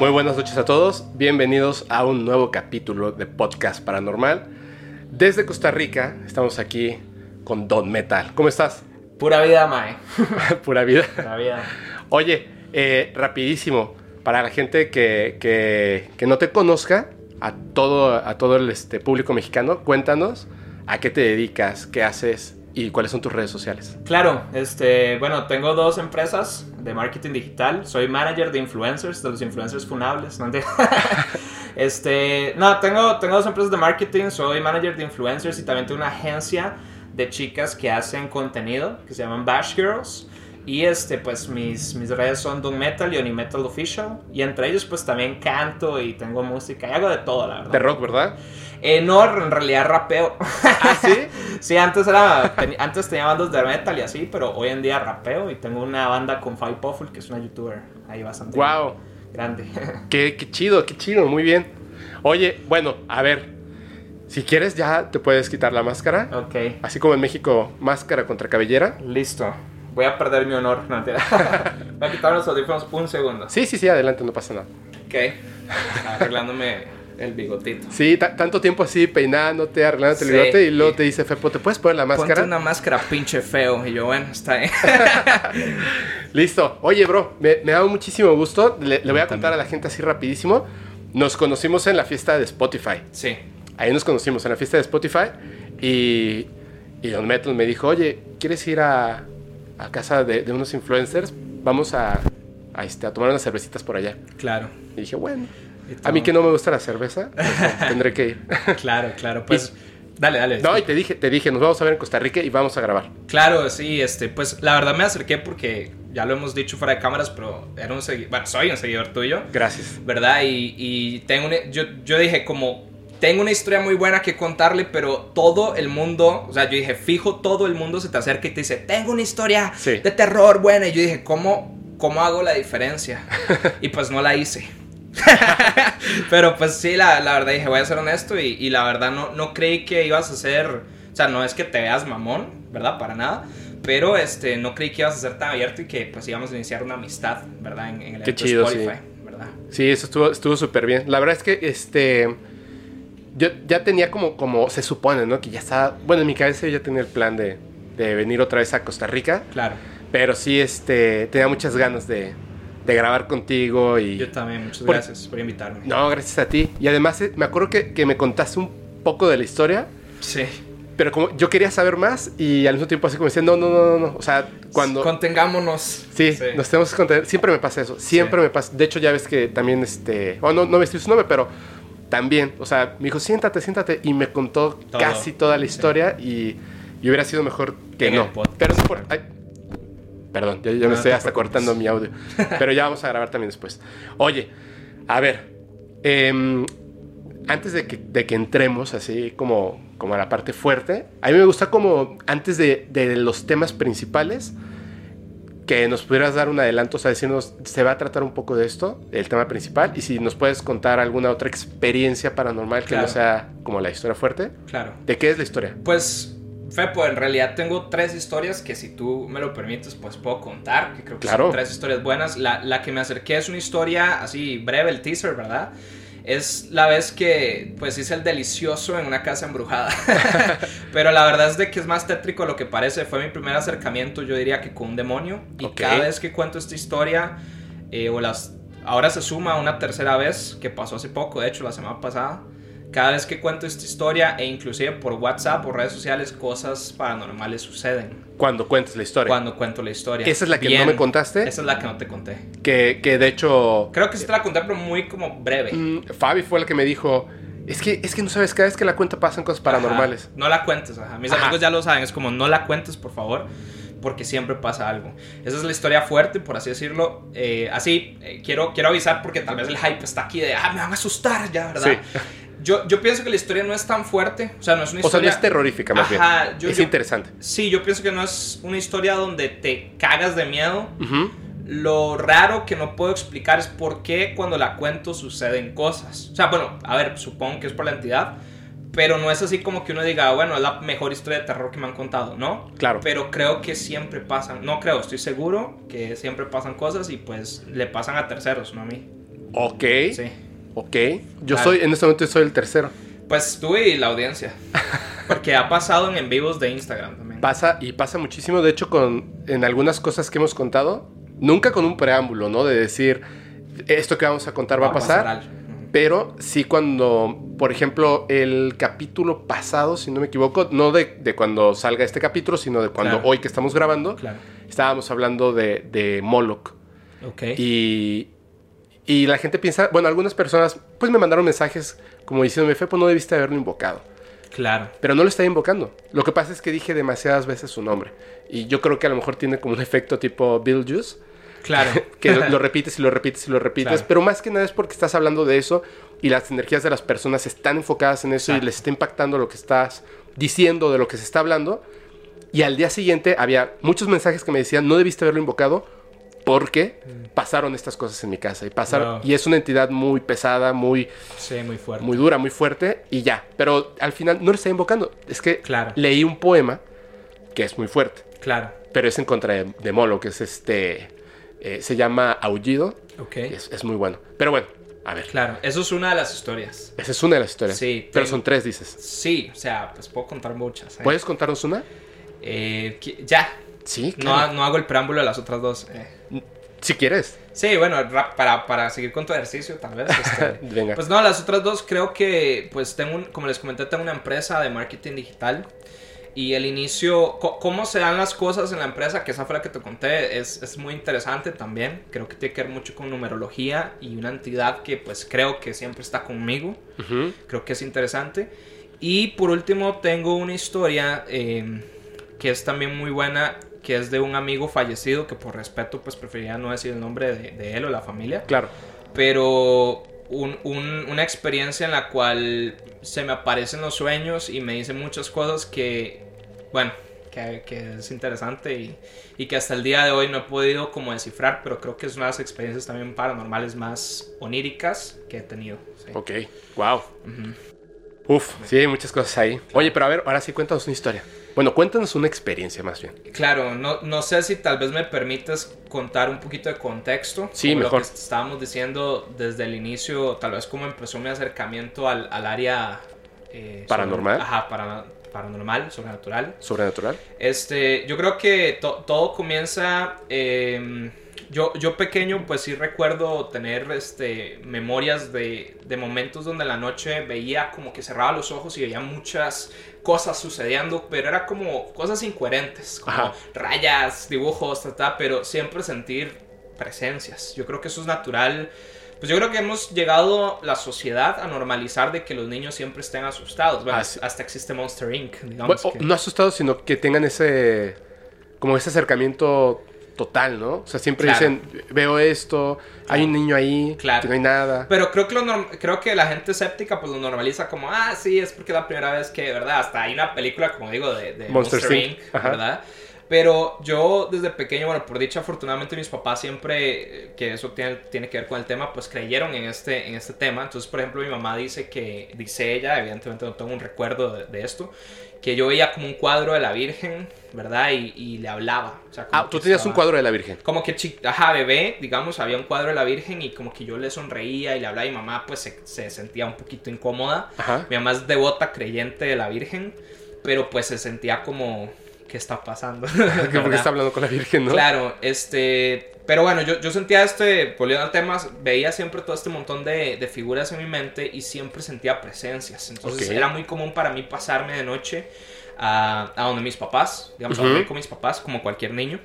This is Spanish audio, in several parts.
Muy buenas noches a todos, bienvenidos a un nuevo capítulo de Podcast Paranormal. Desde Costa Rica estamos aquí con Don Metal. ¿Cómo estás? Pura vida, Mae. Pura vida. Pura vida. Oye, eh, rapidísimo, para la gente que, que- que no te conozca, a todo, a todo el este, público mexicano, cuéntanos a qué te dedicas, qué haces y cuáles son tus redes sociales. Claro, este, bueno, tengo dos empresas de marketing digital. Soy manager de influencers, de los influencers funables. ¿no? Este, no, tengo, tengo dos empresas de marketing. Soy manager de influencers y también tengo una agencia de chicas que hacen contenido que se llaman Bash Girls. Y este, pues mis, mis redes son Doom Metal y Onimetal Official. Y entre ellos, pues también canto y tengo música y hago de todo, la verdad. De rock, ¿verdad? Eh, no, en realidad rapeo. ¿Ah, sí? Sí, antes era antes tenía bandas de metal y así, pero hoy en día rapeo y tengo una banda con Five Puffle, que es una youtuber ahí bastante ¡Wow! grande. Qué, qué chido, qué chido, muy bien. Oye, bueno, a ver, si quieres ya te puedes quitar la máscara. ok, Así como en México, máscara contra cabellera. listo. Voy a perder mi honor. No. Voy a quitar los audífonos un segundo. Sí, sí, sí, adelante, no pasa nada. Ok. Arreglándome el bigotito. Sí, ta- tanto tiempo así peinándote, arreglándote el bigote y luego te dice Fepo, ¿te puedes poner la máscara? Ponte una máscara pinche feo. Y yo, bueno, está bien. Listo. Oye, bro, me, me da muchísimo gusto. Le, le voy a contar a la gente así rapidísimo. Nos conocimos en la fiesta de Spotify. sí. Ahí nos conocimos en la fiesta de Spotify y, y Don Metal me dijo, oye, ¿quieres ir a, a casa de, de unos influencers? Vamos a, a, este, a tomar unas cervecitas por allá. Claro. Y dije, bueno, a mí que no me gusta la cerveza, pues, no, tendré que ir. Claro, claro. Pues, dale, dale. no, y te dije, te dije, nos vamos a ver en Costa Rica y vamos a grabar. Claro, sí, este, pues la verdad me acerqué porque ya lo hemos dicho fuera de cámaras, pero era un segui- bueno, soy un seguidor tuyo, Gracias. ¿verdad? Y, y tengo una- yo, yo dije como, tengo una historia muy buena que contarle, pero todo el mundo, o sea, yo dije, fijo, todo el mundo se te acerca y te dice, tengo una historia Sí. de terror buena. Y yo dije, ¿cómo, cómo hago la diferencia? y pues no la hice. Pero pues sí, la, la verdad dije, voy a ser honesto y, y la verdad no, no creí que ibas a ser, o sea, no es que te veas mamón, ¿verdad? Para nada. Pero este, no creí que ibas a ser tan abierto y que pues íbamos a iniciar una amistad, ¿verdad? En, en el Qué chido, Spotify, sí. ¿verdad? Sí, eso estuvo estuvo súper bien. La verdad es que, este, yo ya tenía como, como se supone, ¿no? Que ya estaba, bueno, en mi cabeza yo ya tenía el plan de, de venir otra vez a Costa Rica. Claro. Pero sí, este, tenía muchas ganas de, de grabar contigo y... Yo también, muchas Por- gracias por invitarme. No, gracias a ti. Y además eh, me acuerdo que, que me contaste un poco de la historia, Sí. pero como yo quería saber más y al mismo tiempo así como decía, no, no, no, no, no. O sea, cuando... Contengámonos. Sí, nos tenemos que contener. Siempre me pasa eso. Siempre Sí. me pasa. De hecho, ya ves que también, este... Bueno, no, no me estoy su nombre, pero también. O sea, me dijo, siéntate, siéntate. Y me contó Todo. casi toda la Sí. historia y, y hubiera sido mejor que En no. Pero no por... ay, perdón, ya, ya No, me no estoy hasta preocupes. cortando mi audio. Pero ya vamos a grabar también después. Oye, a ver. em, antes de que, de que entremos así como, como a la parte fuerte, a mí me gusta como antes de, de los temas principales, que nos pudieras dar un adelanto, o sea, decirnos, se va a tratar un poco de esto, el tema principal, y si nos puedes contar alguna otra experiencia paranormal que no Claro. sea como la historia fuerte. Claro. ¿De qué es la historia? Pues, Fepo, en realidad tengo tres historias que si tú me lo permites, pues puedo contar, que creo que Claro. son tres historias buenas. La, la que me acerqué es una historia así breve, el teaser, ¿verdad? Es la vez que pues hice el delicioso en una casa embrujada. Pero la verdad es de que es más tétrico de lo que parece. Fue mi primer acercamiento, yo diría que con un demonio. Y Ok. cada vez que cuento esta historia, eh, o las... Ahora se suma una tercera vez, que pasó hace poco, de hecho, la semana pasada. Cada vez que cuento esta historia, e inclusive por WhatsApp o redes sociales, cosas paranormales suceden. Cuando cuentes la historia. Cuando cuento la historia. Esa es la que Bien. no me contaste, Esa es la que no te conté. que, que de hecho Creo que sí te la conté, pero muy como breve. mm, Fabi fue la que me dijo, es que, es que no sabes, cada vez que la cuenta pasan cosas paranormales. Ajá. No la cuentes, ajá. Mis Ajá. amigos ya lo saben, es como no la cuentes, por favor, porque siempre pasa algo. Esa es la historia fuerte, por así decirlo. Eh, así, eh, quiero, quiero avisar porque tal vez el hype está aquí de, ah, me van a asustar ya, ¿verdad? Sí. Yo, yo pienso que la historia no es tan fuerte, o sea, no es una O sea, no historia... es terrorífica más Ajá, bien. yo- es yo- interesante. Sí, yo pienso que no es una historia donde te cagas de miedo. Ujú. Lo raro que no puedo explicar es por qué cuando la cuento suceden cosas. O sea, bueno, a ver, supongo que es por la entidad, pero no es así como que uno diga, bueno, es la mejor historia de terror que me han contado, ¿no? Claro. Pero creo que siempre pasan, no creo, estoy seguro que siempre pasan cosas y pues le pasan a terceros, no a mí. Ok. Sí. Ok. Yo Claro. soy, en este momento soy el tercero. Pues tú y la audiencia. Porque ha pasado en en vivos de Instagram también. Pasa y pasa muchísimo, de hecho, con en algunas cosas que hemos contado, nunca con un preámbulo, ¿no? De decir, esto que vamos a contar va, a pasar. Pero sí cuando, por ejemplo, el capítulo pasado, si no me equivoco, no de, de cuando salga este capítulo, sino de cuando Claro. hoy que estamos grabando, Claro. estábamos hablando de, de Moloch. Ok. Y, y la gente piensa, bueno, algunas personas pues me mandaron mensajes como diciéndome, Fepo, no debiste haberlo invocado. Claro. Pero no lo estaba invocando. Lo que pasa es que dije demasiadas veces su nombre. Y yo creo que a lo mejor tiene como un efecto tipo Beetlejuice, Claro. que lo repites y lo repites y lo repites. Claro. Pero más que nada es porque estás hablando de eso y las energías de las personas están enfocadas en eso y les está impactando lo que estás diciendo, de lo que se está hablando. Y al día siguiente había muchos mensajes que me decían, no debiste haberlo invocado porque pasaron estas cosas en mi casa. Y, pasaron, Mm. Wow. y es una entidad muy pesada, muy, Sí, muy fuerte. muy dura, muy fuerte y ya. Pero al final no lo está invocando. Es que Claro. leí un poema que es muy fuerte, Claro. pero es en contra de, de Molo, que es este... eh, se llama Aullido. Ok. y Es, es muy bueno. Pero bueno, a ver. Claro. Eso es una de las historias. Esa es una de las historias. Sí, Pero tengo- son tres, dices. Sí, o sea, pues puedo contar muchas. ¿eh? ¿Puedes contarnos una? Eh, ya. Sí, No, claro. ha- no hago el preámbulo de las otras dos. eh. Si quieres. Sí, bueno, ra- para, para seguir con tu ejercicio, tal vez. este, Venga. Pues no, las otras dos creo que, pues tengo, un- como les comenté, tengo una empresa de marketing digital. Y el inicio, cómo se dan las cosas en la empresa, que esa fue la que te conté, es, es muy interesante también. Creo que tiene que ver mucho con numerología y una entidad que pues creo que siempre está conmigo. Ujú. Creo que es interesante. Y por último tengo una historia eh, que es también muy buena, que es de un amigo fallecido, que por respeto pues preferiría no decir el nombre de, de él o la familia Claro. pero un- un- una experiencia en la cual se me aparecen los sueños y me dicen muchas cosas que, bueno, que, que es interesante y, y que hasta el día de hoy no he podido como descifrar, pero creo que es una de las experiencias también paranormales más oníricas que he tenido. sí. Ok. Wow. Uf, sí, hay muchas cosas ahí. Oye, pero a ver, ahora sí cuéntanos una historia. Bueno, cuéntanos una experiencia más bien. Claro, no, no sé si tal vez me permites contar un poquito de contexto. Sí, mejor. Lo que estábamos diciendo desde el inicio, tal vez cómo empezó mi acercamiento al, al área... eh, Paranormal. sobre- ajá, para- paranormal, sobrenatural. Sobrenatural. Este, yo creo que to- todo comienza... eh, yo, yo pequeño, pues sí recuerdo tener este, memorias de, de momentos donde en la noche veía como que cerraba los ojos y veía muchas cosas sucediendo, pero era como cosas incoherentes, como Ajá. rayas, dibujos, ta, ta, pero siempre sentir presencias. Yo creo que eso es natural. Pues yo creo que hemos llegado la sociedad a normalizar de que los niños siempre estén asustados. Bueno, hasta existe Monster Inc. Bueno, Digamos o- que- no asustados, sino que tengan ese. Como ese acercamiento total, ¿no? O sea, siempre Claro. dicen, veo esto, hay un niño ahí, Claro. que no hay nada. Pero creo que, lo creo que la gente escéptica pues lo normaliza como, ah, sí, es porque es la primera vez que, ¿verdad? Hasta hay una película, como digo, de, de Monster Monster, Inc. Ajá. Pero yo desde pequeño, bueno, por dicha, afortunadamente mis papás siempre, eh, que eso tiene, tiene que ver con el tema, pues creyeron en este, en este tema. Entonces, por ejemplo, mi mamá dice que, dice ella, evidentemente no tengo un recuerdo de, de esto, que yo veía como un cuadro de la Virgen, ¿verdad? Y, y le hablaba. O sea, Ah, tú tenías un cuadro de la Virgen. como que, ajá, bebé, digamos, había un cuadro de la Virgen y como que yo le sonreía y le hablaba y mamá pues se, se sentía un poquito incómoda. Ajá. Mi mamá es devota, creyente de la Virgen, pero pues se sentía como, ¿qué está pasando? Que porque está hablando con la Virgen, ¿no? Claro, este, pero bueno, yo, yo sentía este, volviendo al tema, veía siempre todo este montón de, de figuras en mi mente y siempre sentía presencias. Entonces era muy común para mí pasarme de noche a, a donde mis papás, digamos, a dormir con mis papás, como cualquier niño.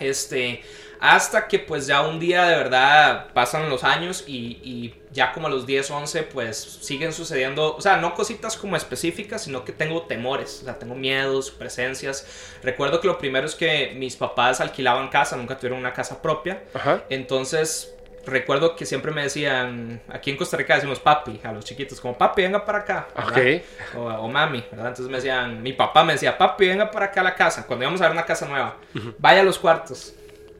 Este, hasta que pues ya un día de verdad pasan los años y, y ya como a los 10, 11 pues siguen sucediendo, o sea, no cositas como específicas, sino que tengo temores, o sea, tengo miedos, presencias. Recuerdo que lo primero es que mis papás alquilaban casa, nunca tuvieron una casa propia. Ajá. Entonces, recuerdo que siempre me decían, aquí en Costa Rica decimos papi a los chiquitos, como papi, venga para acá. ¿verdad? Ok. O, o mami, ¿verdad? Entonces me decían, mi papá me decía, papi, venga para acá a la casa. Cuando íbamos a ver una casa nueva, vaya a los cuartos.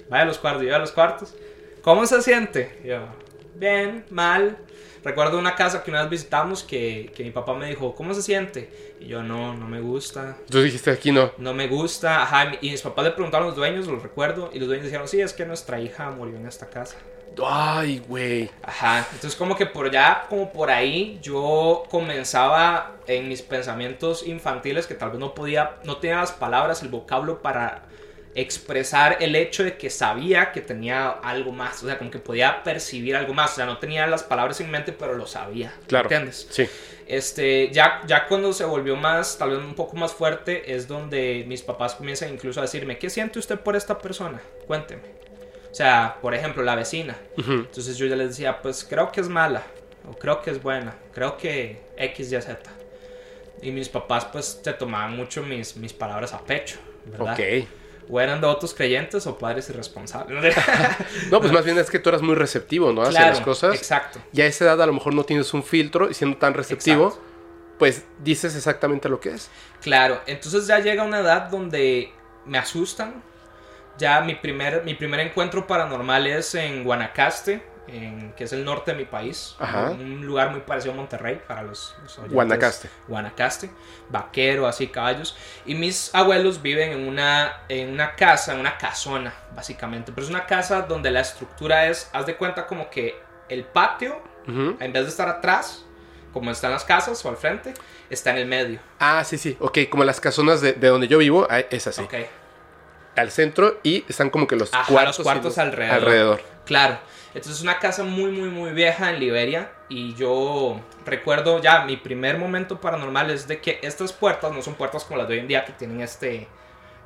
Vaya a los cuartos, yo a los cuartos. ¿Cómo se siente? Yo, bien, mal. Recuerdo una casa que una vez visitamos que, que mi papá me dijo, ¿cómo se siente? Y yo, no, no me gusta. Tú dijiste aquí no. No me gusta. Ajá, y mis papás le preguntaron a los dueños, lo recuerdo. Y los dueños dijeron, sí, es que nuestra hija murió en esta casa. Ay, güey. Ajá, entonces como que por allá, como por ahí, yo comenzaba en mis pensamientos infantiles que tal vez no podía, no tenía las palabras, el vocablo para expresar el hecho de que sabía que tenía algo más, o sea, como que podía percibir algo más, o sea, no tenía las palabras en mente, pero lo sabía, Claro. ¿entiendes? Sí. Este, ya, ya cuando se volvió más, tal vez un poco más fuerte, es donde mis papás comienzan incluso a decirme, ¿qué siente usted por esta persona? Cuénteme. O sea, por ejemplo, la vecina. Entonces yo ya les decía, pues creo que es mala, o creo que es buena, creo que X, Y, Z. Y mis papás pues se tomaban mucho mis, mis palabras a pecho, ¿verdad? Ok. O eran devotos creyentes o padres irresponsables. No, pues más bien es que tú eras muy receptivo, ¿no? Hacia Claro, las cosas. Exacto. Y a esa edad a lo mejor no tienes un filtro y siendo tan receptivo, Exacto. pues dices exactamente lo que es. Claro, entonces ya llega una edad donde me asustan. Ya mi primer, mi primer encuentro paranormal es en Guanacaste, en, que es el norte de mi país. Ajá. Un lugar muy parecido a Monterrey para los, los oyentes. Guanacaste. Guanacaste, vaquero, así caballos. Y mis abuelos viven en una, en una casa, en una casona, básicamente. Pero es una casa donde la estructura es, haz de cuenta como que el patio, Ujú. en vez de estar atrás, como están las casas o al frente, está en el medio. Ah, sí, sí. Ok, como las casonas de, de donde yo vivo, ah, es así. Ok. Al centro y están como que los Ajá, cuartos. los cuartos y los- alrededor. alrededor. Claro. Entonces es una casa muy, muy, muy vieja en Liberia. Y yo recuerdo ya mi primer momento paranormal es de que estas puertas no son puertas como las de hoy en día que tienen este.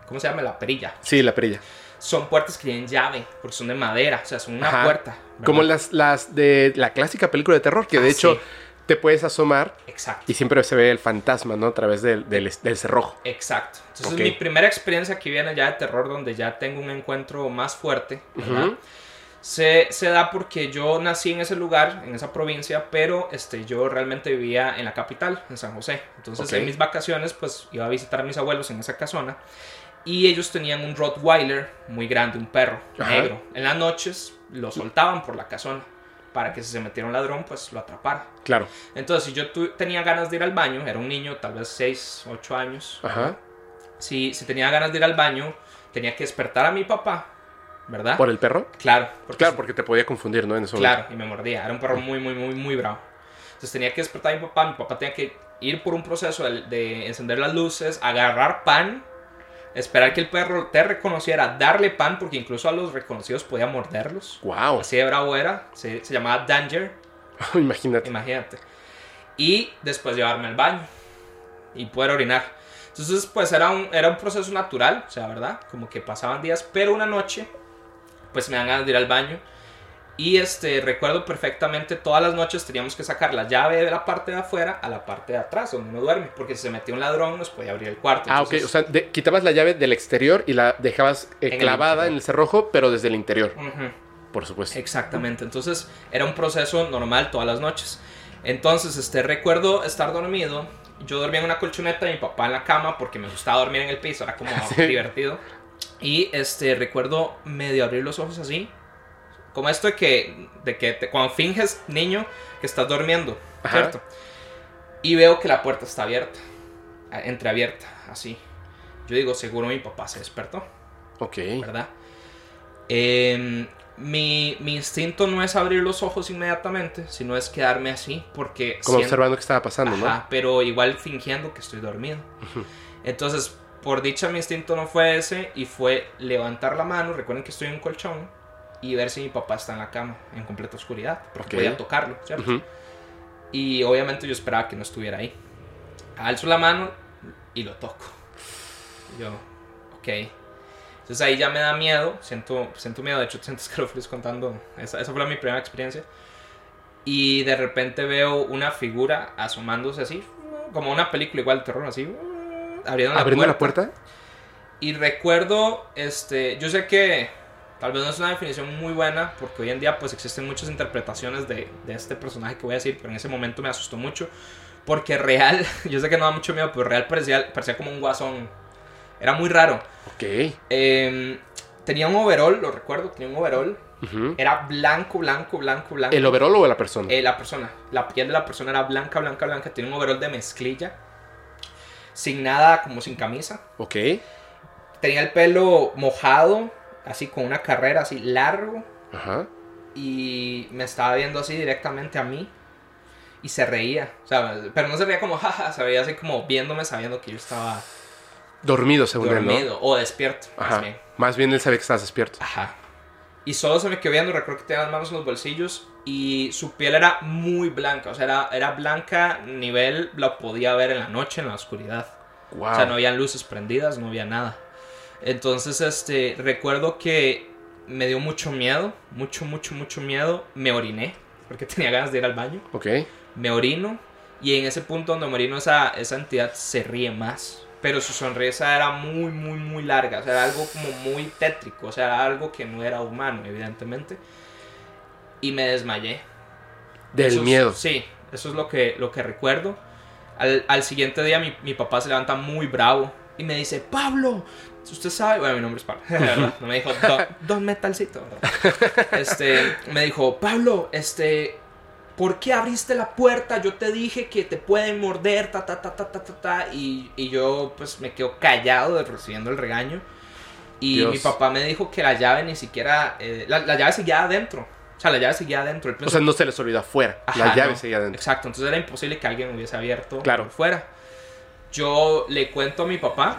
¿Cómo se llama? La perilla. Sí, la perilla. Son puertas que tienen llave, porque son de madera. O sea, son una Ajá. puerta. ¿verdad? Como las, las de la clásica película de terror, que de Ah, hecho sí. te puedes asomar Exacto. y siempre se ve el fantasma, ¿no? A través del, del, del cerrojo. Exacto. Entonces Ok. mi primera experiencia aquí viene ya de terror, donde ya tengo un encuentro más fuerte, ¿verdad? Ujú. Se, se da porque yo nací en ese lugar, en esa provincia, pero este, yo realmente vivía en la capital, en San José. Entonces en mis vacaciones pues iba a visitar a mis abuelos en esa casona y ellos tenían un Rottweiler muy grande, un perro Ajá. negro. En las noches lo soltaban por la casona para que si se metiera un ladrón pues lo atrapara. Claro. Entonces si yo tu- tenía ganas de ir al baño, era un niño tal vez 6, 8 años, Ajá. si, si tenía ganas de ir al baño tenía que despertar a mi papá, ¿verdad? ¿Por el perro? Claro, porque Claro, porque te podía confundir, ¿no? En eso. Claro, y me mordía. Era un perro muy, muy, muy, muy bravo. Entonces tenía que despertar a mi papá. Mi papá tenía que ir por un proceso de, de encender las luces, agarrar pan, esperar que el perro te reconociera, darle pan, porque incluso a los reconocidos podía morderlos. Wow. Así de bravo era. Se, se llamaba Danger, Imagínate. imagínate. Y después llevarme al baño y poder orinar. Entonces, pues era un, era un proceso natural, o sea, ¿verdad? Como que pasaban días, pero una noche, pues me dan ganas de ir al baño. Y este, recuerdo perfectamente, todas las noches teníamos que sacar la llave de la parte de afuera a la parte de atrás, donde uno duerme, porque si se metía un ladrón nos podía abrir el cuarto. Ah, ok. Entonces, O sea, de- quitabas la llave del exterior y la dejabas eh, En clavada en el cerrojo, pero desde el interior, por supuesto. Exactamente, entonces era un proceso normal todas las noches. Entonces, este, recuerdo estar dormido, yo dormía en una colchoneta y mi papá en la cama porque me gustaba dormir en el piso, era como Sí. divertido. Y este, recuerdo medio abrir los ojos así, como esto de que, de que te- cuando finges niño que estás durmiendo, Ajá. ¿cierto? Y veo que la puerta está abierta, entreabierta, así. Yo digo, seguro mi papá se despertó. Ok. ¿verdad? Em, mi, mi instinto no es abrir los ojos inmediatamente, sino es quedarme así, porque... Como siento- observando qué estaba pasando, ¿no? Ajá, pero igual fingiendo que estoy dormido. Entonces, por dicha, mi instinto no fue ese y fue levantar la mano, recuerden que estoy en un colchón, y ver si mi papá está en la cama, en completa oscuridad, porque Ok. podía tocarlo, ¿cierto? Y obviamente yo esperaba que no estuviera ahí. Alzo la mano y lo toco. Y yo, ok. Entonces ahí ya me da miedo, siento, siento miedo, de hecho siento escalofríos contando, esa, esa fue mi primera experiencia. Y de repente veo una figura asomándose así, como una película igual de terror, así, abriendo la Abriendo puerta. la puerta. Y recuerdo, este, yo sé que tal vez no es una definición muy buena, porque hoy en día pues existen muchas interpretaciones de, de este personaje que voy a decir, pero en ese momento me asustó mucho, porque real, yo sé que no da mucho miedo, pero real parecía, parecía como un guasón. Era muy raro. Ok. Em, tenía un overall, lo recuerdo, tenía un overall. Era blanco, blanco, blanco, blanco. ¿El overall o la persona? Eh, la persona, la piel de la persona era blanca, blanca, blanca. Tenía un overall de mezclilla. Sin nada, como sin camisa. Ok. Tenía el pelo mojado, así con una carrera así largo. Ajá. y me estaba viendo así directamente a mí y se reía. O sea, pero no se reía como jaja, se reía así como viéndome sabiendo que yo estaba Dormido, según él, ¿no? dormido o despierto. más Ajá. bien. Más bien él sabe que estás despierto. Ajá. Y solo se me quedó viendo, recuerdo que tenía las manos en los bolsillos y su piel era muy blanca, o sea, era, era blanca nivel, la podía ver en la noche, en la oscuridad. Wow. O sea, no había luces prendidas, no había nada. Entonces, este, recuerdo que me dio mucho miedo, mucho, mucho, mucho miedo. Me oriné, porque tenía ganas de ir al baño. Ok. Me orino y en ese punto donde me orino esa, esa entidad se ríe más. Pero su sonrisa era muy, muy, muy larga. O sea, era algo como muy tétrico. O sea, era algo que no era humano, evidentemente. Y me desmayé. Del Eso es- miedo. Sí, eso es lo que, lo que recuerdo. Al, al siguiente día mi, mi papá se levanta muy bravo y me dice, Pablo, usted sabe, bueno, mi nombre es Pablo, no me dijo Don, don Metalcito. Este, me dijo, Pablo, este, ¿por qué abriste la puerta? Yo te dije que te pueden morder, ta, ta, ta, ta, ta, ta, ta. Y, y yo pues me quedo callado de- recibiendo el regaño. Y Dios. mi papá me dijo que la llave ni siquiera, eh, la, la llave seguía adentro. O sea, la llave seguía adentro. O sea, no se les olvidó afuera. la Ajá, llave no. seguía adentro. Exacto, entonces era imposible que alguien hubiese abierto Claro. por fuera. Yo le cuento a mi papá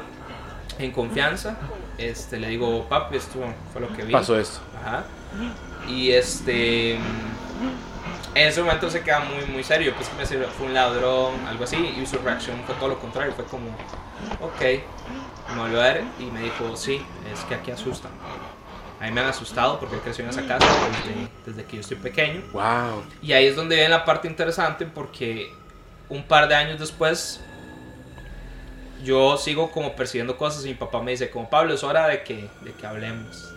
en confianza. Este, le digo, papi, esto fue lo que vi. Pasó esto. Ajá. Y este. En ese momento se queda muy, muy serio. Pues que me dice, fue un ladrón, algo así. Y su reacción fue todo lo contrario. Fue como, ok. Me volvió a ver y me dijo, sí, es que aquí asustan. A mí me han asustado porque crecí en esa casa desde, desde que yo estoy pequeño. Wow. Y ahí es donde viene la parte interesante porque un par de años después yo sigo como persiguiendo cosas y mi papá me dice como Pablo es hora de que, de que hablemos.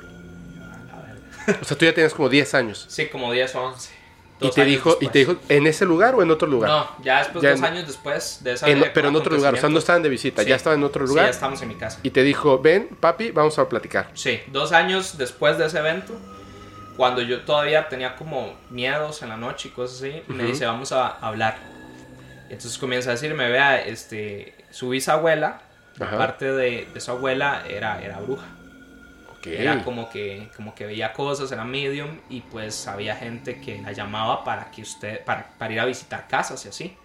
A. O sea, tú ya tienes como 10 años. Sí, como 10 o 11. Y te, dijo, ¿Y después. te dijo en ese lugar o en otro lugar? No, ya después, Ya dos en- años después de esa En- de pero en otro lugar. O sea, no estaban de visita. Sí. Ya estaban en otro Sí, lugar. ya estamos en mi casa. y te dijo, ven, papi, vamos a platicar. Sí, dos años después de ese evento, cuando yo todavía tenía como miedos en la noche y cosas así, me Ujú. dice, vamos a hablar. Y entonces comienza a decirme, vea, este, su bisabuela, Ajá. parte de, de su abuela, era, era bruja. Ok. Era como que, como que veía cosas, era medium, y pues había gente que la llamaba para que usted, para, para ir a visitar casas y así.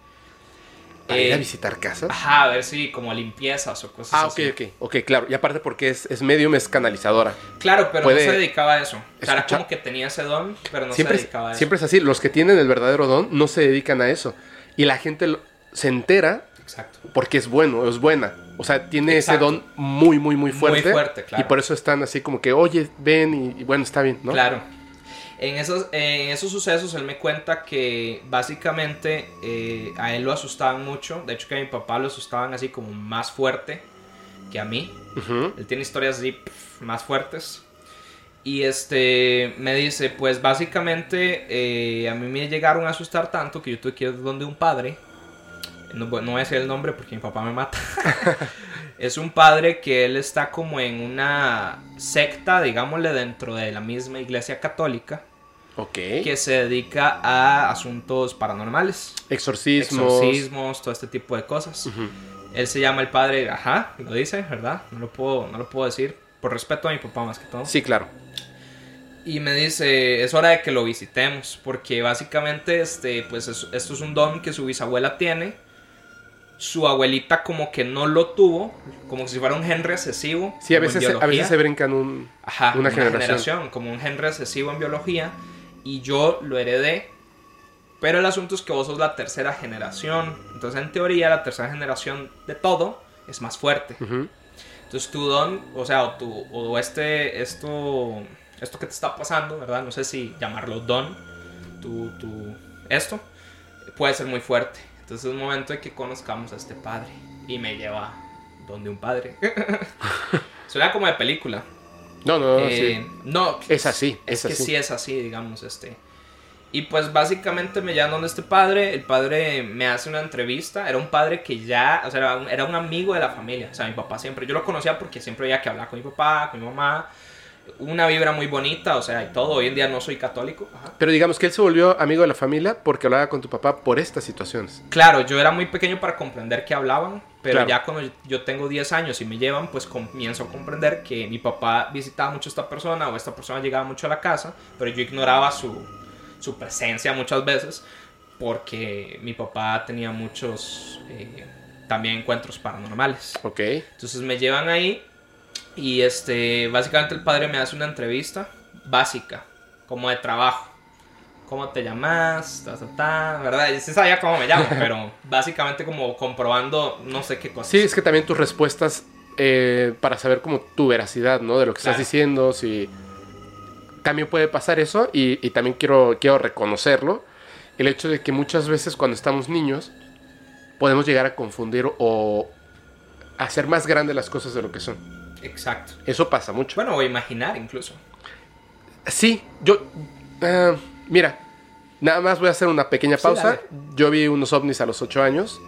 ¿Para ir a Eh, visitar casas? Ajá, a ver si como limpiezas o cosas Ah, ok, así. ok. Ok, claro. Y aparte porque es, es medium, es canalizadora. Claro, pero Puede no se dedicaba a eso. O sea, era como que tenía ese don, pero no siempre, se dedicaba a eso. siempre es así. Los que tienen el verdadero don no se dedican a eso. Y la gente lo- se entera Exacto. porque es bueno, es buena. O sea, tiene ese don muy, muy, muy Muy fuerte. fuerte, claro. Y por eso están así como que, oye, ven y, y bueno, está bien, ¿no? Claro. En esos, en esos sucesos él me cuenta que básicamente eh, a él lo asustaban mucho. De hecho que a mi papá lo asustaban así como más fuerte que a mí. Él tiene historias así más fuertes. Y este me dice, pues básicamente eh, a mí me llegaron a asustar tanto que yo tuve que ir donde un padre. No, voy- no voy a decir el nombre porque mi papá me mata. es un padre que él está como en una secta, digámosle, dentro de la misma iglesia católica, Ok. que se dedica a asuntos paranormales. Exorcismos. Exorcismos, todo este tipo de cosas. Él se llama el padre, ajá, lo dice, ¿verdad? No lo puedo, no lo puedo decir, por respeto a mi papá más que todo. Sí, claro. Y me dice, es hora de que lo visitemos, porque básicamente, este, pues es- esto es un don que su bisabuela tiene. Su abuelita como que no lo tuvo, como si fuera un gen recesivo. Sí, a veces, a veces se brincan un... Ajá, una una, generación. generación. como un gen recesivo en biología, y yo lo heredé. Pero el asunto es que vos sos la tercera generación. Entonces, en teoría, la tercera generación de todo es más fuerte. Entonces tu don, o sea, o, tu, o este, esto, esto que te está pasando, ¿verdad? No sé si llamarlo don, tu, tu, esto, puede ser muy fuerte. Entonces es un momento de que conozcamos a este padre. Y me lleva donde un padre. Suena como de película. No, no, no, Eh, sí. No, Es así, es es que así. sí es así, digamos, este. Y pues básicamente me llaman donde este padre, el padre me hace una entrevista, era un padre que ya, o sea, era un, era un amigo de la familia, o sea, mi papá siempre, yo lo conocía porque siempre había que hablar con mi papá, con mi mamá, una vibra muy bonita, o sea, y todo. Hoy en día no soy católico. Ajá. Pero digamos que él se volvió amigo de la familia porque hablaba con tu papá por estas situaciones. Claro, yo era muy pequeño para comprender que hablaban, pero Claro. ya cuando yo tengo 10 años y me llevan, pues comienzo a comprender que mi papá visitaba mucho a esta persona o esta persona llegaba mucho a la casa, pero yo ignoraba su, su presencia muchas veces porque mi papá tenía muchos eh, también encuentros paranormales. Ok. Entonces me llevan ahí y este, básicamente el padre me hace una entrevista básica, como de trabajo. ¿Cómo te llamas? Ta, ta, ta, ¿verdad? Yo sí sabía cómo me llamo, pero básicamente como comprobando no sé qué cosas. Sí, es que también tus respuestas eh, para saber como tu veracidad, ¿no? De lo que estás diciendo, si... También puede pasar eso y, y también quiero, quiero reconocerlo. El hecho de que muchas veces cuando estamos niños podemos llegar a confundir o hacer más grandes las cosas de lo que son. Exacto. Eso pasa mucho. Bueno, o imaginar incluso. Sí, yo... ah, mira, nada más voy a hacer una pequeña pausa. yo vi unos ovnis a los 8 años.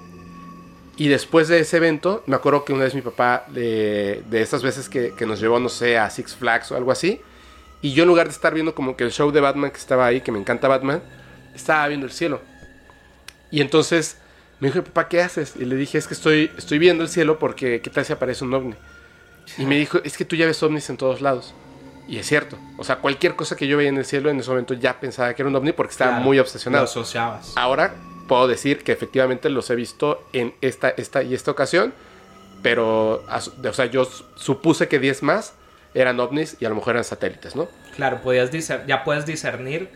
Y después de ese evento, me acuerdo que una vez mi papá, de, de esas veces que, que nos llevó, no sé, a Six Flags o algo así. Y yo en lugar de estar viendo como que el show de Batman que estaba ahí, que me encanta Batman, estaba viendo el cielo. Y entonces me dijo, papá, ¿qué haces? Y le dije, es que estoy, estoy viendo el cielo porque ¿qué tal si aparece un ovni? Y me dijo, es que tú ya ves ovnis en todos lados. Y es cierto. O sea, cualquier cosa que yo veía en el cielo en ese momento ya pensaba que era un ovni porque estaba Claro, muy Lo obsesionado. asociabas. Ahora puedo decir que efectivamente los he visto en esta, esta y esta ocasión. Pero, o sea, yo supuse que 10 más eran ovnis y a lo mejor eran satélites, ¿no? Claro, podías ya puedes discernir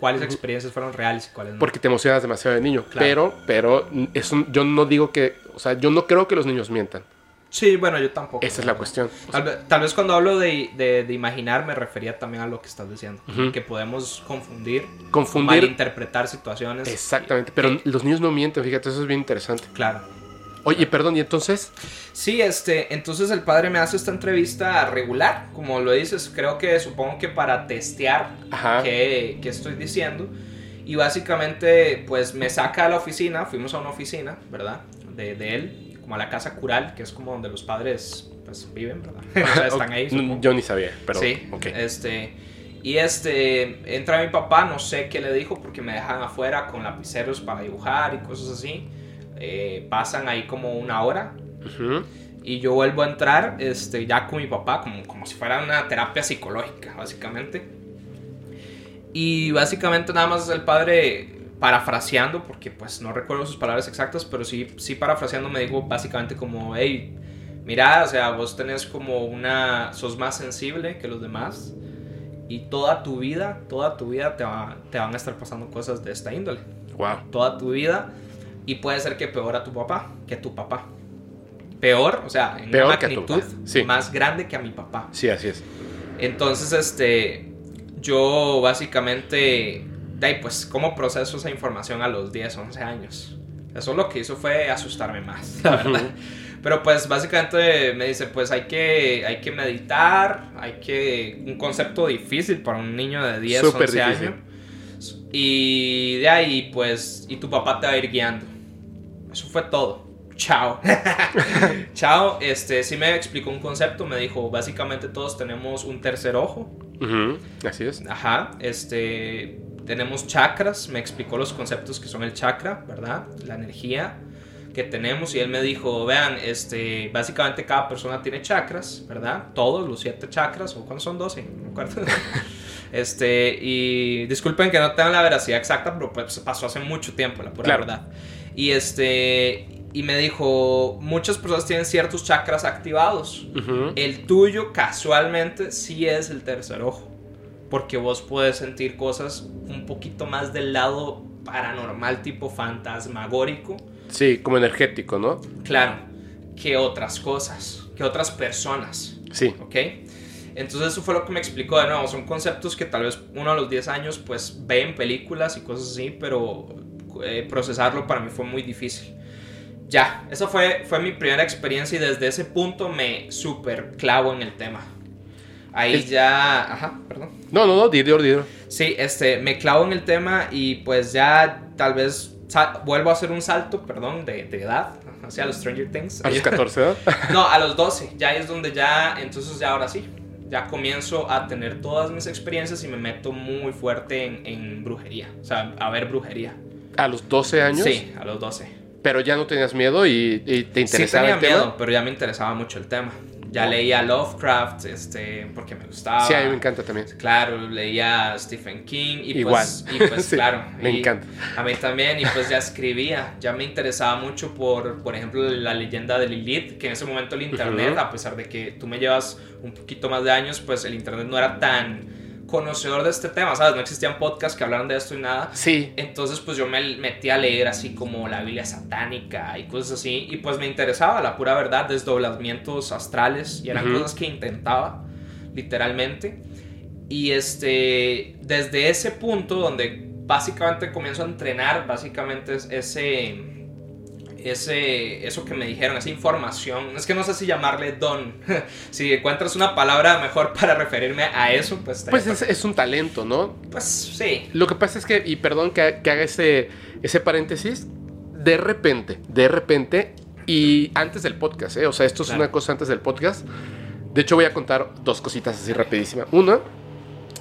cuáles experiencias fueron reales y cuáles no. Porque te emocionas demasiado de niño. Claro. Pero, pero, eso, yo no digo que, o sea, yo no creo que los niños mientan. Sí, bueno, yo tampoco. Esa es la cuestión. Tal vez, tal vez cuando hablo de, de- de imaginar me refería también a lo que estás diciendo. Ujú. Que podemos confundir, confundir. malinterpretar situaciones. Exactamente. Pero Eh, los niños no mienten, fíjate, eso es bien interesante. Claro. Oye, perdón, y entonces, Sí, este, entonces el padre me hace esta entrevista regular, como lo dices, creo que supongo que para testear qué, qué estoy diciendo. Y básicamente, pues me saca a la oficina, fuimos a una oficina, ¿verdad? De, de él, como a la casa cural, que es como donde los padres pues viven, ¿verdad? O sea, están ahí. Supongo. Yo ni sabía, pero, sí, ok. este, y este, entra mi papá, no sé qué le dijo, porque me dejan afuera con lapiceros para dibujar y cosas así. Eh, pasan ahí como una hora, y yo vuelvo a entrar este, ya con mi papá, como, como si fuera una terapia psicológica, básicamente. Y básicamente nada más el padre parafraseando, porque pues no recuerdo sus palabras exactas, pero sí, sí parafraseando me dijo básicamente como, hey, mira, o sea, vos tenés como una, sos más sensible que los demás. Y toda tu vida, toda tu vida te, va- te van a estar pasando cosas de esta índole Wow. toda tu vida y puede ser que peor a tu papá que tu papá. Peor, o sea, en Peor una a magnitud sí. más grande que a mi papá. Sí, así es. Entonces, este, yo básicamente, de ahí, pues, ¿cómo proceso esa información a los 10, 11 años? Eso lo que hizo fue asustarme más, la verdad. Pero pues básicamente me dice, pues hay que, hay que meditar, hay que... Un concepto difícil para un niño de 10, Súper 11 difícil. años. Y de ahí, pues, y tu papá te va a ir guiando. Eso fue todo. Chao. Chao. Este, sí me explicó un concepto, me dijo, básicamente todos tenemos un tercer ojo. Ujú, Así es. Ajá. Este, tenemos chakras, me explicó los conceptos que son el chakra, ¿verdad? La energía que tenemos y él me dijo, vean, este, básicamente cada persona tiene chakras, ¿verdad? Todos los siete chakras, o cuántos son 12, no me acuerdo. Este, y disculpen que no tengan la veracidad exacta, pero pues pasó hace mucho tiempo, la pura Claro. verdad. Y este, y me dijo, muchas personas tienen ciertos chakras activados. Ujú. El tuyo casualmente sí es el tercer ojo. Porque vos puedes sentir cosas un poquito más del lado paranormal, tipo fantasmagórico. Sí, como energético, ¿no? Claro, que otras cosas, que otras personas. Sí. ¿Ok? Entonces eso fue lo que me explicó de nuevo. Son conceptos que tal vez uno a los 10 años pues ve en películas y cosas así, pero eh, procesarlo para mí fue muy difícil. Ya, esa fue, fue mi primera experiencia y desde ese punto me super clavo en el tema. Ahí Es- ya... Ajá, perdón. No, no, no, Didio, Didio. Sí, este, me clavo en el tema y pues ya tal vez vuelvo a hacer un salto, perdón, de, de edad hacia los Stranger Things. A los 14, ¿no? No, a los 12, ya es donde ya, entonces ya ahora sí. ya comienzo a tener todas mis experiencias y me meto muy fuerte en, en brujería, o sea, a ver brujería. ¿A los 12 años? Sí, a los 12. Pero ya no tenías miedo y, y te Sí interesaba tenía el tema. miedo, pero ya me interesaba mucho el tema. Ya leía Lovecraft, este, porque me gustaba. Sí, a mí me encanta también. Claro, leía Stephen King y Igual. pues, y pues Sí, claro. me y encanta. A mí también, y pues ya escribía. Ya me interesaba mucho por, por ejemplo, la leyenda de Lilith, que en ese momento el internet, a pesar de que tú me llevas un poquito más de años, pues el internet no era tan conocedor de este tema, ¿sabes? No existían podcasts que hablaran de esto y nada. Sí, Entonces, pues yo me metí a leer así como la Biblia satánica y cosas así. Y pues me interesaba la pura verdad, desdoblamientos astrales. Y eran cosas que intentaba, literalmente. Y este, desde ese punto donde básicamente comienzo a entrenar, básicamente es ese, ese, eso que me dijeron, esa información. Es que no sé si llamarle don. si encuentras una palabra mejor para referirme a eso, pues... pues es, es un talento, ¿no? Pues sí. Lo que pasa es que, y perdón que, que haga ese, ese paréntesis, de repente, de repente, y antes del podcast, ¿eh? O sea, esto es Claro. una cosa antes del podcast. De hecho, voy a contar dos cositas así rapidísimas. Una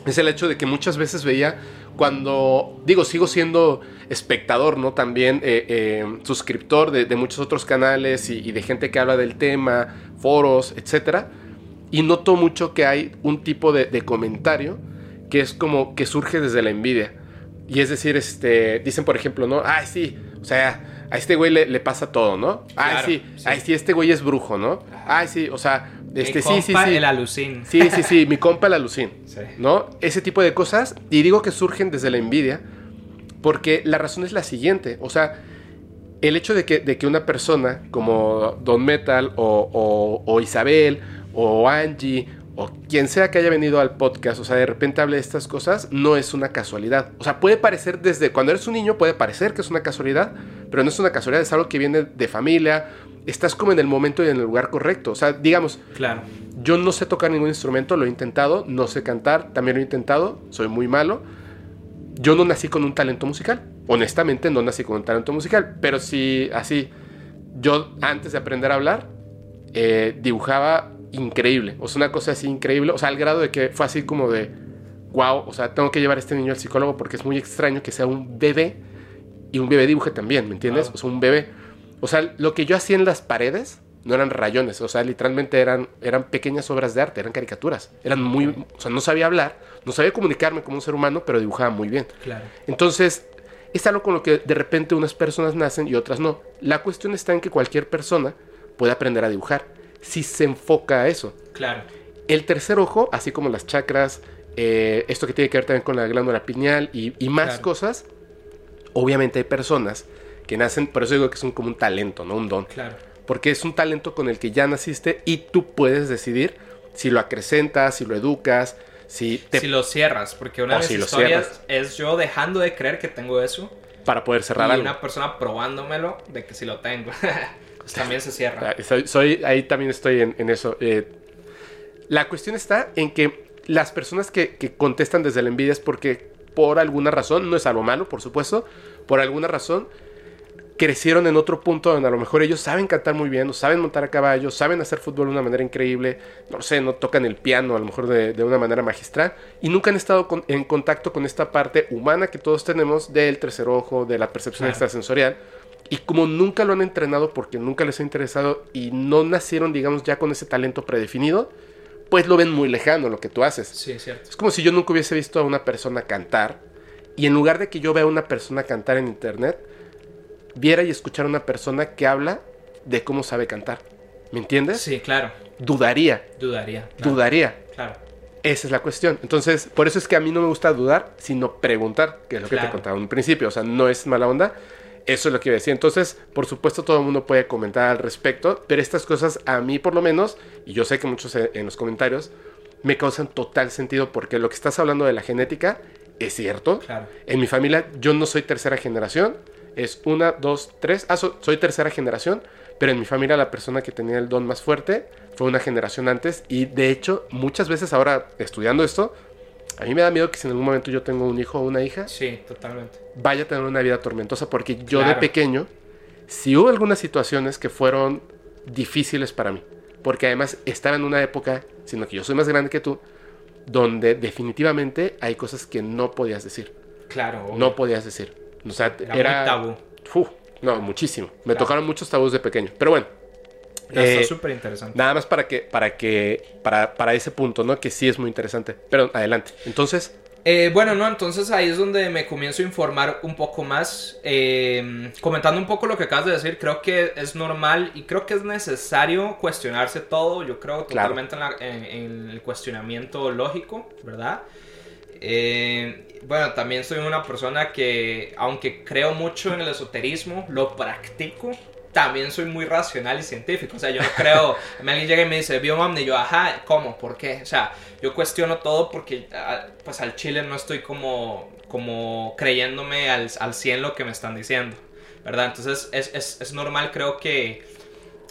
es el hecho de que muchas veces veía cuando, digo, sigo siendo espectador, ¿no? También eh, eh, suscriptor de, de muchos otros canales y, y de gente que habla del tema, foros, etcétera. Y noto mucho que hay un tipo de, de comentario que es como que surge desde la envidia. Y es decir, este, dicen por ejemplo, ¿no? Ay, sí, o sea, a este güey le, le pasa todo, ¿no? Ay, Claro, sí, sí. ay, sí, este güey es brujo, ¿no? Ay, sí, o sea, este, Mi sí, sí, compa, sí. El alucín. Sí, sí, sí, mi compa el alucín. Sí. ¿No? Ese tipo de cosas. Y digo que surgen desde la envidia. Porque la razón es la siguiente. O sea, el hecho de que, de que una persona como Don Metal o, o- o Isabel o Angie o quien sea que haya venido al podcast, o sea, de repente hable de estas cosas, no es una casualidad. O sea, puede parecer desde cuando eres un niño, puede parecer que es una casualidad, pero no es una casualidad, es algo que viene de familia. Estás como en el momento y en el lugar correcto. O sea, digamos, Claro. yo no sé tocar ningún instrumento, lo he intentado, no sé cantar, también lo he intentado, soy muy malo. Yo no nací con un talento musical, honestamente no nací con un talento musical, pero sí, así, yo antes de aprender a hablar, eh, dibujaba increíble, o sea, una cosa así increíble, o sea, al grado de que fue así como de, wow, o sea, tengo que llevar a este niño al psicólogo porque es muy extraño que sea un bebé y un bebé dibuje también, ¿me entiendes? Wow. O sea, un bebé. O sea, lo que yo hacía en las paredes no eran rayones, o sea, literalmente eran, eran pequeñas obras de arte, eran caricaturas. Eran muy, o sea, no sabía hablar, no sabía comunicarme como un ser humano, pero dibujaba muy bien. Claro. Entonces, es algo con lo que de repente unas personas nacen y otras no. La cuestión está en que cualquier persona puede aprender a dibujar si se enfoca a eso. Claro. El tercer ojo, así como las chakras, eh, esto que tiene que ver también con la glándula pineal y, y más Claro. cosas, obviamente hay personas que nacen, por eso digo que es un, como un talento, no un don. Claro. Porque es un talento con el que ya naciste y tú puedes decidir si lo acrecentas, si lo educas, si te... Si lo cierras, porque una de si lo historias es yo dejando de creer que tengo eso para poder cerrar y algo. una persona probándomelo de que sí lo tengo. Pues también se cierra. Ah, Soy, soy- ahí también estoy en, en eso. Eh, la cuestión está en que las personas que, que contestan desde la envidia es porque por alguna razón, no es algo malo, por supuesto, por alguna razón crecieron en otro punto donde a lo mejor ellos saben cantar muy bien, o saben montar a caballo, saben hacer fútbol de una manera increíble, no sé, no tocan el piano a lo mejor de, de una manera magistral, y nunca han estado con- en contacto con esta parte humana que todos tenemos del tercer ojo, de la percepción Claro. extrasensorial, y como nunca lo han entrenado porque nunca les ha interesado y no nacieron, digamos, ya con ese talento predefinido, pues lo ven muy lejano lo que tú haces. Sí, es cierto. Es como si yo nunca hubiese visto a una persona cantar y en lugar de que yo vea a una persona cantar en internet, viera y escuchara a una persona que habla de cómo sabe cantar. ¿Me entiendes? Sí, claro. Dudaría, Dudaría. Claro. dudaría. Claro. Esa es la cuestión. Entonces, por eso es que a mí no me gusta dudar, sino preguntar, que es lo que te contaba en un principio. O sea, no es mala onda. Eso es lo que iba a decir. Entonces, por supuesto, todo el mundo puede comentar al respecto, pero estas cosas a mí por lo menos, y yo sé que muchos en los comentarios, me causan total sentido porque lo que estás hablando de la genética es cierto. Claro. En mi familia yo no soy tercera generación, es una, dos, tres. Ah, so- soy tercera generación, pero en mi familia la persona que tenía el don más fuerte fue una generación antes y de hecho muchas veces ahora estudiando esto, a mí me da miedo que si en algún momento yo tengo un hijo o una hija, Sí, totalmente. vaya a tener una vida tormentosa porque yo de pequeño, si hubo algunas situaciones que fueron difíciles para mí, porque además estaba en una época, sino que yo soy más grande que tú, donde definitivamente hay cosas que no podías decir. Claro. No podías decir. O sea, Era era... muy tabú. Uf, no, muchísimo. Me Claro. tocaron muchos tabús de pequeño. Pero bueno, No, Eh, está súper interesante. nada más para que, para que, para, para ese punto, ¿no? Que sí es muy interesante. Pero adelante. Entonces, Eh, bueno, no, entonces ahí es donde me comienzo a informar un poco más. Eh, comentando un poco lo que acabas de decir, creo que es normal y creo que es necesario cuestionarse todo. Yo creo Claro. totalmente en, la- en- en el cuestionamiento lógico, ¿verdad? Eh, bueno, también soy una persona que, aunque creo mucho en el esoterismo, lo practico. También soy muy racional y científico. O sea, yo no creo. alguien llega y me dice, vio un ovni", y yo, ajá, ¿cómo? ¿Por qué? O sea, yo cuestiono todo porque, pues al chile no estoy como, como creyéndome al, al 100 lo que me están diciendo, ¿verdad? Entonces es, es, es normal, creo que,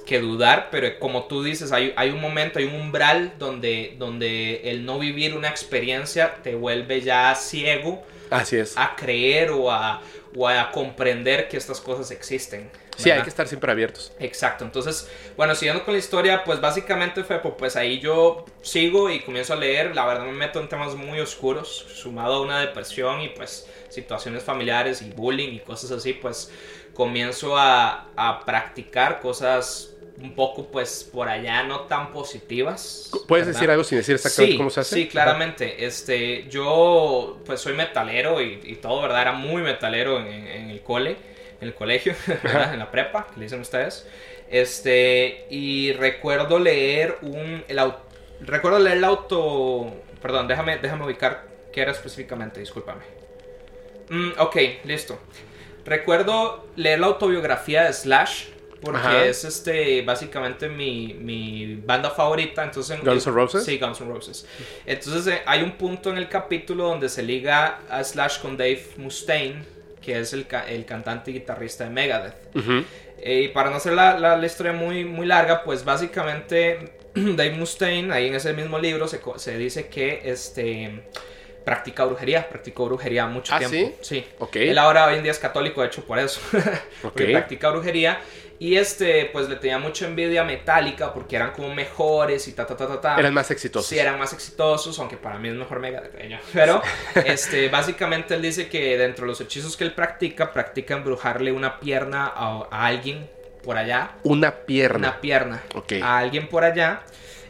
que dudar, pero como tú dices, hay, hay un momento, hay un umbral donde, donde el no vivir una experiencia te vuelve ya ciego así es. a creer o a, o a comprender que estas cosas existen. Sí, hay que estar siempre abiertos. Exacto, entonces, bueno, siguiendo con la historia, pues básicamente fue, pues ahí yo sigo y comienzo a leer, la verdad me meto en temas muy oscuros, sumado a una depresión y pues situaciones familiares y bullying y cosas así, pues comienzo a, a practicar cosas un poco pues por allá no tan positivas. ¿Puedes ¿verdad? decir algo sin decir exactamente sí, cómo se hace? Sí, claramente. Este, yo pues soy metalero y, y todo, ¿verdad? Era muy metalero en- en el cole, en el colegio, en la prepa, que le dicen ustedes. Este, y recuerdo leer un, el au- recuerdo leer el auto, perdón, déjame, déjame ubicar qué era específicamente, discúlpame. Mm, ok, listo. Recuerdo leer la autobiografía de Slash. Porque Ajá. es este básicamente mi, mi banda favorita. Entonces, Guns N' Roses. Sí, Guns N' Roses. Entonces eh, hay un punto en el capítulo donde se liga a Slash con Dave Mustaine, que es el, ca- el cantante y guitarrista de Megadeth. Ujú. Eh, y para no hacer la, la- la historia muy, muy larga, pues básicamente Dave Mustaine, ahí en ese mismo libro, se, se dice que este, practica brujería, practicó brujería mucho ¿Ah, tiempo. Sí. Ok. Él ahora hoy en día es católico, de hecho, por eso. porque Ok. practica brujería. Y este, pues le tenía mucha envidia metálica porque eran como mejores y ta, ta, ta, ta, ta. Eran más exitosos. Sí, eran más exitosos, aunque para mí es mejor Mega de ellos. Pero, este, básicamente él dice que dentro de los hechizos que él practica, practica embrujarle una pierna a, a alguien por allá. Una pierna. Una pierna Ok. a alguien por allá.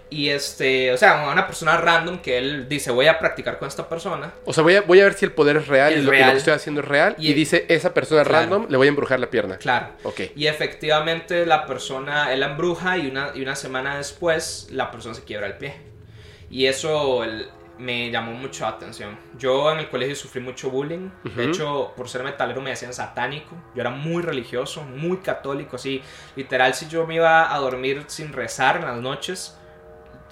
Y este, o sea, a una persona random que él dice, voy a practicar con esta persona. O sea, voy a, voy a ver si el poder es real Es y, lo, y real. lo que estoy haciendo es real. Y, Y- dice, esa persona Claro. random, le voy a embrujar la pierna. Claro. Ok. Y efectivamente la persona, él la embruja y una, y una semana después la persona se quiebra el pie. Y eso el- me llamó mucho la atención. Yo en el colegio sufrí mucho bullying. De Ujú. hecho, por ser metalero me decían satánico. Yo era muy religioso, muy católico. Así, literal, si yo me iba a dormir sin rezar en las noches,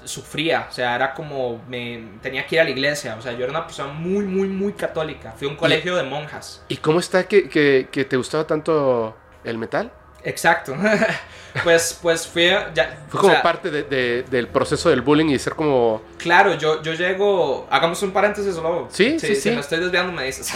sufría. O sea, era como, me tenía que ir a la iglesia. O sea, yo era una persona muy, muy, muy católica. Fui a un colegio de monjas. ¿Y cómo está que, que- que te gustaba tanto el metal? Exacto. pues, pues fui a- ya, Fue como sea, parte de- de- del proceso del bullying y ser como... Claro, yo, yo llego. Hagamos un paréntesis solo. Sí, sí, Si sí. me estoy desviando, me dices.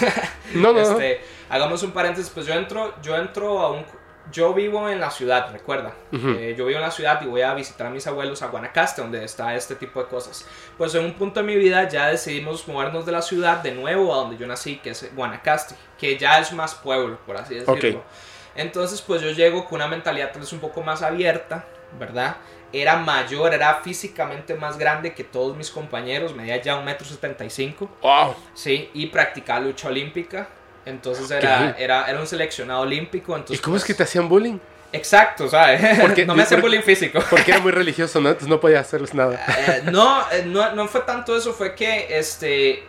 No, no, no. Este, hagamos un paréntesis. Pues yo entro, yo entro a un. Yo vivo en la ciudad, recuerda. Eh, yo vivo en la ciudad y voy a visitar a mis abuelos a Guanacaste, donde está este tipo de cosas. Pues en un punto de mi vida ya decidimos movernos de la ciudad de nuevo a donde yo nací, que es Guanacaste, que ya es más pueblo, por así decirlo. Entonces, pues yo llego con una mentalidad tal vez un poco más abierta, ¿verdad? Era mayor, era físicamente más grande que todos mis compañeros, medía ya un metro setenta y cinco, ¡Wow! sí, y practicaba lucha olímpica. Entonces era, era, era un seleccionado olímpico. ¿Y cómo es que pues, te hacían bullying? Exacto, ¿sabes? Porque- no me hacen bullying físico. Porque era muy religioso, ¿no? Entonces no podía hacerles nada. Eh, no, eh, no, no fue tanto eso, fue que este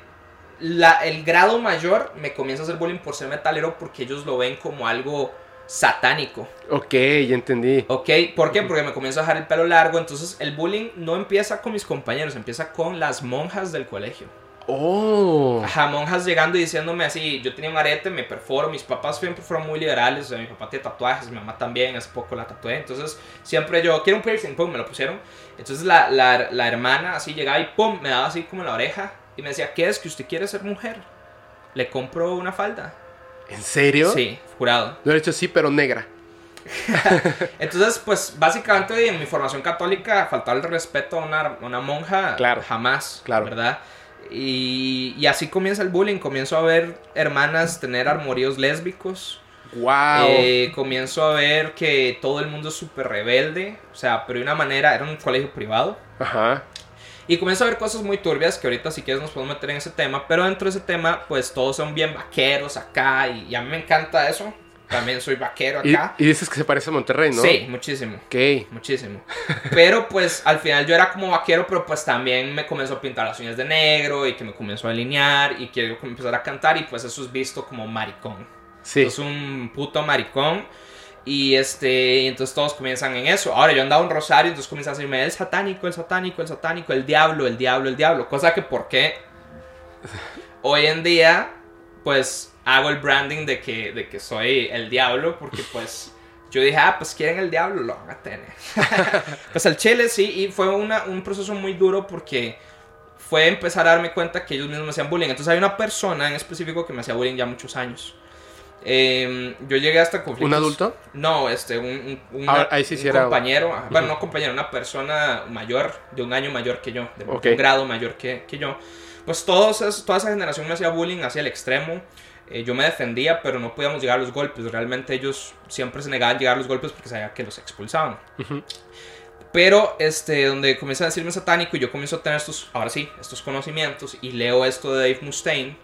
la, el grado mayor me comienza a hacer bullying por ser metalero porque ellos lo ven como algo satánico. Ok, ya entendí. ¿Ok? ¿Por qué? Porque me comienzo a dejar el pelo largo. Entonces el bullying no empieza con mis compañeros, empieza con las monjas del colegio. ¡Oh! Ajá, monjas llegando y diciéndome así, yo tenía un arete, me perforo, mis papás siempre fueron muy liberales, o sea, mi papá tiene tatuajes, mi mamá también, hace poco la tatué, entonces siempre yo, quiero un piercing, pum, me lo pusieron. Entonces la, la, la hermana así llegaba y pum, me daba así como en la oreja y me decía, ¿qué es que usted quiere ser mujer? Le compro una falda. ¿En serio? Sí, jurado. Lo he hecho sí, pero negra. Entonces, pues básicamente en mi formación católica faltar el respeto a una, una monja Claro. jamás, Claro. ¿verdad? Y, y así comienza el bullying. Comienzo a ver hermanas tener armoríos lésbicos. ¡Wow! Eh, comienzo a ver que todo el mundo es súper rebelde. O sea, pero de una manera, era un colegio privado. Ajá. Y comienzo a ver cosas muy turbias que ahorita si quieres nos podemos meter en ese tema. Pero dentro de ese tema, pues todos son bien vaqueros acá. Y, y a mí me encanta eso. También soy vaquero Y, acá. y dices que se parece a Monterrey, ¿no? Sí, muchísimo. Ok. Muchísimo. Pero pues al final yo era como vaquero, pero pues también me comenzó a pintar las uñas de negro y que me comenzó a alinear y quiero empezar a cantar y pues eso es visto como maricón. Sí. Es un puto maricón. Y este, y entonces todos comienzan en eso. Ahora yo andaba un rosario, entonces comienzan a decirme el satánico, el satánico, el satánico, el diablo, el diablo, el diablo. Cosa que por qué hoy en día, pues hago el branding de que, de que soy el diablo, porque pues yo dije, ah, pues quieren el diablo, lo van a tener. pues el chile sí, y fue una- un proceso muy duro porque fue empezar a darme cuenta que ellos mismos me hacían bullying. Entonces hay una persona en específico que me hacía bullying ya muchos años. Eh, yo llegué hasta conflictos. ¿Un adulto? No, este, un, un- una- Ah, ahí sí un sí compañero, bueno, no compañero, una persona mayor, de un año mayor que yo, de Ok. un grado mayor que, que yo. Pues todos toda esa generación me hacía bullying hacia el extremo. Eh, yo me defendía, pero no podíamos llegar a los golpes. Realmente ellos siempre se negaban a llegar a los golpes porque sabían que los expulsaban. Pero este, donde comienza a decirme satánico y yo comienzo a tener estos, ahora sí, estos conocimientos y leo esto de Dave Mustaine.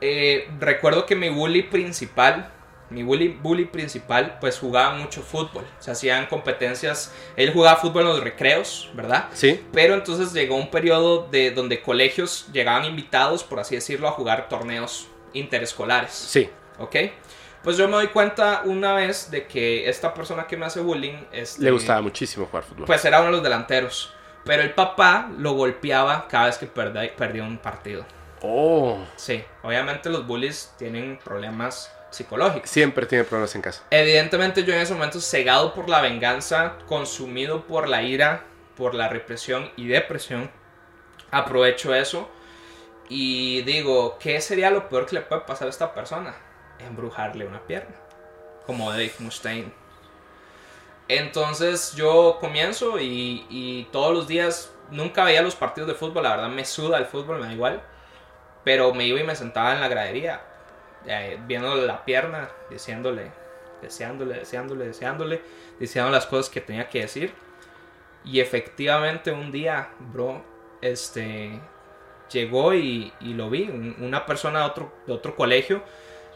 eh, recuerdo que mi bully principal, mi bully, bully principal, pues jugaba mucho fútbol. Se hacían competencias, él jugaba fútbol en los recreos, ¿verdad? Sí. Pero entonces llegó un periodo de donde colegios llegaban invitados, por así decirlo, a jugar torneos interescolares. Sí. ¿Ok? Pues yo me doy cuenta una vez de que esta persona que me hace bullying este, Le gustaba muchísimo jugar fútbol. Pues era uno de los delanteros. Pero el papá lo golpeaba cada vez que perdía, perdía un partido. oh. Sí, obviamente los bullies tienen problemas psicológicos. Siempre tiene problemas en casa. Evidentemente yo en ese momento cegado por la venganza, consumido por la ira, por la represión y depresión, aprovecho eso y digo, ¿qué sería lo peor que le puede pasar a esta persona? Embrujarle una pierna, como Dave Mustaine. Entonces yo comienzo y, todos los días, nunca veía los partidos de fútbol, la verdad me suda el fútbol, me da igual, pero me iba y me sentaba en la gradería, eh, viéndole la pierna, diciéndole, deseándole, deseándole, deseándole, diciendo las cosas que tenía que decir. Y efectivamente un día, bro, este, llegó y, y lo vi, un- una persona de otro, de otro colegio,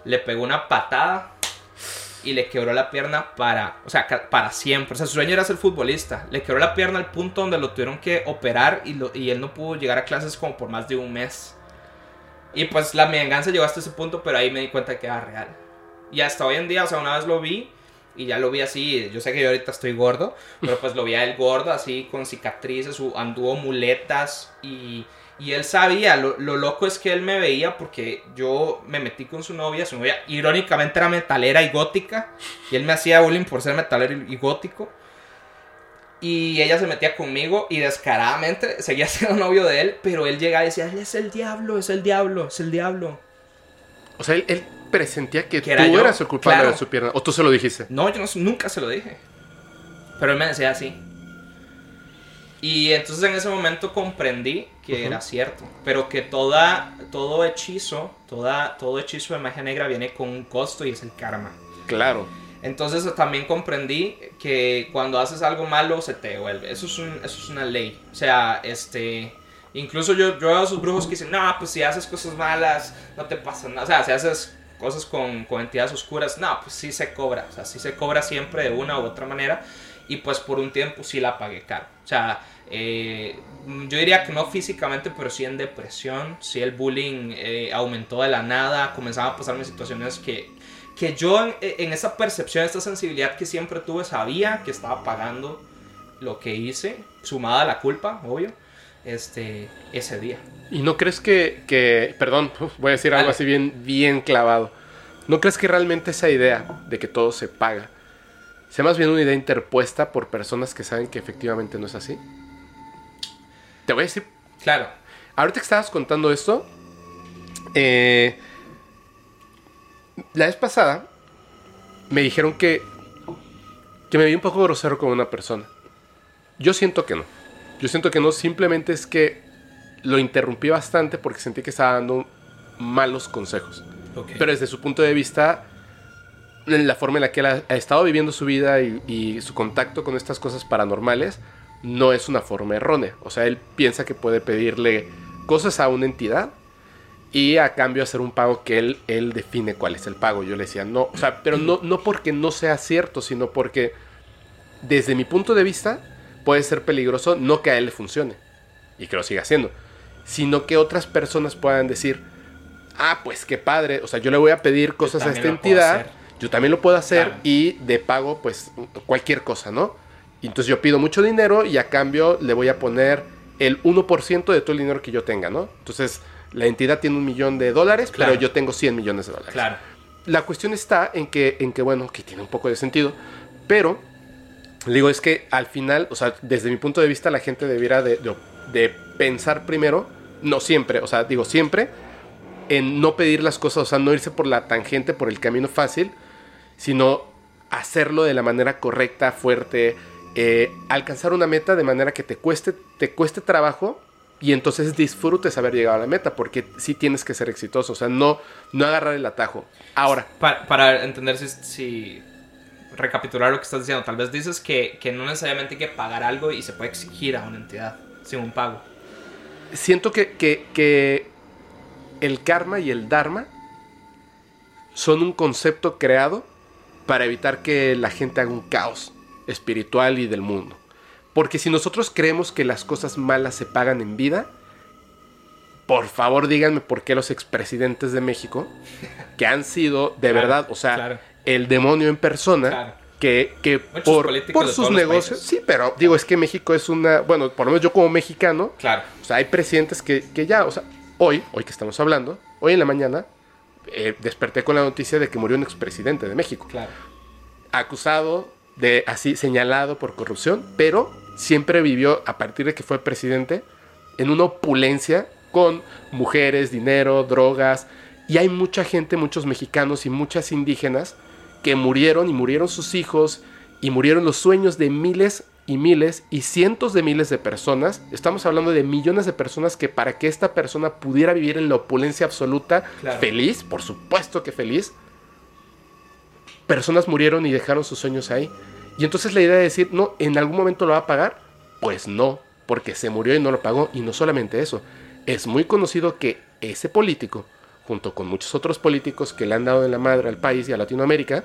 le pegó una patada y le quebró la pierna para, o sea, para siempre. O sea, su sueño era ser futbolista. Le quebró la pierna al punto donde lo tuvieron que operar y, lo- y él no pudo llegar a clases como por más de un mes. Y pues la venganza llegó hasta ese punto, pero ahí me di cuenta que era real. Y hasta hoy en día, o sea, una vez lo vi y ya lo vi así. Yo sé que yo ahorita estoy gordo, pero pues lo vi a él gordo, así con cicatrices, anduvo muletas y, y él sabía. Lo, lo loco es que él me veía porque yo me metí con su novia. Su novia, irónicamente, era metalera y gótica. Y él me hacía bullying por ser metalero y gótico. Y ella se metía conmigo y descaradamente seguía siendo novio de él, pero él llegaba y decía, él es el diablo, es el diablo, es el diablo. O sea, él, él presentía que, tú eras el culpable claro. de su pierna. O tú se lo dijiste. No, yo no- nunca se lo dije. Pero él me decía así. Y entonces en ese momento comprendí que era cierto. Pero que toda, todo hechizo, toda, todo hechizo de magia negra viene con un costo y es el karma. Claro. Entonces también comprendí que cuando haces algo malo se te devuelve. Eso es, un- eso es una ley. O sea, este... Incluso yo, yo veo a esos brujos que dicen, no, pues si haces cosas malas, no te pasa nada. O sea, si haces cosas con, con entidades oscuras, no, pues sí se cobra. O sea, sí se cobra siempre de una u otra manera. Y pues por un tiempo sí la pagué caro. O sea, eh, yo diría que no físicamente, pero sí en depresión. Sí el bullying eh, aumentó de la nada. Comenzaban a pasarme situaciones que, que yo en, en esa percepción, esta sensibilidad que siempre tuve, sabía que estaba pagando lo que hice, sumada a la culpa, obvio, este, ese día. ¿Y no crees que, que perdón, voy a decir algo así bien, bien clavado? ¿No crees que realmente esa idea de que todo se paga sea más bien una idea interpuesta por personas que saben que efectivamente no es así? Te voy a decir, Claro, ahorita que estabas contando esto, eh, la vez pasada me dijeron que que me vi un poco grosero con una persona. Yo siento que no. Yo siento que no, simplemente es que lo interrumpí bastante porque sentí que estaba dando malos consejos. Pero desde su punto de vista, en la forma en la que él ha, ha estado viviendo su vida y, y su contacto con estas cosas paranormales, no es una forma errónea. O sea, él piensa que puede pedirle cosas a una entidad y a cambio hacer un pago que él, él define cuál es el pago. Yo le decía, no, o sea, pero no, no porque no sea cierto, sino porque desde mi punto de vista puede ser peligroso, no que a él le funcione y que lo siga haciendo, sino que otras personas puedan decir, ah, pues qué padre, o sea, yo le voy a pedir cosas a esta entidad, yo también lo puedo hacer Claro. y de pago, pues cualquier cosa, ¿no? Y entonces yo pido mucho dinero y a cambio le voy a poner el 1% de todo el dinero que yo tenga, ¿no? Entonces la entidad tiene un millón de dólares, Claro. pero yo tengo 100 millones de dólares. Claro. La cuestión está en que, en que, bueno, que tiene un poco de sentido, pero digo, es que al final, o sea, desde mi punto de vista, la gente debiera de, de- de pensar primero, no siempre, o sea, digo siempre, en no pedir las cosas, o sea, no irse por la tangente, por el camino fácil, sino hacerlo de la manera correcta, fuerte, eh, alcanzar una meta de manera que te cueste, te cueste trabajo y entonces disfrutes haber llegado a la meta, porque sí tienes que ser exitoso, o sea, no, no agarrar el atajo. Ahora, Pa- para entender si, si- recapitular lo que estás diciendo, tal vez dices que, que no necesariamente hay que pagar algo y se puede exigir a una entidad sin un pago. siento que, que- que el karma y el dharma son un concepto creado para evitar que la gente haga un caos espiritual y del mundo. Porque si nosotros creemos que las cosas malas se pagan en vida, por favor díganme por qué los expresidentes de México, que han sido de Claro, verdad, o sea, claro. el demonio en persona, Claro. que, que por, por sus negocios, sí, pero digo, es que México es una, bueno, por lo menos yo como mexicano, Claro. o sea, hay presidentes que, que ya, o sea, hoy, hoy que estamos hablando, hoy en la mañana, eh, desperté con la noticia de que murió un expresidente de México, Claro. acusado de, así, señalado por corrupción, pero siempre vivió, a partir de que fue presidente, en una opulencia con mujeres, dinero, drogas, y hay mucha gente, muchos mexicanos y muchas indígenas que murieron y murieron sus hijos y murieron los sueños de miles y miles y cientos de miles de personas. Estamos hablando de millones de personas que para que esta persona pudiera vivir en la opulencia absoluta, Claro. feliz, por supuesto que feliz, personas murieron y dejaron sus sueños ahí. Y entonces la idea de decir, no, en algún momento lo va a pagar, pues no, porque se murió y no lo pagó. Y no solamente eso, es muy conocido que ese político, junto con muchos otros políticos que le han dado en la madre al país y a Latinoamérica,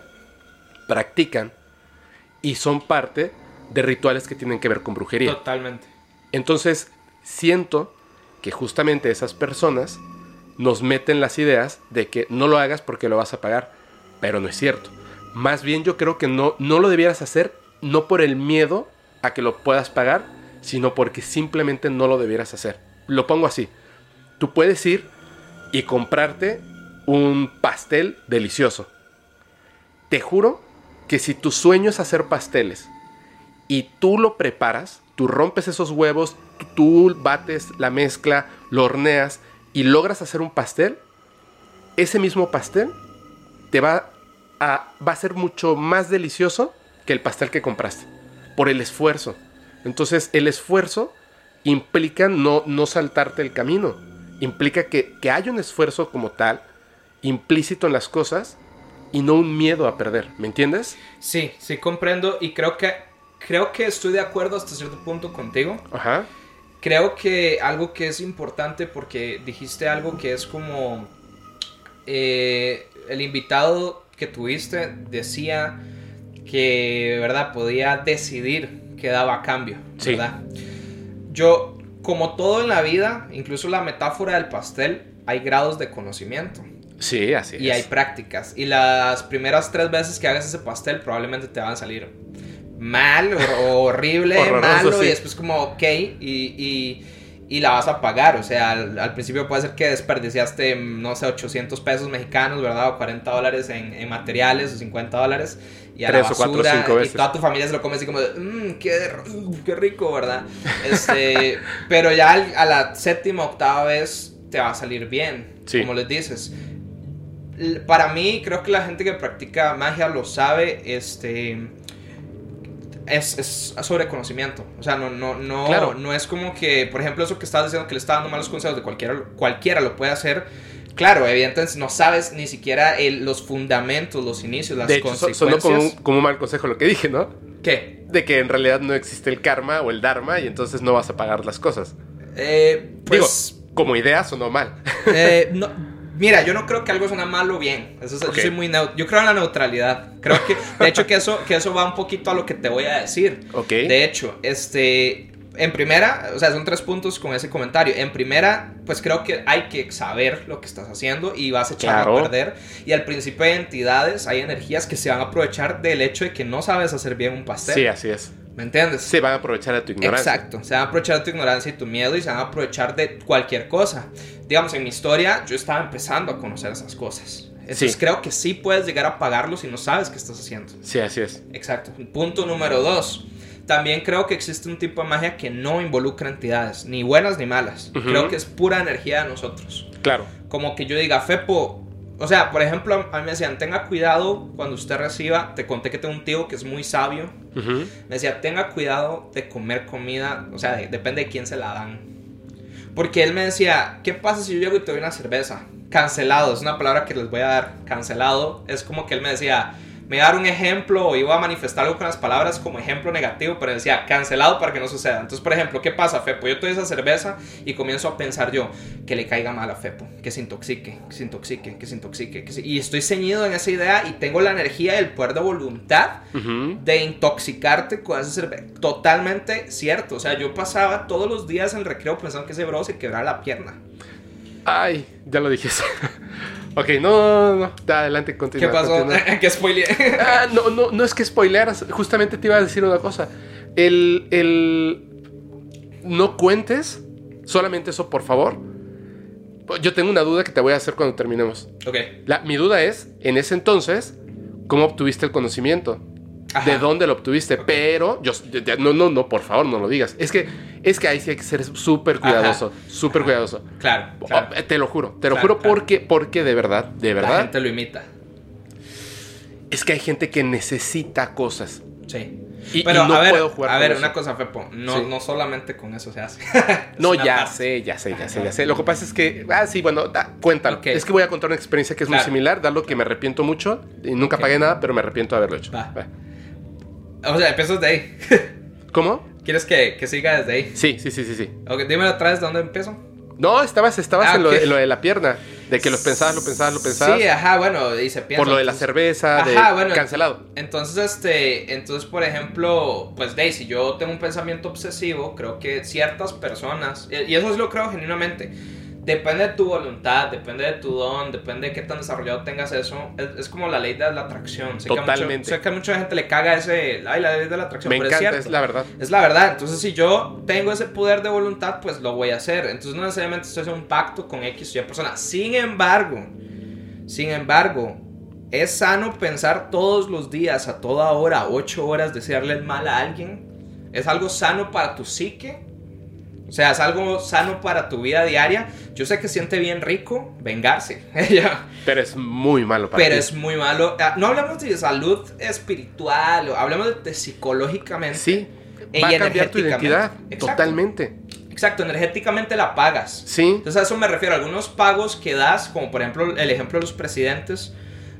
practican y son parte de rituales que tienen que ver con brujería. Totalmente. Entonces, siento que justamente esas personas nos meten las ideas de que no lo hagas porque lo vas a pagar, pero no es cierto. Más bien yo creo que no, no lo debieras hacer, no por el miedo a que lo puedas pagar, sino porque simplemente no lo debieras hacer. Lo pongo así. Tú puedes ir y comprarte un pastel delicioso. Te juro que si tu sueño es hacer pasteles y tú lo preparas, tú rompes esos huevos, tú, bates la mezcla, lo horneas y logras hacer un pastel, ese mismo pastel te va a, va a ser mucho más delicioso que el pastel que compraste, por el esfuerzo. Entonces el esfuerzo implica no, no saltarte el camino, implica que, que hay un esfuerzo como tal, implícito en las cosas, y no un miedo a perder, ¿me entiendes? Sí, sí comprendo y creo que creo que estoy de acuerdo hasta cierto punto contigo. Ajá. Creo que algo que es importante porque dijiste algo que es como eh, el invitado que tuviste decía que, ¿verdad? Podía decidir qué daba a cambio, Sí. ¿verdad? Yo, como todo en la vida, incluso la metáfora del pastel, hay grados de conocimiento. Sí, así Y es. hay prácticas. Y las primeras tres veces que hagas ese pastel probablemente te van a salir mal, o horrible, Horroroso, malo, sí. y después como, ok, y, y, y la vas a pagar. O sea, al, al principio puede ser que desperdiciaste, no sé, 800 pesos mexicanos, ¿verdad? O 40 dólares en, en materiales, o 50 dólares. Y a la Tres o cuatro, basura, cinco veces. y toda tu familia se lo come así como de, mmm, qué, qué rico, ¿verdad? Este, pero ya al- a la séptima, octava vez te va a salir bien, Sí. como les dices para mí, creo que la gente que practica magia lo sabe, este, es, es sobre conocimiento. O sea, no, no, no, Claro. no es como que, por ejemplo, eso que estabas diciendo que le está dando malos consejos de cualquiera, cualquiera lo puede hacer. Claro, evidentemente no sabes ni siquiera el- los fundamentos, los inicios, las de hecho, consecuencias. sonó como un, como un mal consejo lo que dije, ¿no? ¿Qué? De que en realidad no existe el karma o el dharma y entonces no vas a pagar las cosas. Eh, pues, Digo, como idea sonó mal. eh, no, mira, yo no creo que algo suena mal o bien. Eso es- Ok. Yo soy muy neut- Yo creo en la neutralidad. Creo que, de hecho, que eso, que eso va un poquito a lo que te voy a decir. De hecho, este, en primera, o sea, son tres puntos con ese comentario. En primera, pues creo que hay que saber lo que estás haciendo y vas a echarlo Claro. a perder. Y al principio hay entidades, hay energías que se van a aprovechar del hecho de que no sabes hacer bien un pastel. sí, así es. ¿Me entiendes? Se van a aprovechar de tu ignorancia. Exacto, se van a aprovechar de tu ignorancia y tu miedo y se van a aprovechar de cualquier cosa. Digamos, en mi historia yo estaba empezando a conocer esas cosas. Entonces Sí. creo que sí puedes llegar a pagarlo si no sabes qué estás haciendo. Sí, así es. Exacto. Punto número dos. También creo que existe un tipo de magia que no involucra entidades, ni buenas ni malas. Creo que es pura energía de nosotros. Claro. Como que yo diga, Fepo, o sea, por ejemplo, a mí me decían, tenga cuidado cuando usted reciba, te conté que tengo un tío que es muy sabio, Ujú. me decía, tenga cuidado de comer comida, o sea, de- depende de quién se la dan. Porque él me decía, ¿qué pasa si yo llego y te doy una cerveza? Cancelado, es una palabra que les voy a dar. Cancelado es como que él me decía, me dar un ejemplo o iba a manifestar algo con las palabras como ejemplo negativo, pero decía, cancelado para que no suceda. Entonces, por ejemplo, ¿qué pasa, Fepo? Yo doy esa cerveza y comienzo a pensar yo, que le caiga mal a Fepo, que se intoxique, que se intoxique, que se intoxique. Que se... Y estoy ceñido en esa idea y tengo la energía y el poder de voluntad de intoxicarte con esa cerveza. Totalmente cierto. O sea, yo pasaba todos los días en el recreo pensando que ese bro se quebraba la pierna. Ay, ya lo dijiste. ok, no, no, no. Da, adelante, continúa. ¿Qué pasó? que spoileé. Ah, no, no, no es que spoilearas. Justamente te iba a decir una cosa. El, el... No cuentes solamente eso, por favor. Yo tengo una duda que te voy a hacer cuando terminemos. ok. La- mi duda es, en ese entonces, ¿cómo obtuviste el conocimiento? Ajá. ¿De dónde lo obtuviste? Pero, yo, no, no, no, por favor, no lo digas. Es que, es que ahí sí hay que ser súper cuidadoso, súper cuidadoso. Claro. claro. Oh, te lo juro, te lo Claro, juro claro. porque, porque de verdad, de La verdad, gente lo imita. es que hay gente que necesita cosas. Sí. Y, Pero y no a ver, puedo jugar a ver eso. una cosa, Fepo. No, Sí. no solamente con eso se hace. No, ya sé, ya sé, ya sé, ya sé. Lo que pasa es que, ah, sí, bueno, da, cuéntalo. Es que voy a contar una experiencia que es muy similar, de algo que me arrepiento mucho. Y nunca pagué nada, pero me arrepiento de haberlo hecho. Va. Va. O sea, empiezas de ahí. ¿Cómo? ¿Quieres que, que siga desde ahí? Sí, sí, sí, sí, sí. Ok, dímelo otra vez de dónde empiezo. No, estabas, estabas Ah, en, lo de, en lo de la pierna. De que los pensabas, lo pensabas, lo pensabas. Sí, ajá, bueno, y se piensa. por lo de la cerveza, de Ajá, bueno. cancelado. Entonces, este, entonces, por ejemplo, pues Daisy, yo tengo un pensamiento obsesivo, creo que ciertas personas, y y eso sí lo creo genuinamente, depende de tu voluntad, depende de tu don, depende de qué tan desarrollado tengas eso, es, es como la ley de la atracción. Sé Que mucho- Totalmente. sé que a mucha gente le caga ese, ay, la ley de la atracción, Me pero encanta, es es, la verdad. Es la verdad, entonces si yo tengo ese poder de voluntad, pues lo voy a hacer. Entonces no necesariamente estoy haciendo un pacto con X o Y persona. Sin embargo, sin embargo, es sano pensar todos los días, a toda hora, 8 horas, desearle el mal a alguien. Es algo sano para tu psique. O sea, es algo sano para tu vida diaria. Yo sé que siente bien rico vengarse. Pero es muy malo para Pero ti. es muy malo. Ah, No hablemos de salud espiritual, o hablemos de psicológicamente. Sí, Y va a cambiar tu identidad. Exacto. Totalmente. Exacto, energéticamente la pagas. Sí, Entonces a eso me refiero. Algunos pagos que das, como por ejemplo el ejemplo de los presidentes,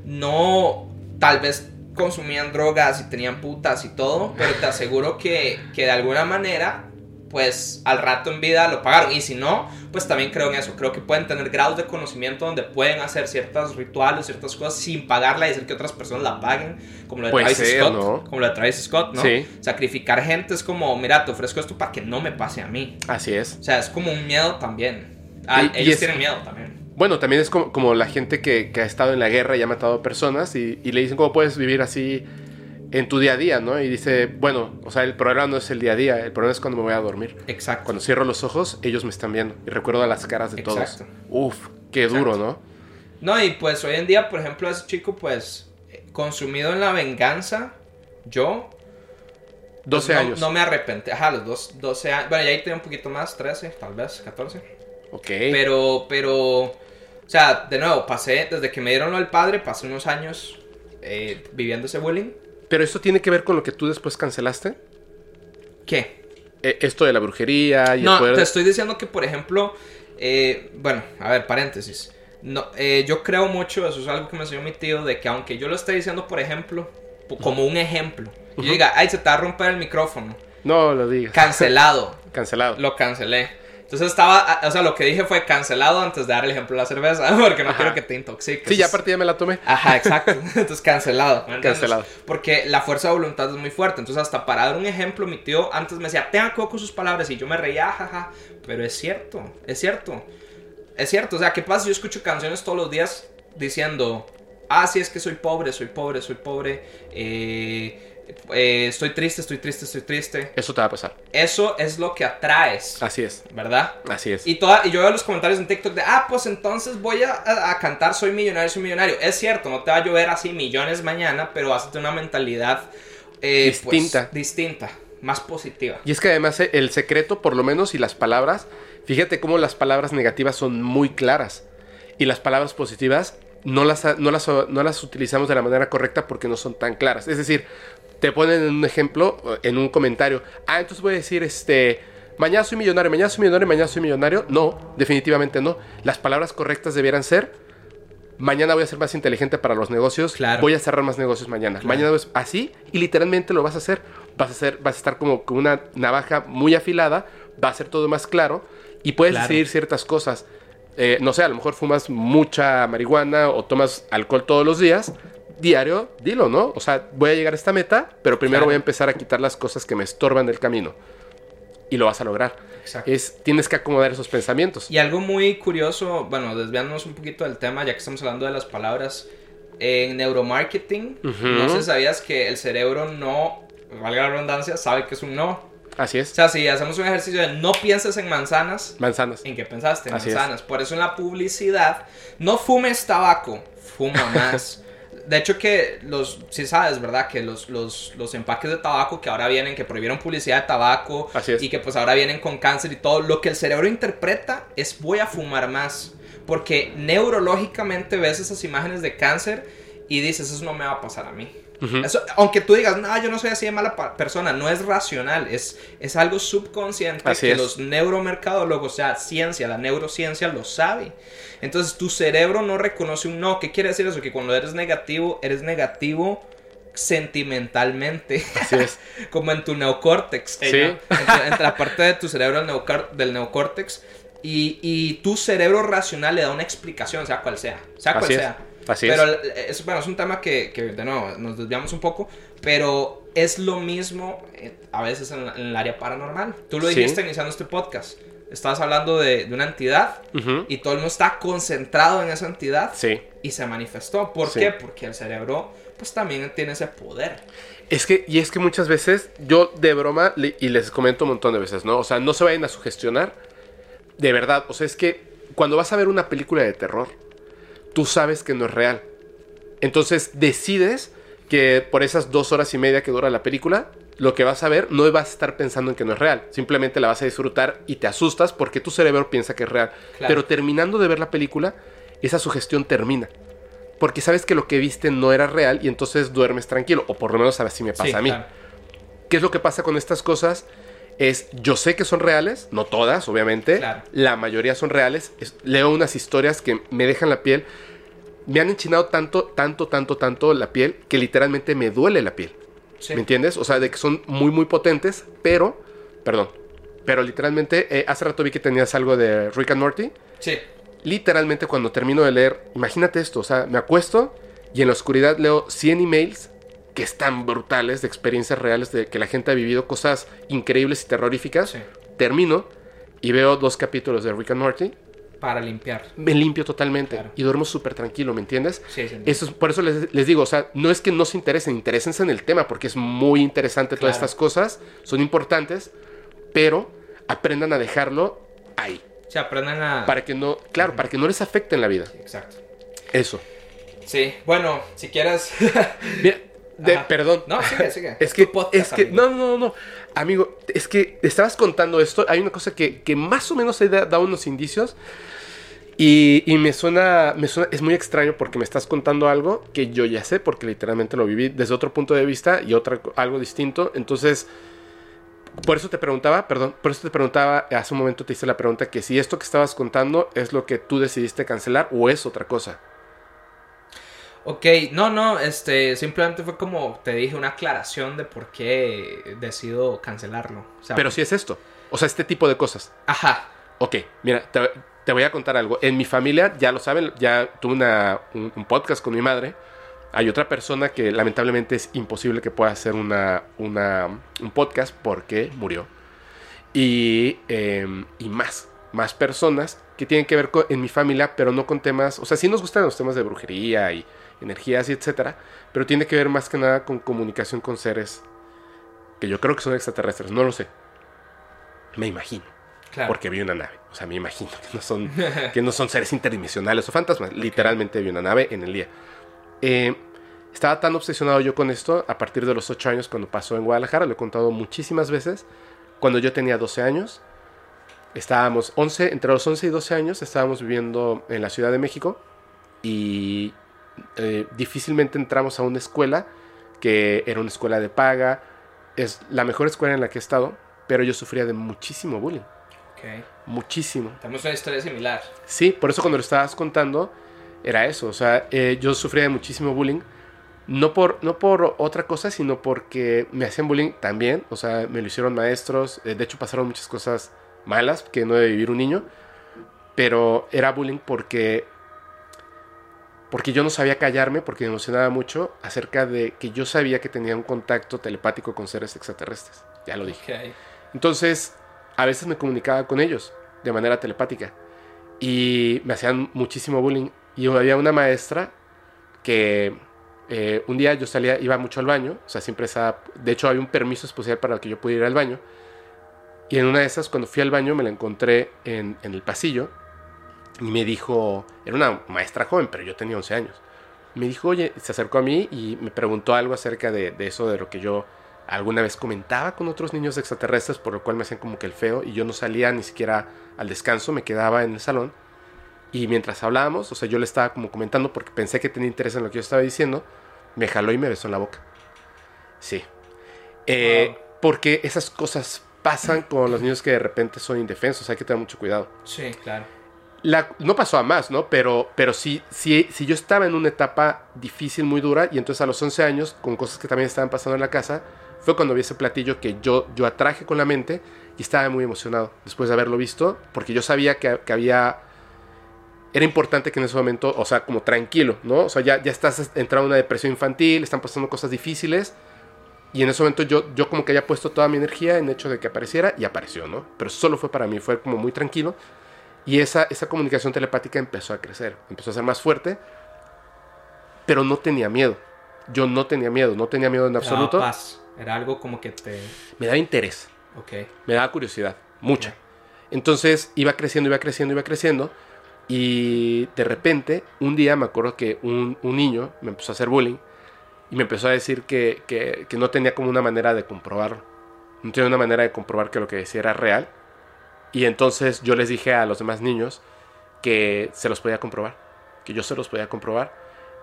no tal vez consumían drogas y tenían putas y todo, pero te aseguro que, que de alguna manera, pues al rato en vida lo pagaron. Y si no, pues también creo en eso. Creo que pueden tener grados de conocimiento donde pueden hacer ciertos rituales, ciertas cosas sin pagarla y hacer que otras personas la paguen, como lo de Puede Travis Scott. ¿no? Como lo de Travis Scott, ¿no? Sí. Sacrificar gente es como, mira, te ofrezco esto para que no me pase a mí. así es. O sea, es como un miedo también. Ah, Y- y ellos es- tienen miedo también. Bueno, también es como, como la gente que, que ha estado en la guerra y ha matado personas y, y le dicen cómo puedes vivir así en tu día a día, ¿no? Y dice, bueno, o sea, el problema no es el día a día, el problema es cuando me voy a dormir. Exacto. Cuando cierro los ojos, ellos me están viendo y recuerdo las caras de Exacto. todos. Uf, qué duro, ¿no? No, y pues hoy en día, por ejemplo, ese chico, pues, consumido en la venganza, yo... pues, 12 no, años. No me arrepentí. Ajá, los dos, 12 años. Bueno, ya ahí tenía un poquito más, 13, tal vez, 14. ok. Pero, pero... O sea, de nuevo, pasé, desde que me dieron lo del padre, pasé unos años eh, viviendo ese bullying. Pero esto tiene que ver con lo que tú después cancelaste. ¿Qué? Eh, esto de la brujería y el No, poder te estoy diciendo que, por ejemplo, eh, bueno, a ver, paréntesis. No, eh, yo creo mucho, eso es algo que me enseñó mi tío, de que aunque yo lo esté diciendo, por ejemplo, como un ejemplo, y yo diga, ay, se te va a romper el micrófono, No lo digas. cancelado, Cancelado. lo cancelé. Entonces estaba, o sea, lo que dije fue cancelado antes de dar el ejemplo de la cerveza, porque no Ajá. quiero que te intoxiques. Sí, ya aparte ya me la tomé. Ajá, exacto. Entonces cancelado. Cancelado. Porque la fuerza de voluntad es muy fuerte. Entonces, hasta para dar un ejemplo, mi tío antes me decía, tenga cuidado con sus palabras. Y yo me reía, jaja. Pero es cierto, es cierto. Es cierto. O sea, ¿qué pasa? Yo escucho canciones todos los días diciendo, ah, sí, es que soy pobre, soy pobre, soy pobre. eh, eh, estoy triste, estoy triste, estoy triste. Eso te va a pasar. Eso es lo que atraes, Así es. ¿verdad? Así es. Y, toda, y yo veo los comentarios en TikTok de, ah, pues entonces voy a, a- a cantar Soy millonario, soy millonario. Es cierto, no te va a llover así millones mañana, pero tener una mentalidad eh, pues, Distinta. distinta, más positiva. Y es que además eh, el secreto, por lo menos, y las palabras, fíjate cómo las palabras negativas son muy claras. Y las palabras positivas no las, no las, no las utilizamos de la manera correcta porque no son tan claras. Es decir, te ponen en un ejemplo, en un comentario, ah, entonces voy a decir, este, mañana soy millonario, mañana soy millonario, mañana soy millonario. No, definitivamente no. Las palabras correctas debieran ser, mañana voy a ser más inteligente para los negocios, Claro. voy a cerrar más negocios mañana. Claro. Mañana es así y literalmente lo vas a hacer. Vas a hacer, vas a estar como con una navaja muy afilada, va a ser todo más claro y puedes Claro. decidir ciertas cosas. Eh, no sé, a lo mejor fumas mucha marihuana o tomas alcohol todos los días. Diario, dilo, ¿no? O sea, voy a llegar a esta meta, pero primero Claro. voy a empezar a quitar las cosas que me estorban del camino. Y lo vas a lograr. Exacto. Es, tienes que acomodar esos pensamientos. Y algo muy curioso, bueno, desviándonos un poquito del tema, ya que estamos hablando de las palabras, en neuromarketing, no sé sabías que el cerebro no, valga la redundancia, sabe que es un no. Así O es. sea, si hacemos un ejercicio de no pienses en manzanas, Manzanas. ¿En qué pensaste? En Así es. manzanas. Por eso en la publicidad, no fumes tabaco, fuma más. De hecho que los, sí sabes, ¿verdad? Que los, los, los empaques de tabaco que ahora vienen, que prohibieron publicidad de tabaco Así es. y que pues ahora vienen con cáncer y todo, lo que el cerebro interpreta es voy a fumar más. Porque neurológicamente ves esas imágenes de cáncer y dices, eso no me va a pasar a mí. Eso, aunque tú digas, no, yo no soy así de mala persona, no es racional, es, es algo subconsciente Así que es. los neuromercadólogos, o sea, ciencia, la neurociencia lo sabe. Entonces tu cerebro no reconoce un no. ¿Qué quiere decir eso? Que cuando eres negativo, eres negativo sentimentalmente, Así es. como en tu neocórtex. Sí. Entre, entre la parte de tu cerebro del, neocórtex. Y, y tu cerebro racional le da una explicación, sea cual sea. Sea cual Así sea. Así pero es. es, bueno, es un tema que, que, de nuevo, nos desviamos un poco, pero es lo mismo eh, a veces en, en el área paranormal. Tú lo Sí. dijiste iniciando este podcast. Estabas hablando de, de una entidad y todo el mundo está concentrado en esa entidad Sí. y se manifestó. ¿Por Sí. qué? Porque el cerebro pues también tiene ese poder. Es que, y es que muchas veces, yo de broma, le- y les comento un montón de veces, ¿no? O sea, no se vayan a sugestionar. De verdad, o sea, es que cuando vas a ver una película de terror, tú sabes que no es real. Entonces decides que por esas dos horas y media que dura la película, lo que vas a ver no vas a estar pensando en que no es real. Simplemente la vas a disfrutar y te asustas porque tu cerebro piensa que es real. Claro. Pero terminando de ver la película, esa sugestión termina. Porque sabes que lo que viste no era real y entonces duermes tranquilo. O por lo menos así me pasa Sí, a mí. claro. ¿Qué es lo que pasa con estas cosas? Es, yo sé que son reales, no todas, obviamente. Claro. La mayoría son reales. Es- leo unas historias que me dejan la piel. Me han enchinado tanto, tanto, tanto, tanto la piel que literalmente me duele la piel. Sí. ¿Me entiendes? O sea, de que son muy, muy potentes, pero, perdón, pero literalmente, eh, hace rato vi que tenías algo de Rick and Morty. Sí. Literalmente cuando termino de leer, imagínate esto, o sea, me acuesto y en la oscuridad leo 100 emails que están brutales de experiencias reales de que la gente ha vivido cosas increíbles y terroríficas. Sí. Termino y veo dos capítulos de Rick and Morty. Para limpiar. Me limpio totalmente Claro. y duermo súper tranquilo, ¿me entiendes? Sí, sí. Eso es, por eso les, les digo, o sea, no es que no se interesen, interésense en el tema porque es muy interesante todas estas cosas, son importantes, pero aprendan a dejarlo ahí, Se aprenden a... para que no, claro, para que no les afecte en la vida. Exacto. Eso. Sí, bueno, si quieres... Mira, de- perdón. No, sigue, sigue. Es que, podcast, es que, amigo. no, no, no, amigo, es que estabas contando esto, hay una cosa que, que más o menos he da- dado unos indicios, Y, y me, suena, me suena, es muy extraño porque me estás contando algo que yo ya sé, porque literalmente lo viví desde otro punto de vista y otra, algo distinto. Entonces, por eso te preguntaba, perdón, por eso te preguntaba, hace un momento te hice la pregunta que si esto que estabas contando es lo que tú decidiste cancelar o es otra cosa. Ok, no, no, este, simplemente fue como te dije una aclaración de por qué decido cancelarlo. O sea, Pero si es esto, o sea, este tipo de cosas. Ajá, Ok, mira, te, te voy a contar algo. En mi familia, ya lo saben, ya tuve una, un, un podcast con mi madre. Hay otra persona que lamentablemente es imposible que pueda hacer una, una, un podcast porque murió. Y, eh, y más, más personas que tienen que ver con, en mi familia, pero no con temas, o sea, sí nos gustan los temas de brujería y energías y etcétera, pero tiene que ver más que nada con comunicación con seres que yo creo que son extraterrestres, no lo sé. Me imagino claro. porque vi una nave. O sea, me imagino que no son, que no son seres interdimensionales o fantasmas. Literalmente vi una nave en el día. Eh, estaba tan obsesionado yo con esto a partir de los 8 años cuando pasó en Guadalajara. Lo he contado muchísimas veces. Cuando yo tenía 12 años, estábamos 11, entre los 11 y 12 años, estábamos viviendo en la Ciudad de México y eh, difícilmente entramos a una escuela que era una escuela de paga. Es la mejor escuela en la que he estado, pero yo sufría de muchísimo bullying. Ok. Muchísimo. Tenemos una historia similar. Sí, por eso cuando lo estabas contando, era eso. O sea, eh, yo sufría de muchísimo bullying. No por, no por otra cosa, sino porque me hacían bullying también. O sea, me lo hicieron maestros. eh, de hecho, pasaron muchas cosas malas que no debe vivir un niño. Pero era bullying porque. Porque yo no sabía callarme, porque me emocionaba mucho acerca de que yo sabía que tenía un contacto telepático con seres extraterrestres. Ya lo dije. Entonces, a veces me comunicaba con ellos de manera telepática y me hacían muchísimo bullying. Y había una maestra que eh, un día yo salía, iba mucho al baño, o sea, siempre estaba, de hecho había un permiso especial para que yo pudiera ir al baño. Y en una de esas, cuando fui al baño, me la encontré en, en el pasillo y me dijo, era una maestra joven, pero yo tenía 11 años. Me dijo, oye, se acercó a mí y me preguntó algo acerca de, de eso, de lo que yo alguna vez comentaba con otros niños extraterrestres, por lo cual me hacían como que el feo y yo no salía ni siquiera al descanso, me quedaba en el salón. Y mientras hablábamos, o sea, yo le estaba como comentando porque pensé que tenía interés en lo que yo estaba diciendo, me jaló y me besó en la boca. Sí. Eh, Wow. Porque esas cosas pasan con los niños que de repente son indefensos, hay que tener mucho cuidado. Sí, claro. La- no pasó a más, ¿no? Pero, pero sí, sí, sí yo estaba en una etapa difícil, muy dura, y entonces a los 11 años, con cosas que también estaban pasando en la casa, fue cuando vi ese platillo que yo, yo atraje con la mente y estaba muy emocionado después de haberlo visto, porque yo sabía que, que había... Era importante que en ese momento, o sea, como tranquilo, ¿no? O sea, ya, ya estás entrando en una depresión infantil, están pasando cosas difíciles, y en ese momento yo, yo como que había puesto toda mi energía en el hecho de que apareciera, y apareció, ¿no? Pero solo fue para mí, fue como muy tranquilo. Y esa, esa comunicación telepática empezó a crecer, empezó a ser más fuerte, pero no tenía miedo. Yo no tenía miedo, no tenía miedo en absoluto. paz. Era algo como que te. Me daba interés, Ok. me daba curiosidad, mucha. Entonces iba creciendo, iba creciendo, iba creciendo. Y de repente, un día me acuerdo que un, un niño me empezó a hacer bullying y me empezó a decir que, que- que no tenía como una manera de comprobarlo. No tenía una manera de comprobar que lo que decía era real. Y entonces yo les dije a los demás niños que se los podía comprobar, que yo se los podía comprobar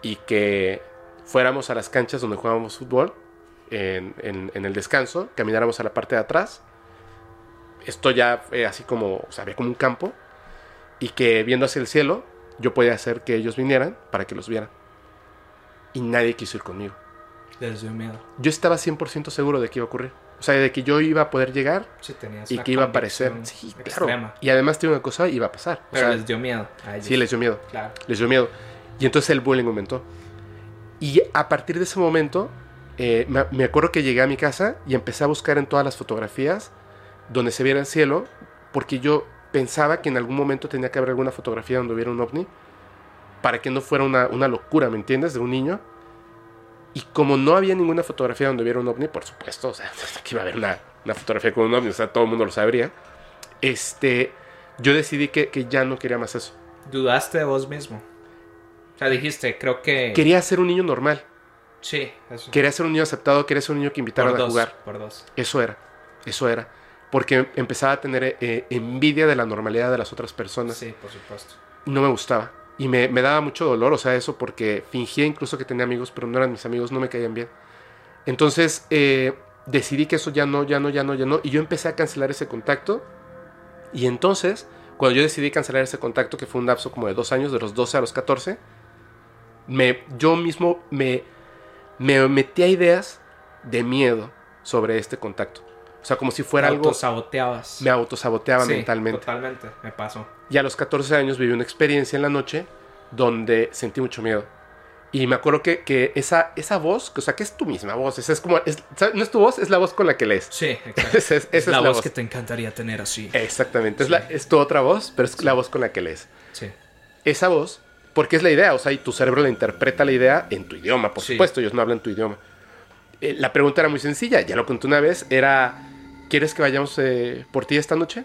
y que fuéramos a las canchas donde jugábamos fútbol en, en- en el descanso, camináramos a la parte de atrás. Esto ya fue así como, o sea, había como un campo y que viendo hacia el cielo yo podía hacer que ellos vinieran para que los vieran. Y nadie quiso ir conmigo. Les dio miedo. Yo estaba 100% seguro de que iba a ocurrir. O sea, de que yo iba a poder llegar Sí, y que iba a aparecer. Sí, claro. Y además tiene una cosa, iba a pasar. O Pero sea, les dio miedo a ellos. sí, les dio miedo. Claro. Les dio miedo. Y entonces el bullying aumentó. Y a partir de ese momento, eh, me, me acuerdo que llegué a mi casa y empecé a buscar en todas las fotografías donde se viera el cielo, porque yo pensaba que en algún momento tenía que haber alguna fotografía donde hubiera un ovni, para que no fuera una, una locura, ¿me entiendes? De un niño. Y como no había ninguna fotografía donde hubiera un ovni, por supuesto, o sea, que iba a haber una, una fotografía con un ovni, o sea, todo el mundo lo sabría. Este, yo decidí que, que ya no quería más eso. Dudaste de vos mismo. O sea, dijiste, creo que. Quería ser un niño normal. Sí, eso. Quería ser un niño aceptado, quería ser un niño que invitaran por a jugar. Por dos. Eso era, eso era. Porque empezaba a tener eh, envidia de la normalidad de las otras personas. Sí, por supuesto. no me gustaba. Y me, me daba mucho dolor, o sea, eso porque fingía incluso que tenía amigos, pero no eran mis amigos, no me caían bien. Entonces eh, decidí que eso ya no, ya no, ya no, ya no. Y yo empecé a cancelar ese contacto. Y entonces, cuando yo decidí cancelar ese contacto, que fue un lapso como de dos años, de los 12 a los 14, me, yo mismo me, me metí a ideas de miedo sobre este contacto. O sea, como si fuera Te algo... autosaboteabas. Me autosaboteaba Sí, mentalmente. Totalmente, me pasó. Y a los 14 años viví una experiencia en la noche donde sentí mucho miedo. Y me acuerdo que, que esa, esa voz, o sea, que es tu misma voz, esa es como, es- no es tu voz, es la voz con la que lees. Sí, exacto. Esa es, esa la, es voz que te encantaría tener así. Exactamente, es, la, es tu otra voz, pero es la voz con la que lees. Sí. Esa voz, porque es la idea, o sea, y tu cerebro la interpreta la idea en tu idioma, por Sí. supuesto, ellos no hablan tu idioma. Eh, la pregunta era muy sencilla, ya lo conté una vez, era, ¿quieres que vayamos eh, por ti esta noche?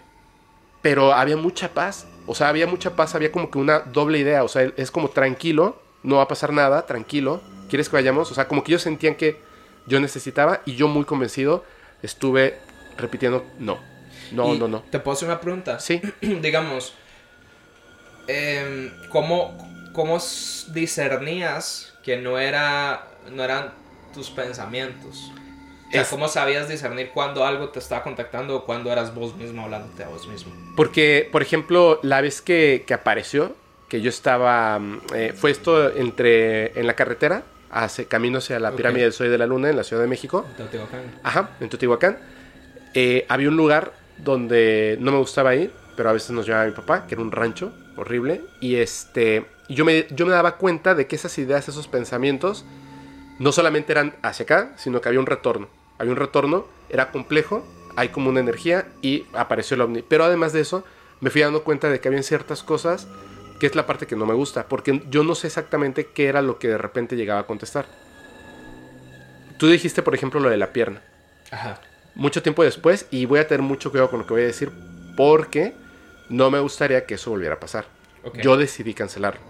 Pero había mucha paz, o sea, había mucha paz, había como que una doble idea, o sea, es como tranquilo, no va a pasar nada, tranquilo, ¿quieres que vayamos? O sea, como que ellos sentían que yo necesitaba y yo muy convencido estuve repitiendo, no, no, Y no, no. ¿Te puedo hacer una pregunta? Sí, Digamos, em, ¿cómo, ¿cómo discernías que no, era, no eran tus pensamientos? O sea, Es- ¿cómo sabías discernir cuando algo te estaba contactando o cuando eras vos mismo hablándote a vos mismo? Porque, por ejemplo, la vez que, que apareció, que yo estaba, mm, eh, fue esto entre, en la carretera, hacia, camino hacia la pirámide del Sol de la Luna en la Ciudad de México, Teotihuacán. ajá, en Teotihuacán, eh, había un lugar donde no me gustaba ir, pero a veces nos llevaba mi papá, que era un rancho horrible, y este, yo me, yo me daba cuenta de que esas ideas, esos pensamientos, no solamente eran hacia acá, sino que había un retorno. Había un retorno, era complejo, hay como una energía y apareció el ovni. Pero además de eso, me fui dando cuenta de que había ciertas cosas que es la parte que no me gusta, porque yo no sé exactamente qué era lo que de repente llegaba a contestar. Tú dijiste, por ejemplo, lo de la pierna. Ajá. Mucho tiempo después, y voy a tener mucho cuidado con lo que voy a decir, porque no me gustaría que eso volviera a pasar. Yo decidí cancelarlo.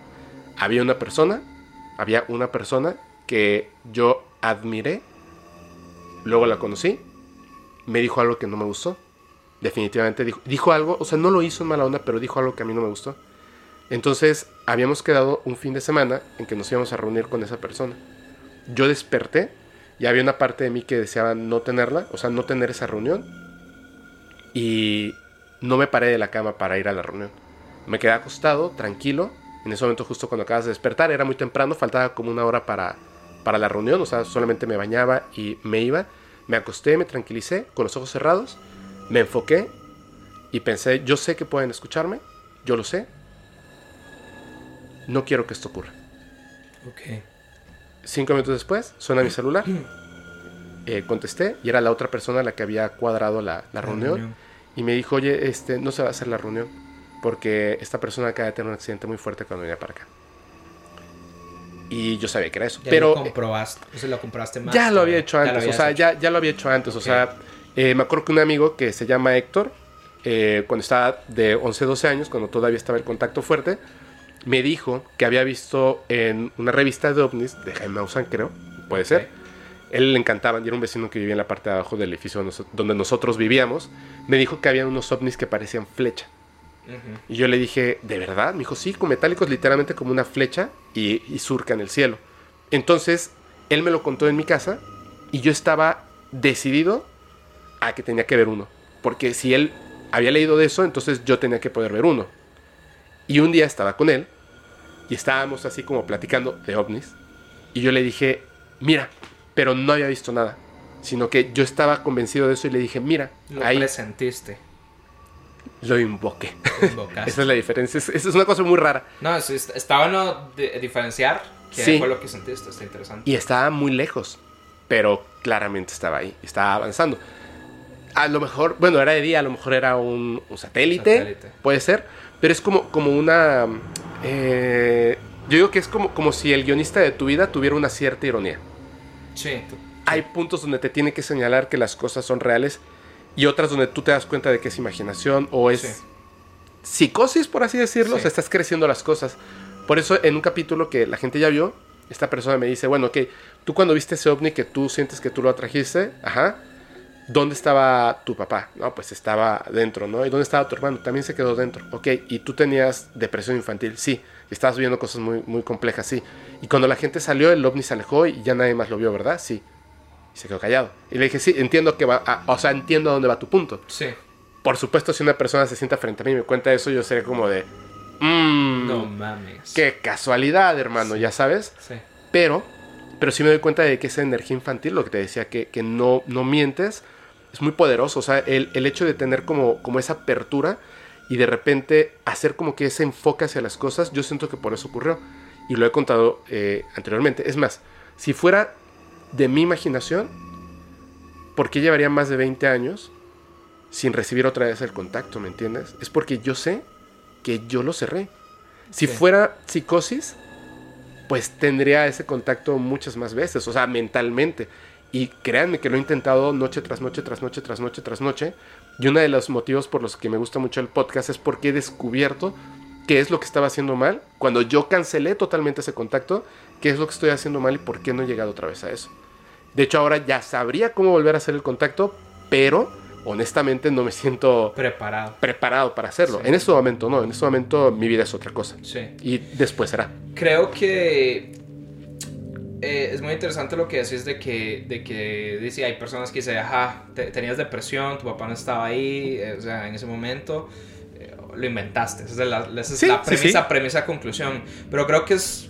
Había una persona, había una persona que yo admiré, luego la conocí, me dijo algo que no me gustó. Definitivamente dijo, algo, o sea, no lo hizo en mala onda, pero dijo algo que a mí no me gustó. Entonces, habíamos quedado un fin de semana en que nos íbamos a reunir con esa persona. Yo desperté y había una parte de mí que deseaba no tenerla, o sea, no tener esa reunión. Y no me paré de la cama para ir a la reunión. Me quedé acostado, tranquilo. En ese momento, justo cuando acabas de despertar, era muy temprano, faltaba como una hora para, para la reunión, o sea, solamente me bañaba y me iba. Me acosté, me tranquilicé, con los ojos cerrados, me enfoqué y pensé, yo sé que pueden escucharme, yo lo sé. No quiero que esto ocurra. Ok. Cinco minutos después, suena mi celular. Eh, contesté y era la otra persona la que había cuadrado la, la reunión. reunión. Y me dijo, oye, este, no se va a hacer la reunión porque esta persona acaba de tener un accidente muy fuerte cuando venía para acá. Y yo sabía que era eso. Ya pero lo comprobaste. O sea, lo compraste más. ya lo había hecho antes, o sea, hecho. ya, ya lo había hecho antes. O sea, eh, me acuerdo que un amigo que se llama Héctor, eh, cuando estaba de 11, 12 años, cuando todavía estaba el contacto fuerte, me dijo que había visto en una revista de ovnis, de Jaime Maussan, creo, puede ser. Él le encantaban, y era un vecino que vivía en la parte de abajo del edificio donde nosotros vivíamos. Me dijo que había unos ovnis que parecían flecha. Y yo le dije, ¿de verdad? Me dijo, sí, con metálicos literalmente como una flecha y, y surca en el cielo. Entonces, él me lo contó en mi casa y yo estaba decidido a que tenía que ver uno. Porque si él había leído de eso, entonces yo tenía que poder ver uno. Y un día estaba con él y estábamos así como platicando de ovnis. Y yo le dije, mira, pero no había visto nada. Sino que yo estaba convencido de eso y le dije, mira, Lo ahí presentiste. Lo invoqué. Esa es la diferencia. Es, es una cosa muy rara. No, es- es- está bueno diferenciar qué Sí. fue lo que sentiste. Está interesante. Y estaba muy lejos. Pero claramente estaba ahí. Estaba avanzando. A lo mejor, bueno, era de día, a lo mejor era un, un satélite, Satélite. Puede ser. Pero es como, como una. eh, yo digo que es como, como si el guionista de tu vida tuviera una cierta ironía. Sí. Hay puntos donde te tiene que señalar que las cosas son reales y otras donde tú te das cuenta de que es imaginación o es Sí. psicosis, por así decirlo. Sí. O sea, estás creciendo las cosas. Por eso, en un capítulo que la gente ya vio, esta persona me dice: Bueno, ok, tú cuando viste ese ovni que tú sientes que tú lo atrajiste, ajá, ¿dónde estaba tu papá? No, pues estaba dentro, ¿no? ¿Y dónde estaba tu hermano? También se quedó dentro. Ok, ¿y tú tenías depresión infantil? Sí. Estabas viendo cosas muy, muy complejas, sí. Y cuando la gente salió, el ovni se alejó y ya nadie más lo vio, ¿verdad? Sí. Y se quedó callado. Y le dije, sí, entiendo que va, a- o sea, entiendo a dónde va tu punto. Sí. Por supuesto, si una persona se sienta frente a mí y me cuenta eso, yo sería como de, mmm, No mames. qué casualidad, hermano, ya sabes. Sí. Pero, pero sí me doy cuenta de que esa energía infantil, lo que te decía, que, que no, no mientes, es muy poderoso. O sea, el, el hecho de tener como, como esa apertura y de repente hacer como que ese enfoque hacia las cosas, yo siento que por eso ocurrió. Y lo he contado eh, anteriormente. Es más, si fuera de mi imaginación, ¿por qué llevaría más de 20 años sin recibir otra vez el contacto? ¿Me entiendes? Es porque yo sé que yo lo cerré. Si Sí. fuera psicosis, pues tendría ese contacto muchas más veces, o sea, mentalmente. Y créanme que lo he intentado noche tras noche, tras noche, tras noche, tras noche. Y uno de los motivos por los que me gusta mucho el podcast es porque he descubierto qué es lo que estaba haciendo mal. Cuando yo cancelé totalmente ese contacto, qué es lo que estoy haciendo mal y por qué no he llegado otra vez a eso. De hecho, ahora ya sabría cómo volver a hacer el contacto, pero honestamente no me siento Preparado. preparado para hacerlo. Sí. En este momento no, en este momento mi vida es otra cosa. Sí. Y después será. Creo que eh, es muy interesante lo que decís de que, de que dice, hay personas que dicen, ajá, te- tenías depresión, tu papá no estaba ahí, eh, o sea, en ese momento eh, lo inventaste. Esa es la, esa es Sí, la sí, premisa, premisa, conclusión. Pero creo que es,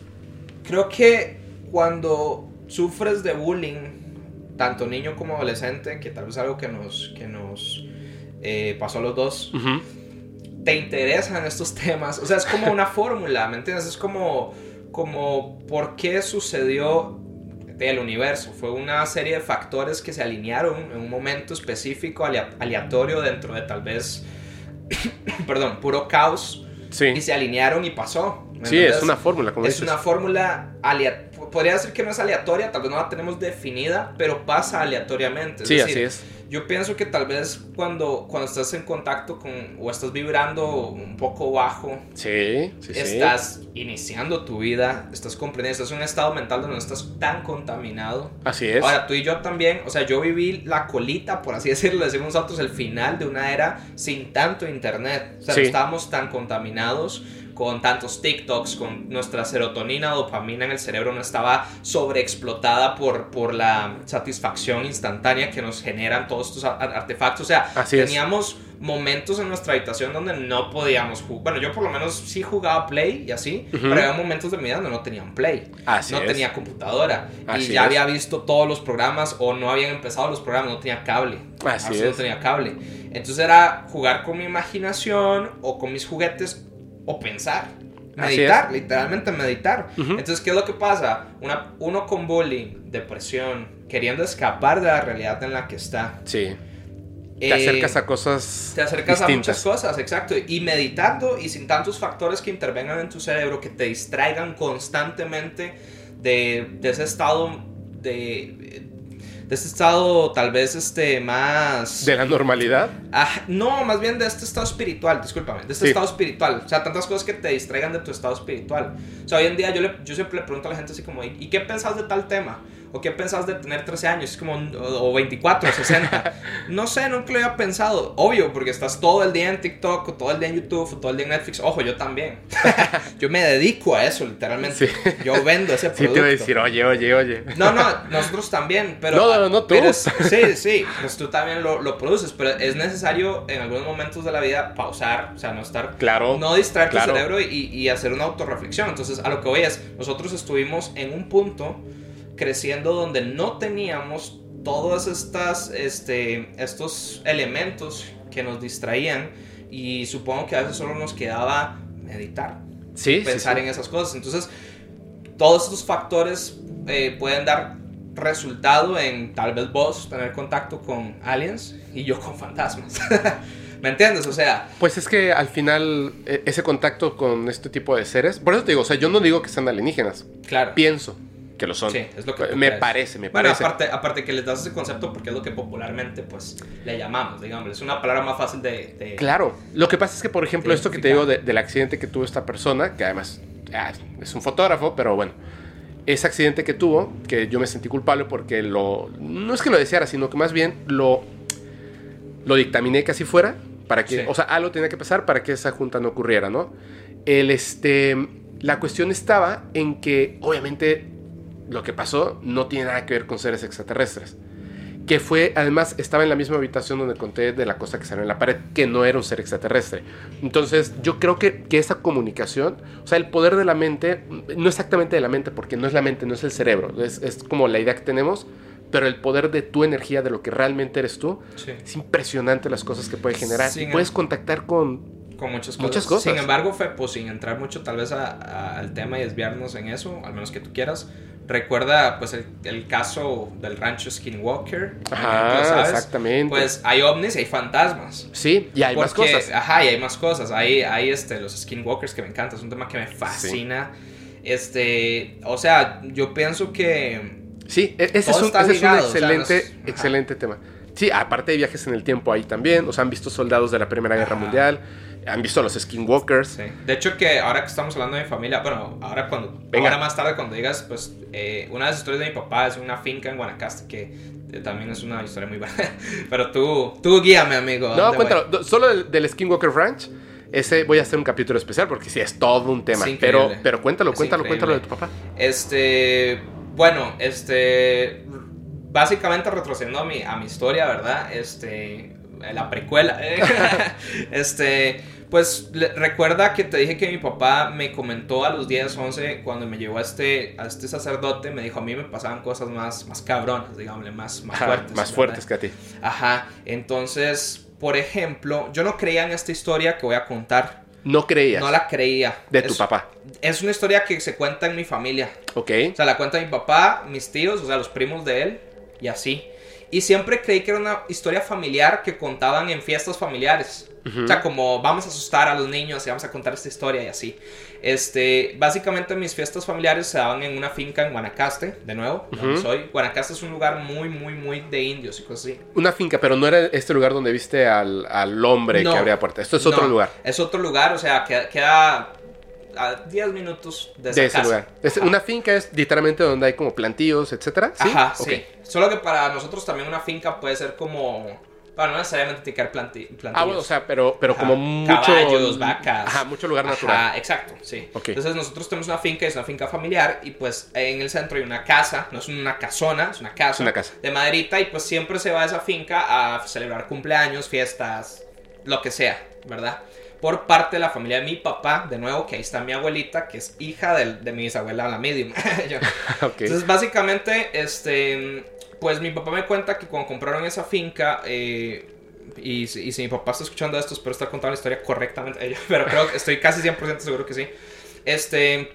creo que cuando sufres de bullying, tanto niño como adolescente, que tal vez es algo que nos, que nos eh, pasó a los dos, te interesan estos temas. O sea, es como una fórmula, ¿me entiendes? Es como, como por qué sucedió el universo. Fue una serie de factores que se alinearon en un momento específico, alea- aleatorio, dentro de tal vez, perdón, puro caos. Y Sí, se alinearon y pasó. ¿me sí, entiendes? es una fórmula, como Es dices. una fórmula alea- Podría decir que no es aleatoria, tal vez no la tenemos definida, pero pasa aleatoriamente. Es Sí, decir, así es. Yo pienso que tal vez cuando, cuando estás en contacto con o estás vibrando un poco bajo, Sí, sí, sí. estás iniciando tu vida, estás comprendiendo, estás en un estado mental donde no estás tan contaminado. Así es. Ahora, tú y yo también, o sea, yo viví la colita, por así decirlo, decimos nosotros, el final de una era sin tanto internet. O sea, Sí. no estábamos tan contaminados con tantos TikToks, con nuestra serotonina, dopamina en el cerebro no estaba sobreexplotada por, por la satisfacción instantánea que nos generan todos estos artefactos. O sea, Así teníamos momentos en nuestra habitación donde no podíamos jugar. Bueno, yo por lo menos sí jugaba Play y así, Ujú. pero había momentos de mi vida donde no tenían Play Así no es. tenía computadora Así y ya es. había visto todos los programas o no habían empezado los programas, no tenía cable. Así Absolutamente es. No tenía cable. Entonces era jugar con mi imaginación o con mis juguetes o pensar. Meditar, literalmente meditar. Entonces, ¿qué es lo que pasa? Una, uno con bullying, depresión, queriendo escapar de la realidad en la que está. Sí. Te eh, acercas a cosas te acercas a muchas cosas, exacto. Y meditando y sin tantos factores que intervengan en tu cerebro, que te distraigan constantemente de, de ese estado de, de ese estado tal vez este más... De la normalidad. Ah, no, más bien de este estado espiritual, discúlpame, de este Sí. estado espiritual. O sea, tantas cosas que te distraigan de tu estado espiritual. O sea, hoy en día yo, le, yo siempre le pregunto a la gente así como, ¿y y qué pensás de tal tema? ¿O qué pensás de tener 13 años? Es como, o o 24, 60. no sé, nunca lo había pensado. Obvio, porque estás todo el día en TikTok, o todo el día en YouTube, o todo el día en Netflix. Ojo, yo también. yo me dedico a eso, literalmente. Sí. Yo vendo ese Sí, producto. te iba a decir, oye, oye, oye. No, no, nosotros también, pero... No, no, no, tú. pero es- sí, sí, pues tú también lo, lo produces, pero es necesario en algunos momentos de la vida pausar, o sea, no estar... Claro. No distraer claro. tu cerebro y, y hacer una autorreflexión. Entonces, a lo que voy es, nosotros estuvimos en un punto creciendo donde no teníamos todos estas, este, estos elementos que nos distraían y supongo que a veces solo nos quedaba meditar Sí, pensar sí. en esas cosas. Entonces, todos estos factores eh, pueden dar resultado en tal vez vos tener contacto con aliens y yo con fantasmas. ¿Me entiendes? O sea, Pues es que al final e- ese contacto con este tipo de seres, por eso te digo, o sea, yo no digo que sean alienígenas, claro. pienso que lo son. Sí, es lo que me crees. parece, me Bueno, parece. aparte, aparte que les das ese concepto porque es lo que popularmente pues le llamamos, digamos. Es una palabra más fácil de... de- Claro, lo que pasa es que, por ejemplo, esto que te digo de- del accidente que tuvo esta persona, que además ah, es un fotógrafo, pero bueno, ese accidente que tuvo, que yo me sentí culpable porque lo, no es que lo deseara, sino que más bien lo, lo dictaminé que así fuera, para que, Sí. o sea, algo tenía que pasar para que esa junta no ocurriera, ¿no? El, este, la cuestión estaba en que, obviamente, lo que pasó no tiene nada que ver con seres extraterrestres. Que fue, además, estaba en la misma habitación donde conté de la cosa que salió en la pared, que no era un ser extraterrestre. Entonces, yo creo que, que esa comunicación, o sea, el poder de la mente, no exactamente de la mente, porque no es la mente, no es el cerebro, es, es como la idea que tenemos, pero el poder de tu energía, de lo que realmente eres tú, Sí. es impresionante las cosas que puede generar. Y puedes contactar con... Con muchas cosas. Muchas cosas. Sin embargo, fue pues sin entrar mucho tal vez a- a- al tema y desviarnos en eso, al menos que tú quieras. Recuerda pues el, el caso del rancho Skinwalker. Ajá, ¿sabes? exactamente. Pues hay ovnis y hay fantasmas. Sí, y hay más cosas. Ajá, y hay más cosas. Hay, hay este, los skinwalkers que me encanta. Es un tema que me fascina. Este, o sea, yo pienso que Sí, e- ese es un, ese es un ligado, o sea, excelente, excelente tema. Sí, aparte de viajes en el tiempo ahí también. O sea, han visto soldados de la Primera Guerra Ajá. Mundial. Han visto a los Skinwalkers. Sí. De hecho que ahora que estamos hablando de mi familia, bueno, ahora cuando, Venga. ahora más tarde cuando digas, pues eh, una de las historias de mi papá es una finca en Guanacaste que eh, también es una historia muy buena. Pero tú, tú guíame, amigo. ¿a No, cuéntalo. voy? Solo del, del Skinwalker Ranch. Ese voy a hacer un capítulo especial porque sí es todo un tema. Pero, pero cuéntalo, cuéntalo, cuéntalo de tu papá. Este, bueno, este, básicamente retrocediendo a mi, a mi historia, ¿verdad? Este, la precuela. este, pues le- recuerda que te dije que mi papá me comentó a los 10, 11, cuando me llevó a este, a este sacerdote, me dijo, a mí me pasaban cosas más, más cabronas, digámosle, más, más Ajá, fuertes. más ¿verdad? fuertes que a ti. Ajá, entonces, por ejemplo, yo no creía en esta historia que voy a contar. No creías No la creía. de tu Es- papá. Es una historia que se cuenta en mi familia. Ok. O sea, la cuenta mi papá, mis tíos, o sea, los primos de él, y así. Y siempre creí que era una historia familiar que contaban en fiestas familiares. O sea, como vamos a asustar a los niños y vamos a contar esta historia y así. Este, básicamente mis fiestas familiares se daban en una finca en Guanacaste, de nuevo, donde soy. Guanacaste es un lugar muy, muy, muy de indios y cosas así. Una finca, pero no era este lugar donde viste al, al hombre No. que abría puerta. Esto es otro No, lugar. Es otro lugar, o sea, queda, queda a 10 minutos de esa De ese casa. lugar. Es- una finca es literalmente donde hay como plantíos, etcétera. ¿Sí? Ajá, Ok. sí. Solo que para nosotros también una finca puede ser como. Bueno, no necesariamente tiene que haber planti- plantillos. Ah, bueno, o sea, pero, pero Ajá. como mucho. Caballos, vacas. Ajá, mucho lugar Ajá, natural. exacto, sí. Ok. Entonces nosotros tenemos una finca, es una finca familiar, y pues en el centro hay una casa, no es una casona, es una casa. Es una casa. De maderita, y pues siempre se va a esa finca a celebrar cumpleaños, fiestas, lo que sea, ¿verdad? Por parte de la familia de mi papá, de nuevo, que ahí está mi abuelita, que es hija de, mi bisabuela, la medium. Entonces, básicamente, este, pues mi papá me cuenta que cuando compraron esa finca, eh, y, si- y si mi papá está escuchando esto, espero estar contando la historia correctamente, pero creo que estoy casi 100% seguro que sí. Este,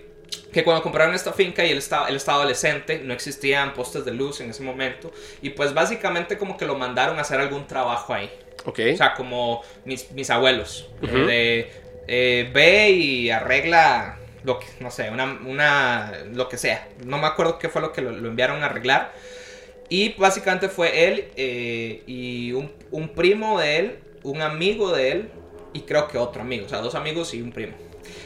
que cuando compraron esta finca y él estaba, él estaba adolescente, no existían postes de luz en ese momento, y pues básicamente como que lo mandaron a hacer algún trabajo ahí. Ok. O sea, como mis, mis abuelos. eh, Ujú. de eh, ve y arregla lo que, no sé, una, una, lo que sea. No me acuerdo qué fue lo que lo, lo enviaron a arreglar. Y básicamente fue él eh, y un, un primo de él, un amigo de él y creo que otro amigo. O sea, dos amigos y un primo.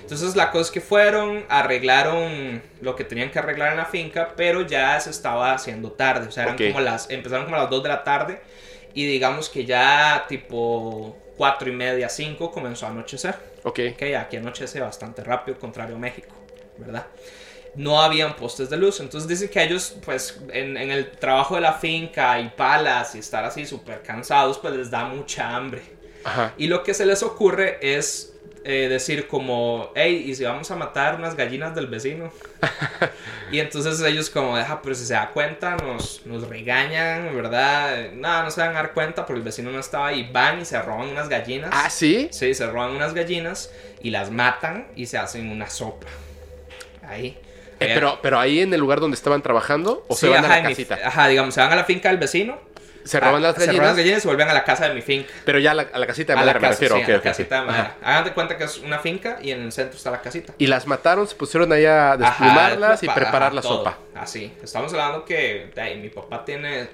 Entonces la cosa es que fueron, arreglaron lo que tenían que arreglar en la finca, pero ya se estaba haciendo tarde. O sea, eran Ok. como las, empezaron como a las 2 de la tarde y digamos que ya tipo 4 y media, 5 comenzó a anochecer. Ok. Ok, aquí anochece bastante rápido, contrario a México, ¿verdad? No habían postes de luz, entonces dice que ellos, pues, en, en el trabajo de la finca y palas y estar así súper cansados, pues les da mucha hambre. Ajá. Y lo que se les ocurre es eh, decir como, hey, ¿y si vamos a matar unas gallinas del vecino? y entonces ellos como, deja, pero si se da cuenta, nos, nos regañan, ¿verdad? No, no se van a dar cuenta porque el vecino no estaba ahí. Van y se roban unas gallinas. Ah, sí. Sí, se roban unas gallinas y las matan y se hacen una sopa. Ahí. Eh, pero, pero ahí en el lugar donde estaban trabajando o Sí, se van ajá, a la mi- casita. ajá, digamos, se van a la finca del vecino. Se roban ah, las Se roban gallinas, las gallinas y se vuelven a la casa de mi finca. pero ya a la, a la casita de madera me casa, refiero. sí, a la casita de madera. Hagan de cuenta que es una finca y en el centro está la casita. Y las mataron, se pusieron ahí a desplumarlas y Ajá, preparar la todo. sopa. Así. Estamos hablando que ay, mi papá tiene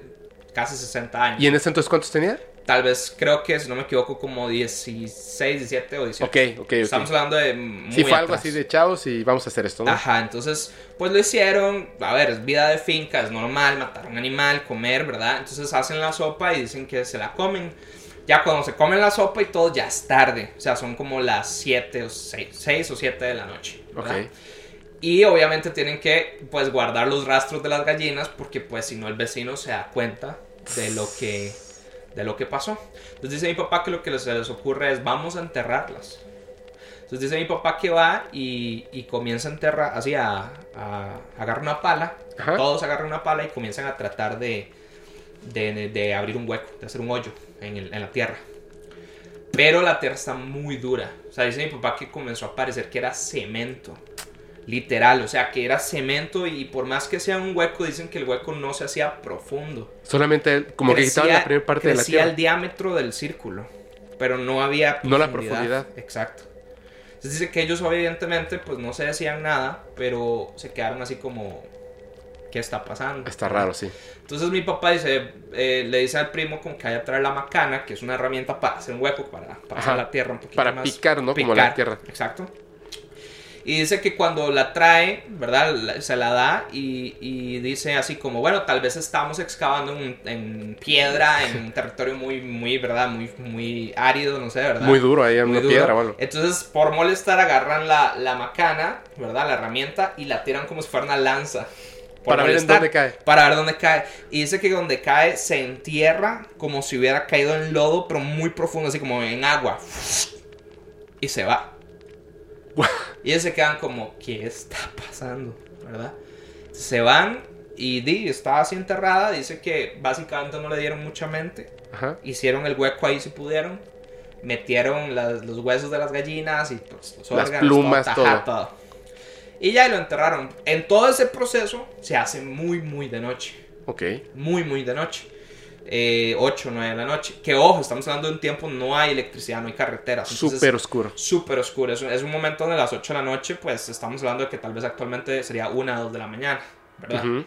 casi 60 años. ¿Y en ese entonces cuántos tenía? Tal vez, creo que, si no me equivoco, como 16, 17 o 18. Ok, ok, ok. Estamos hablando de muy Sí, fue algo atrás. así de chavos y vamos a hacer esto, ¿no? Ajá, entonces, pues lo hicieron. A ver, es vida de finca, es normal matar a un animal, comer, ¿verdad? Entonces hacen la sopa y dicen que se la comen. Ya cuando se comen la sopa y todo, ya es tarde. O sea, son como las 7 o 6, 6 o 7 de la noche. ¿verdad? Ok. Y obviamente tienen que pues guardar los rastros de las gallinas porque pues si no el vecino se da cuenta de lo que de lo que pasó. Entonces dice mi papá que lo que se les ocurre es vamos a enterrarlas. Entonces dice mi papá que va y, y comienza a enterrar, así a, a agarrar una pala. Ajá. Todos agarran una pala y comienzan a tratar de, de, de abrir un hueco, de hacer un hoyo en, el- en la tierra. Pero la tierra está muy dura. O sea, dice mi papá que comenzó a parecer que era cemento. Literal, o sea, que era cemento y por más que sea un hueco, dicen que el hueco no se hacía profundo. Solamente como que quitaban la primera parte de la crecía tierra. el diámetro del círculo, pero no había No la profundidad. Exacto. Entonces dice que ellos evidentemente pues no se decían nada, pero se quedaron así como ¿qué está pasando? Está raro, sí. Entonces mi papá dice, eh, le dice al primo con que vaya a traer la macana, que es una herramienta para hacer un hueco, para, para hacer la tierra un poquito Para más. picar, ¿no? Como la tierra. Exacto. Y dice que cuando la trae, ¿verdad? Se la da y, y dice así como, bueno, tal vez estamos excavando en, en piedra, en un territorio muy, muy, ¿verdad? Muy, muy árido, no sé, ¿verdad? Muy duro ahí en Muy una duro. piedra o algo. Entonces, por molestar, agarran la, la macana, ¿verdad? La herramienta y la tiran como si fuera una lanza. Para ver en dónde cae. Para ver dónde cae. Y dice que donde cae se entierra como si hubiera caído en lodo, pero muy profundo, así como en agua. Y se va. Y ellos se quedan como, ¿qué está pasando? ¿Verdad? Se van y Di está así enterrada. Dice que básicamente no le dieron mucha mente. Ajá. Hicieron el hueco ahí si pudieron. Metieron las- los huesos de las gallinas y pues, los Las órganos, plumas, ajá, todo. Y ya lo enterraron. En todo ese proceso se hace muy, muy de noche. Ok. Muy, muy de noche. Eh, 8, 9 de la noche. Que ojo, estamos hablando de un tiempo, no hay electricidad, no hay carreteras. Súper oscuro. súper oscuro. Es un, es un momento de las 8 de la noche, pues estamos hablando de que tal vez actualmente sería 1 o 2 de la mañana, ¿verdad?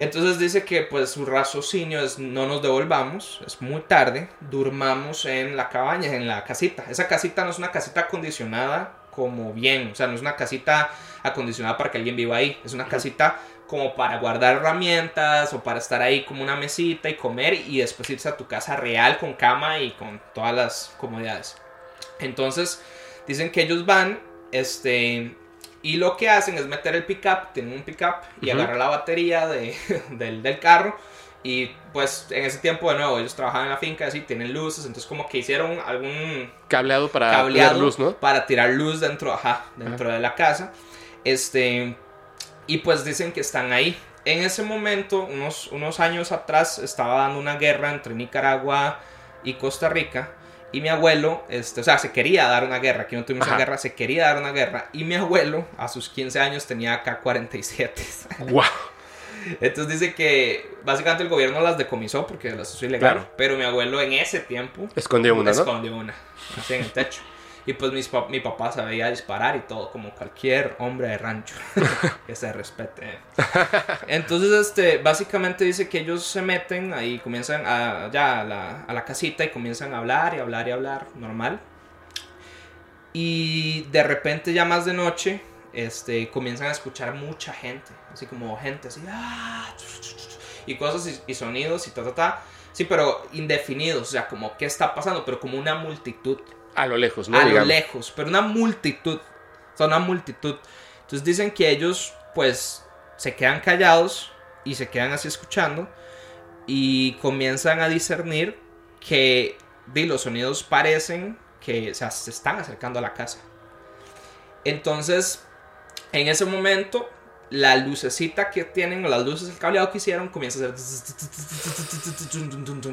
Entonces dice que pues su raciocinio es no nos devolvamos, es muy tarde, durmamos en la cabaña, en la casita. Esa casita no es una casita acondicionada como bien, o sea, no es una casita acondicionada para que alguien viva ahí, es una casita como para guardar herramientas o para estar ahí como una mesita y comer y después irse a tu casa real con cama y con todas las comodidades. Entonces, dicen que ellos van, este, y lo que hacen es meter el pickup, tienen un pickup y Ujú. agarrar la batería de, del, del carro. Y pues en ese tiempo, de nuevo, ellos trabajaban en la finca, así, tienen luces, entonces como que hicieron algún Cableado para cableado tener luz, ¿no? para tirar luz dentro, ajá, dentro de la casa. Este, y pues dicen que están ahí. En ese momento, unos, unos años atrás, estaba dando una guerra entre Nicaragua y Costa Rica. Y mi abuelo, este, o sea, se quería dar una guerra, aquí no tuvimos una Ajá. guerra, se quería dar una guerra. Y mi abuelo, a sus 15 años, tenía K-47. Wow. Entonces dice que básicamente el gobierno las decomisó porque las hizo ilegal. Claro. Pero mi abuelo en ese tiempo Escondió una, ¿no? escondió una, así en el techo. Y pues mis pa- mi papá sabía disparar y todo, como cualquier hombre de rancho. que se respete. Entonces, este, básicamente dice que ellos se meten ahí, comienzan a, ya a la, a la casita y comienzan a hablar y hablar y hablar, normal. Y de repente, ya más de noche, este, comienzan a escuchar mucha gente, así como gente así, "Ah", y cosas y, y sonidos y ta, ta, ta. Sí, pero indefinidos, o sea, como qué está pasando, pero como una multitud A lo lejos, ¿no? a lo lejos, pero una multitud. O sea, una multitud. Entonces dicen que ellos, pues, se quedan callados y se quedan así escuchando y comienzan a discernir que di, los sonidos parecen que o sea, se están acercando a la casa. Entonces, en ese momento, la lucecita que tienen, o las luces del cableado que hicieron, comienza a hacer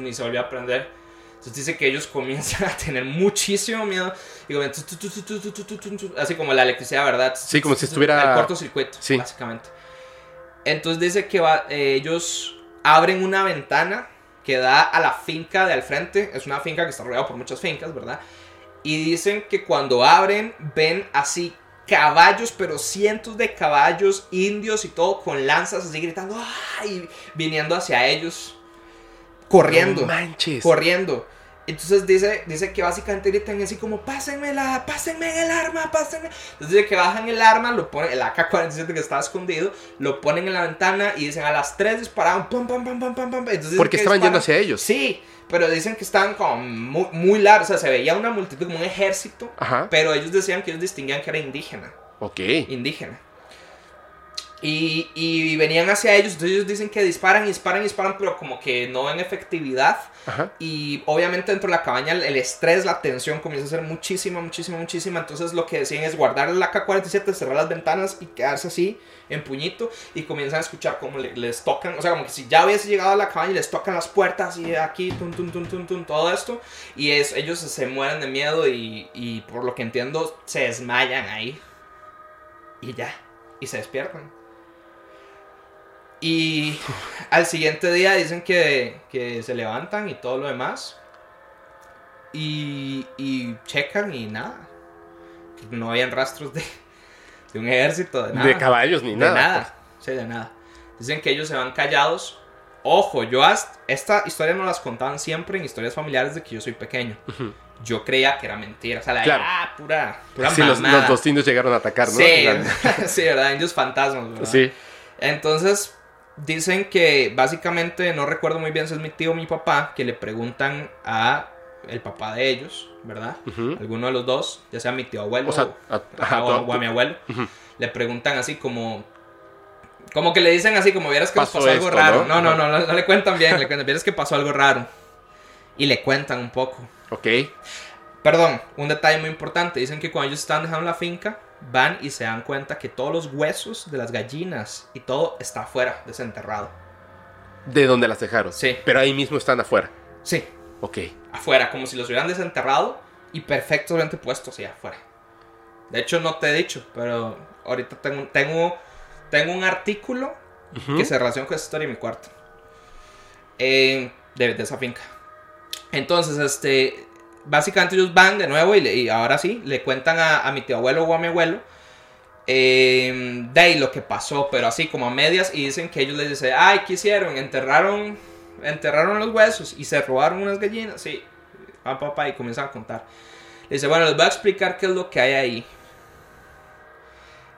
y se volvió a prender. Entonces dice que ellos comienzan a tener muchísimo miedo. Y comienzan así como la electricidad, ¿verdad? Sí, como si estuviera- El cortocircuito, Sí. básicamente. Entonces dice que va- eh, ellos abren una ventana que da a la finca de al frente. Es una finca que está rodeada por muchas fincas, ¿verdad? Y dicen que cuando abren ven así caballos, pero cientos de caballos indios y todo con lanzas así gritando ¡ay! viniendo hacia ellos. Corriendo No manches. corriendo. Entonces dice, dice que básicamente gritan así como, pásenmela, pásenme el arma, pásenme. Entonces dice que bajan el arma, lo ponen, el AK-47 que estaba escondido, lo ponen en la ventana y dicen a las 3 dispararon, pum, pum, pum, pum, pum, pum. Entonces Porque que estaban yendo hacia ellos. Sí, pero dicen que estaban como muy, muy largos, o sea, se veía una multitud como un ejército, Ajá. pero ellos decían que ellos distinguían que era indígena Ok. indígena. Y, y venían hacia ellos, entonces ellos dicen que disparan, disparan, disparan, pero como que no en efectividad. Ajá. Y obviamente dentro de la cabaña el, el estrés, la tensión comienza a ser muchísima, muchísima, muchísima. Entonces lo que decían es guardar el AK-47, cerrar las ventanas y quedarse así en puñito. Y comienzan a escuchar como le- les tocan, o sea, como que si ya hubiese llegado a la cabaña y les tocan las puertas y aquí, tum, tum, tum, tum, tum, todo esto. Y es, ellos se mueren de miedo y, y por lo que entiendo se desmayan ahí. Y ya, y se despiertan. Y al siguiente día dicen que, que se levantan y todo lo demás. Y, y checan y nada. No habían rastros de, de un ejército, de nada. De caballos ni De nada. nada. Sí, de nada. Dicen que ellos se van callados. Ojo, yo hasta, esta historia no las contaban siempre en historias familiares de que yo soy pequeño. Yo creía que era mentira. O sea, la Claro. ah, pura, pura Sí, los, los, los indios llegaron a atacar, ¿no? Sí, sí, ¿verdad? Indios fantasmas, ¿verdad? sí. Entonces, dicen que básicamente, no recuerdo muy bien si es mi tío o mi papá, que le preguntan a el papá de ellos, ¿verdad? Alguno de los dos, ya sea mi tío abuelo O sea, o, a- o- a mi abuelo, le preguntan así como... Como que le dicen así, como vieras que Pasó pasó algo esto, raro. ¿no? No, no, no, no, no le cuentan bien, le cuentan, vieras que pasó algo raro. Y le cuentan un poco. Ok. Perdón, un detalle muy importante. Dicen que cuando ellos están dejando la finca, van y se dan cuenta que todos los huesos de las gallinas y todo está afuera, desenterrado. De donde las dejaron. Sí. Pero ahí mismo están afuera. Sí, Ok. afuera, como si los hubieran desenterrado y perfectamente puestos hacia afuera. De hecho, no te he dicho, pero ahorita tengo, tengo, tengo un artículo que se relaciona con esa historia en mi cuarto. Eh, de, de esa finca. Entonces, este. Básicamente ellos van de nuevo y, le- y ahora sí, le cuentan a, a mi tío abuelo o a mi abuelo. eh, de ahí lo que pasó, pero así como a medias. Y dicen que ellos les dicen, ay, ¿qué hicieron? Enterraron, enterraron los huesos y se robaron unas gallinas. Sí, papá, papá, y comienzan a contar. Le dice, bueno, les voy a explicar qué es lo que hay ahí.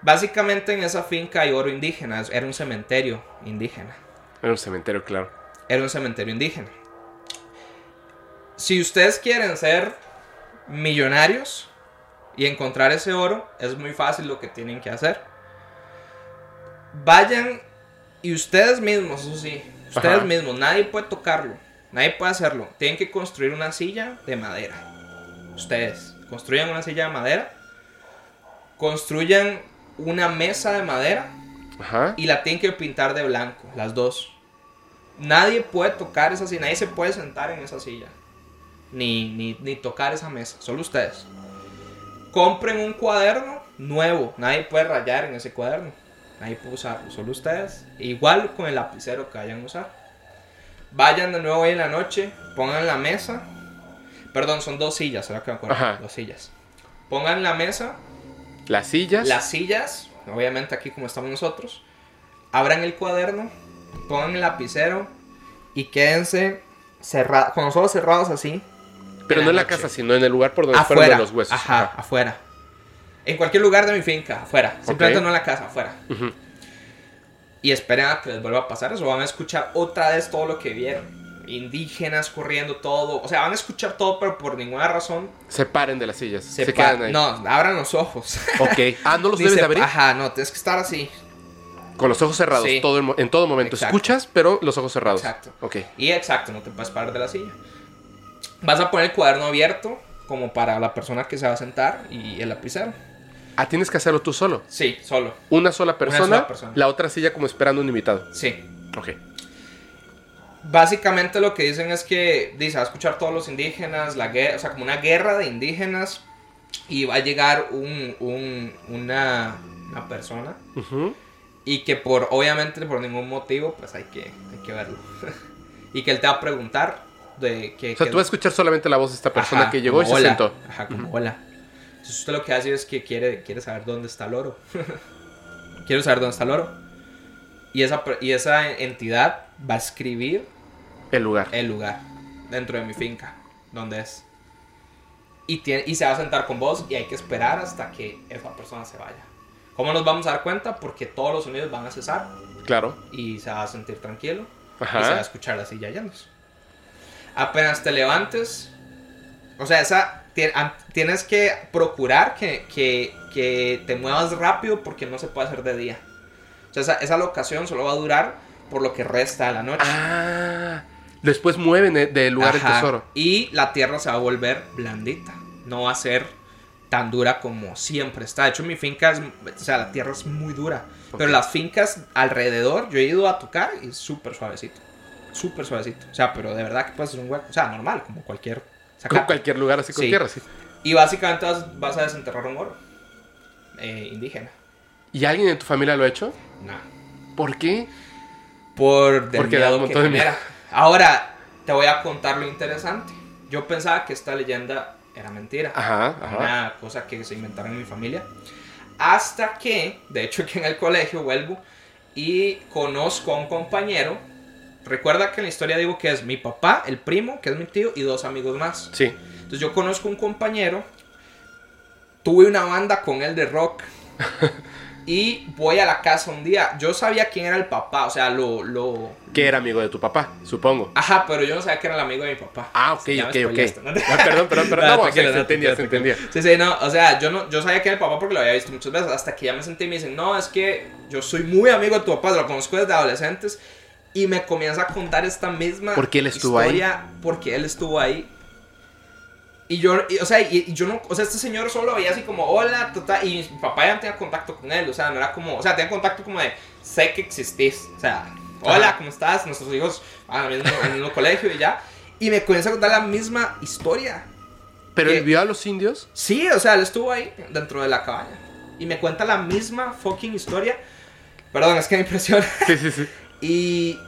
Básicamente en esa finca hay oro indígena, era un cementerio indígena. Era un cementerio, claro. Era un cementerio indígena. Si ustedes quieren ser millonarios y encontrar ese oro, es muy fácil lo que tienen que hacer. Vayan y ustedes mismos, eso sí, ustedes Ajá. mismos, nadie puede tocarlo, nadie puede hacerlo. Tienen que construir una silla de madera. Ustedes construyan una silla de madera, construyan una mesa de madera Ajá. y la tienen que pintar de blanco, las dos. Nadie puede tocar esa silla, nadie se puede sentar en esa silla, ni, ni, ni tocar esa mesa, solo ustedes. Compren un cuaderno nuevo, nadie puede rayar en ese cuaderno, nadie puede usarlo, solo ustedes. Igual con el lapicero que vayan a usar. Vayan de nuevo hoy en la noche, pongan la mesa, perdón, son dos sillas, ahora que me acuerdo, Ajá. dos sillas. Pongan la mesa, Las sillas. las sillas, obviamente aquí como estamos nosotros, abran el cuaderno, pongan el lapicero y quédense cerrados, con los ojos cerrados así, Pero no en la noche. casa, sino en el lugar por donde fueron afuera. los huesos. Ajá, Ajá. afuera. En cualquier lugar de mi finca, afuera. Simplemente no en la casa, afuera. Y esperen a que les vuelva a pasar eso. Van a escuchar otra vez todo lo que vieron. Indígenas corriendo todo. O sea, van a escuchar todo, pero por ninguna razón Se paren de las sillas. Se, se, quedan ahí. No, abran los ojos. Ok. Ah, no los debes abrir. Ajá, no, tienes que estar así. Con los ojos cerrados. Sí. Todo el en todo momento. Exacto. Escuchas, pero los ojos cerrados. Exacto. Ok. Y exacto, no te puedes parar de la silla. Vas a poner el cuaderno abierto, como para la persona que se va a sentar, y el lapicero. Ah, tienes que hacerlo tú solo. Sí, solo. Una sola persona. sola persona. La otra silla como esperando un invitado. Sí. Ok. Básicamente lo que dicen es que dice, va a escuchar todos los indígenas, la guerra, o sea, como una guerra de indígenas, y va a llegar un, un- una, una persona, y que por, obviamente, por ningún motivo, pues hay que, hay que verlo. y que él te va a preguntar de que... O sea, que- tú vas a escuchar solamente la voz de esta persona Ajá, que llegó y como se hola. sentó. Ajá, como hola. Entonces usted lo que hace es que quiere, quiere saber dónde está el oro. Quiero saber dónde está el oro. Y esa, y esa entidad va a escribir El lugar. el lugar dentro de mi finca. dónde es. Y, tiene, y se va a sentar con vos y hay que esperar hasta que esa persona se vaya. ¿Cómo nos vamos a dar cuenta? Porque todos los sonidos van a cesar Claro. y se va a sentir tranquilo Ajá. y se va a escuchar la silla yéndose. Apenas te levantes, o sea, esa, tienes que procurar que, que- que te muevas rápido porque no se puede hacer de día. O sea, esa, esa locación solo va a durar por lo que resta de la noche. Ah. Después mueven de- del lugar el tesoro. Y la tierra se va a volver blandita. No va a ser tan dura como siempre está. De hecho, mi finca es, o sea, la tierra es muy dura. Pero las fincas alrededor, yo he ido a tocar y es súper suavecito. Súper suavecito. O sea, pero de verdad que puede ser un hueco. O sea, normal, como cualquier. Como cualquier lugar así con Sí. tierra, sí. Y básicamente vas, vas a desenterrar un oro eh, indígena. ¿Y alguien en tu familia lo ha hecho? Nah. ¿Por qué? Por del Porque da un montón de miedo. Ahora, te voy a contar lo interesante. Yo pensaba que esta leyenda era mentira. Ajá, ajá. Una cosa que se inventaron en mi familia. Hasta que, de hecho, que en el colegio vuelvo y conozco a un compañero. Recuerda que en la historia digo que es mi papá, el primo, que es mi tío, y dos amigos más. Sí. Entonces yo conozco un compañero, tuve una banda con él de rock y voy a la casa un día. Yo sabía quién era el papá, o sea, lo... lo... Que era amigo de tu papá, supongo. Ajá, pero yo no sabía que era el amigo de mi papá. Ah, ok, me ok, ok. ¿no? Ah, perdón, perdón, perdón. No, No, se entendía, se entendía. Sí, sí, no, o sea, yo, no, yo sabía que era el papá porque lo había visto muchas veces, hasta que ya me sentí y me dicen, no, es que yo soy muy amigo de tu papá, lo conozco desde adolescentes, y me comienza a contar esta misma Porque él estuvo ahí. historia, porque él estuvo ahí. Y yo, y, o sea, y, y yo no, o sea, este señor solo veía así como, hola, total, y mi papá ya no tenía contacto con él, o sea, no era como, o sea, tenía contacto como de, sé que existís, o sea, hola, Ajá. ¿cómo estás? Nuestros hijos van al mismo, al mismo colegio y ya. Y me comienza a contar la misma historia. Pero ¿Qué? él vio a los indios. Sí, o sea, él estuvo ahí dentro de la cabaña. Y me cuenta la misma fucking historia. Perdón, es que me impresiona. Sí, sí, sí. Y,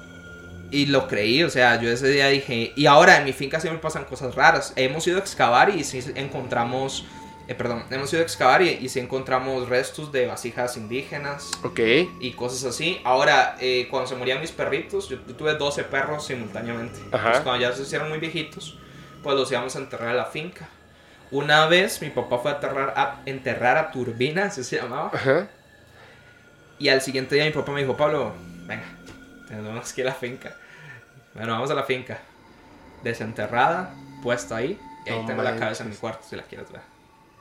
y lo creí, o sea, yo ese día dije, y ahora en mi finca siempre pasan cosas raras. Hemos ido a excavar y sí encontramos, eh, perdón, hemos ido a excavar y, y sí encontramos restos de vasijas indígenas Ok. y cosas así. Ahora, eh, cuando se morían mis perritos, yo, yo tuve 12 perros simultáneamente. Ajá. Entonces, cuando ya se hicieron muy viejitos, pues los íbamos a enterrar a la finca. Una vez mi papá fue a enterrar a, enterrar a Turbina, así se llamaba. Ajá. Y al siguiente día mi papá me dijo, Pablo, venga, tenemos que ir a la finca. Bueno, vamos a la finca. Desenterrada, puesta ahí. Y ahí No tengo la cabeza en mi cuarto, si la quieres ver.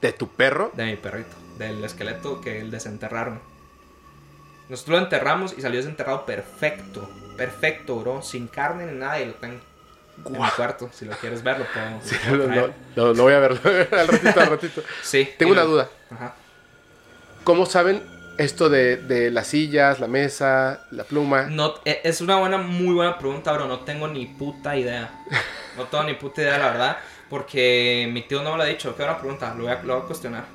¿De tu perro? De mi perrito, del esqueleto que él desenterraron. Nosotros lo enterramos y salió desenterrado perfecto. Perfecto, bro. Sin carne ni nada y lo tengo en mi cuarto. Si lo quieres ver, lo puedo, Sí, lo lo, voy a ver al ratito, al ratito. Sí. Tengo una duda. Ajá. ¿Cómo saben esto de, de las sillas, la mesa, la pluma? No, e- es una buena, muy buena pregunta, bro. No tengo ni puta idea. No tengo ni puta idea, la verdad. Porque mi tío no me lo ha dicho. Qué buena pregunta. Lo voy a, lo voy a cuestionar.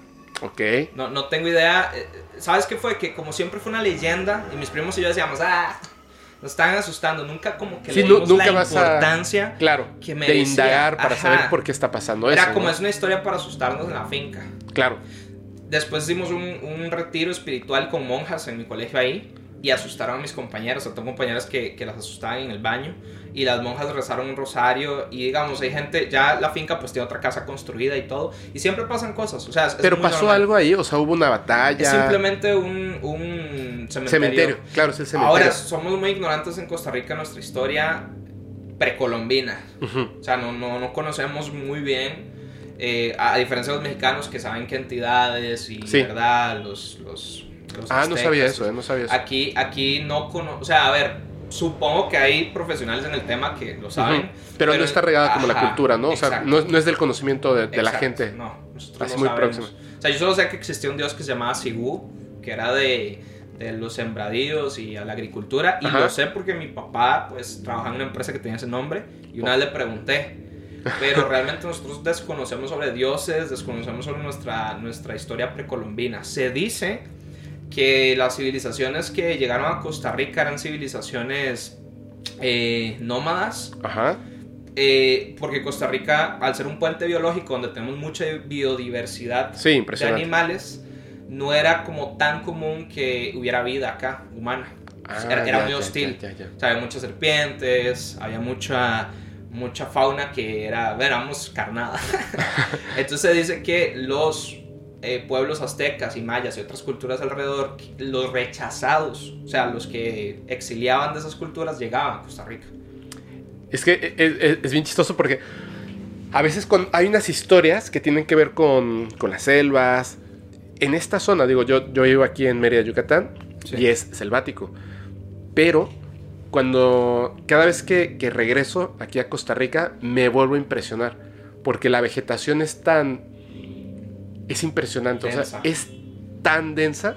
Ok. No, no tengo idea. Eh, ¿Sabes qué fue? Que como siempre fue una leyenda. Y mis primos y yo decíamos, ah, nos están asustando. Nunca como que Sí, le dimos nunca la vas a- importancia. Claro. Que me de indagar para ajá. saber por qué está pasando eso. Era como ¿no? es una historia para asustarnos en la finca. Claro. Después hicimos un, un retiro espiritual con monjas en mi colegio ahí y asustaron a mis compañeros. O sea, tengo compañeras que, que las asustaban en el baño y las monjas rezaron un rosario y digamos, hay gente, ya la finca pues tiene otra casa construida y todo y siempre pasan cosas. O sea, es- es Pero muy pasó normal. algo ahí, o sea, hubo una batalla. Es simplemente un, un cementerio. Cementerio, claro, es el cementerio. Ahora, somos muy ignorantes en Costa Rica nuestra historia precolombina. Ujú. O sea, no, no, no conocemos muy bien, eh, a, a diferencia de los mexicanos que saben qué entidades y, Sí. ¿verdad? Los, los, los Ah, no aztecas, sabía eso, eh, no sabía eso. Aquí, aquí no conozco, o sea, a ver, supongo que hay profesionales en el tema que lo saben. Ujú. Pero, no está regada como la cultura, ¿no? O sea, no, es- no es del conocimiento de, de la gente. No, nosotros Así no muy sabemos. próxima. O sea, yo solo sé que existía un dios que se llamaba Sigú, que era de, de los sembradíos y a la agricultura. Y Ajá. lo sé porque mi papá, pues, trabajaba en una empresa que tenía ese nombre. Y una vez le pregunté. Pero realmente nosotros desconocemos sobre dioses, desconocemos sobre nuestra, nuestra historia precolombina. Se dice que las civilizaciones que llegaron a Costa Rica eran civilizaciones eh, nómadas Ajá. eh, porque Costa Rica, al ser un puente biológico donde tenemos mucha biodiversidad Sí, de animales, no era como tan común que hubiera vida acá, humana. Ah, era era ya, muy hostil. ya, ya. O sea, había muchas serpientes, había mucha, mucha fauna que era, éramos carnada. Entonces se dice que los eh, pueblos aztecas y mayas y otras culturas alrededor, los rechazados, o sea, los que exiliaban de esas culturas, llegaban a Costa Rica. Es que es, es- es bien chistoso porque a veces con, hay unas historias que tienen que ver con, con las selvas. En esta zona, digo, yo, yo vivo aquí en Mérida, Yucatán, Sí. y es selvático. Pero cuando cada vez que, que regreso aquí a Costa Rica, me vuelvo a impresionar. Porque la vegetación es tan... Es impresionante. O sea, Densa. es tan densa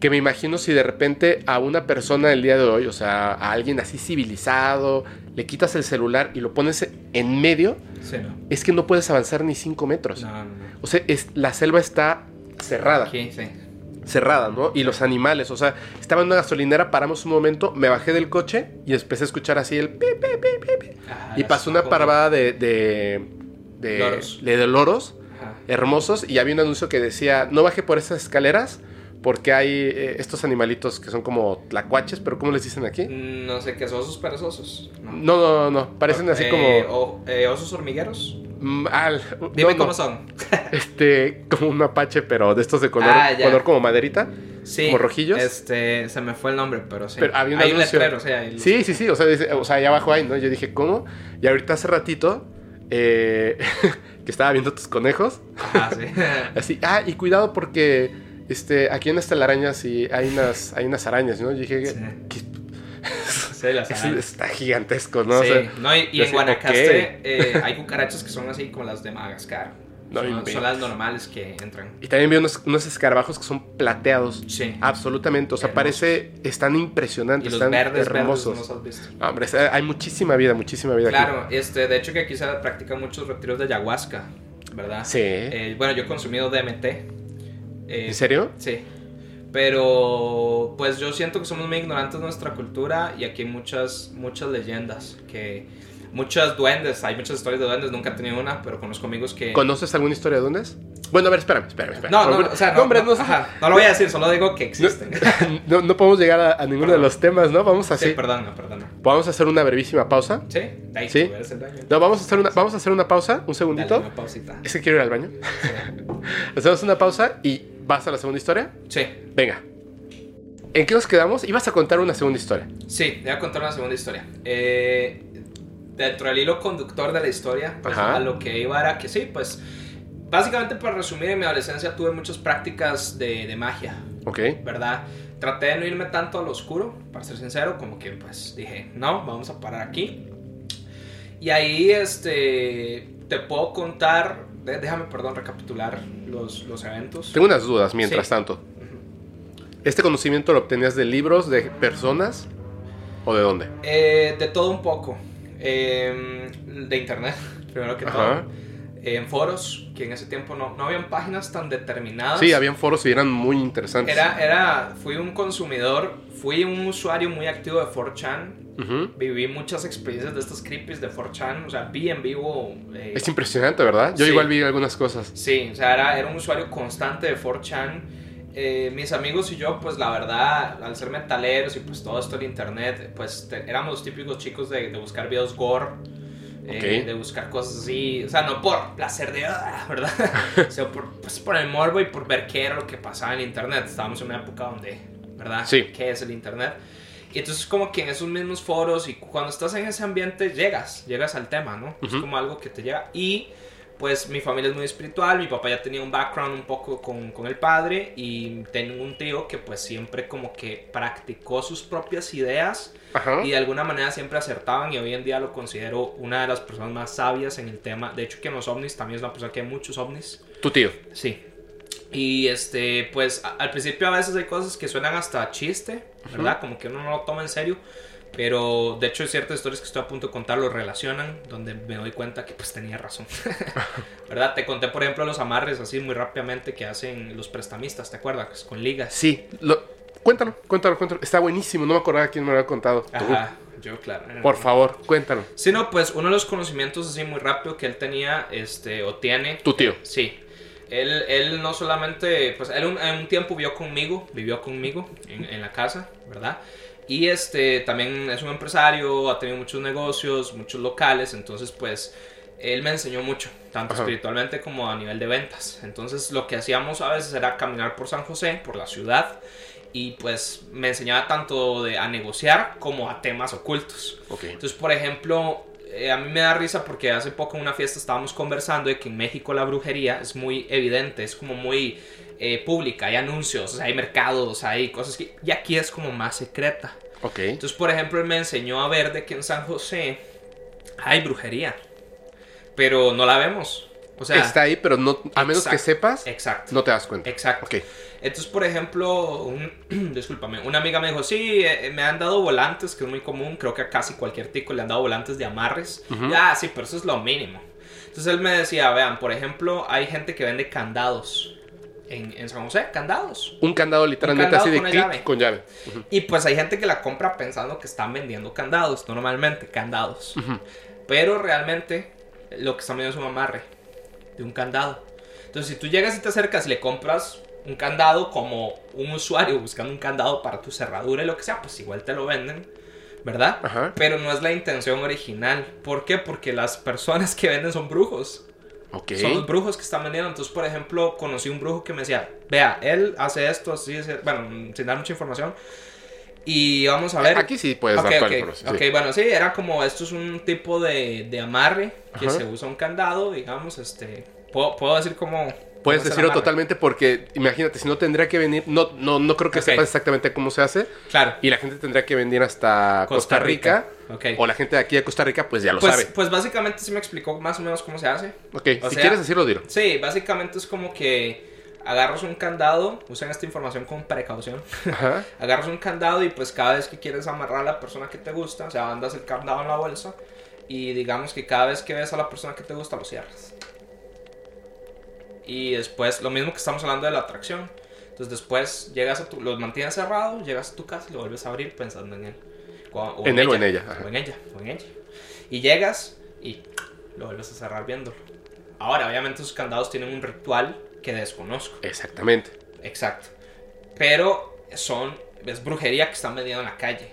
que me imagino si de repente a una persona el día de hoy, o sea, a alguien así civilizado, le quitas el celular y lo pones en medio, Sí, no. es que no puedes avanzar ni 5 metros. No, no, no. O sea, es, la selva está cerrada, Aquí, sí. Cerrada, ¿no? Y los animales, o sea, estaba en una gasolinera, paramos un momento, me bajé del coche y empecé a escuchar así el pi, pi, pi, pi, pi. Ajá, Y pasó una parvada de, de, de, Loros. de- de loros Ajá. hermosos y había un anuncio que decía, no baje por esas escaleras porque hay eh, estos animalitos que son como tlacuaches, pero ¿cómo les dicen aquí? No sé qué, osos perezosos. No, No, no, no, no, parecen así Eh, como... o- eh, osos hormigueros. Mm, Dime no, no, cómo son. Este, como un mapache, pero de estos de color, Ah, color como maderita. Sí. ¿Como rojillos? Este, se me fue el nombre, pero sí. Pero había un Hay un anuncio. letrero, sí. hay- Sí, sí, sí, o sea, dice- o sea, allá abajo hay, ¿no? Yo dije, ¿cómo? Y ahorita hace ratito, eh, que estaba viendo tus conejos, Ajá, sí. así, ah, y cuidado porque este, aquí en las telarañas sí hay unas, hay unas arañas, ¿no? Yo dije, Sí. "¿Qué- Sí, las es- arañas. está gigantesco, ¿no? O Sí, sea, no, y, en Guanacaste eh, hay cucarachas que son así como las de Madagascar. No son, son las normales que entran. y también vi unos, unos escarabajos que son plateados. Sí. Absolutamente, o sea, Hermosos. parece, están impresionantes, y los están verdes, hermosos. verdes, no los has visto. No, hombre, hay muchísima vida, muchísima vida aquí. Claro, este, de hecho que aquí se practican muchos retiros de ayahuasca, ¿verdad? Sí. Eh, bueno, yo he consumido DMT. Eh, ¿En serio? Sí. Pero pues yo siento que somos muy ignorantes de nuestra cultura y aquí hay muchas, muchas leyendas, que muchas duendes, hay muchas historias de duendes, nunca he tenido una, pero conozco amigos que... ¿Conoces alguna historia de dónde es? Bueno, a ver, espérame, espérame, espérame. No, no, o sea, no, no, no, ajá, no lo voy a decir, solo digo que existen. no- no podemos llegar a, a ninguno de Perdón. los temas, ¿no? Vamos Sí, así. perdona, perdona. Vamos a hacer una brevísima pausa. Sí, ahí Sí. el. No, vamos a hacer una, vamos a hacer una pausa, un Dale segundito. una pausita. Es que quiero ir al baño. Hacemos una pausa y vas a la segunda historia. Sí, Venga. ¿En qué nos quedamos? Ibas a contar una segunda historia. sí, voy a contar una segunda historia. Eh, dentro del hilo conductor de la historia, pues, a lo que iba era que sí, pues básicamente para resumir, en mi adolescencia tuve muchas prácticas de, de magia, Ok. ¿verdad? Traté de no irme tanto al oscuro, para ser sincero, como que pues dije, no, vamos a parar aquí. Y ahí, este, te puedo contar, de- déjame, perdón, recapitular los, los eventos. Tengo unas dudas mientras Sí. tanto. ¿Este conocimiento lo obtenías de libros, de personas o de dónde? Eh, de todo un poco. Eh, de internet, primero que Ajá. todo. En foros, que en ese tiempo no, no habían páginas tan determinadas. Sí, habían foros y eran muy interesantes. Era, era, fui un consumidor, fui un usuario muy activo de 4chan. Ujú. Viví muchas experiencias de estos creepies de 4chan. O sea, vi en vivo. eh, Es impresionante, ¿verdad? Yo Sí. igual vi algunas cosas. Sí, o sea, era, era un usuario constante de 4chan. Eh, mis amigos y yo, pues la verdad, al ser metaleros y pues todo esto en internet, pues te- éramos los típicos chicos de, de buscar videos gore, eh, de buscar cosas así, o sea, no por placer de, "Ah", ¿verdad? sino por, pues, por el morbo y por ver qué era lo que pasaba en internet. Estábamos en una época donde, ¿verdad? Sí. ¿Qué es el internet? Y entonces como que en esos mismos foros y cuando estás en ese ambiente llegas, llegas al tema, ¿no? Es como algo que te llega y pues mi familia es muy espiritual, mi papá ya tenía un background un poco con, con el padre y tengo un tío que pues siempre como que practicó sus propias ideas Ajá. y de alguna manera siempre acertaban y hoy en día lo considero una de las personas más sabias en el tema. De hecho que en los ovnis también es una persona que hay muchos ovnis. Tu tío. Sí. Y este, pues a- al principio a veces hay cosas que suenan hasta chiste, ¿verdad? Como que uno no lo toma en serio. Pero de hecho ciertas historias que estoy a punto de contar lo relacionan, donde me doy cuenta que pues tenía razón. ¿Verdad? Te conté por ejemplo los amarres así muy rápidamente que hacen los prestamistas, ¿te acuerdas? Con ligas. Sí. Lo... Cuéntalo, cuéntalo, cuéntalo. Está buenísimo. No me acordaba quién me lo había contado. Tú. Ajá, yo claro. Por favor, cuéntalo. Sí, no, pues uno de los conocimientos así muy rápido que él tenía, este, o tiene, Tu tío. Sí. Él, él no solamente, pues él un, en un tiempo vivió conmigo, vivió conmigo en, en la casa, ¿verdad? Y este también es un empresario, ha tenido muchos negocios, muchos locales, entonces pues él me enseñó mucho, tanto Ajá. espiritualmente como a nivel de ventas. Entonces lo que hacíamos a veces era caminar por San José, por la ciudad, y pues me enseñaba tanto de, a negociar como a temas ocultos. Ok. Entonces, por ejemplo, eh, a mí me da risa porque hace poco en una fiesta estábamos conversando de que en México la brujería es muy evidente, es como muy eh, pública, hay anuncios, hay mercados, hay cosas que... Y aquí es como más secreta. Ok. Entonces, por ejemplo, él me enseñó a ver de que en San José hay brujería, pero no la vemos. O sea, Está ahí, pero no, a menos que Exacto. sepas, exacto. no te das cuenta. Exacto. Ok. Entonces, por ejemplo, un, discúlpame, una amiga me dijo, sí, eh, me han dado volantes, que es muy común, creo que a casi cualquier tico le han dado volantes de amarres. Ujú. Ya, sí, pero eso es lo mínimo. Entonces él me decía, vean, por ejemplo, hay gente que vende candados en, en San José, candados. Un candado literalmente candado así de con clic llave. con llave. Y pues hay gente que la compra pensando que están vendiendo candados, normalmente candados. Pero realmente lo que están vendiendo es un amarre de un candado. Entonces, si tú llegas y te acercas y le compras un candado como un usuario buscando un candado para tu cerradura y lo que sea, pues igual te lo venden, ¿verdad? Ajá. Pero no es la intención original. ¿Por qué? Porque las personas que venden son brujos. Ok. Son los brujos que están vendiendo. Entonces, por ejemplo, conocí un brujo que me decía, vea, él hace esto, así, así", bueno, sin dar mucha información. Y vamos a ver. Aquí sí puedes Ok, dar toda ok, la información. ok, sí. bueno, sí, era como esto es un tipo de, de amarre que Ajá. se usa un candado, digamos, este, puedo, puedo decir cómo... Puedes decirlo totalmente porque imagínate, si no tendría que venir, no, no, no creo que sepas exactamente cómo se hace Claro. y la gente tendría que venir hasta Costa, Costa Rica, Rica. O la gente de aquí de Costa Rica pues ya lo Pues, sabe. pues básicamente sí me explicó más o menos cómo se hace. Ok, o si sea- quieres decirlo, dilo. Sí, básicamente es como que agarras un candado, usen esta información con precaución. Ajá. agarras un candado y pues cada vez que quieres amarrar a la persona que te gusta, o sea, andas el candado en la bolsa y digamos que cada vez que ves a la persona que te gusta lo cierras. Y después, lo mismo que estamos hablando de la atracción. Entonces después llegas a tu, los mantienes cerrados, llegas a tu casa y lo vuelves a abrir pensando en él. O, o En él o en ella, ajá. O en ella, o en ella. Y llegas y lo vuelves a cerrar viéndolo. Ahora, obviamente esos candados tienen un ritual que desconozco. Exactamente. Exacto. Pero son, es brujería que están vendiendo en la calle.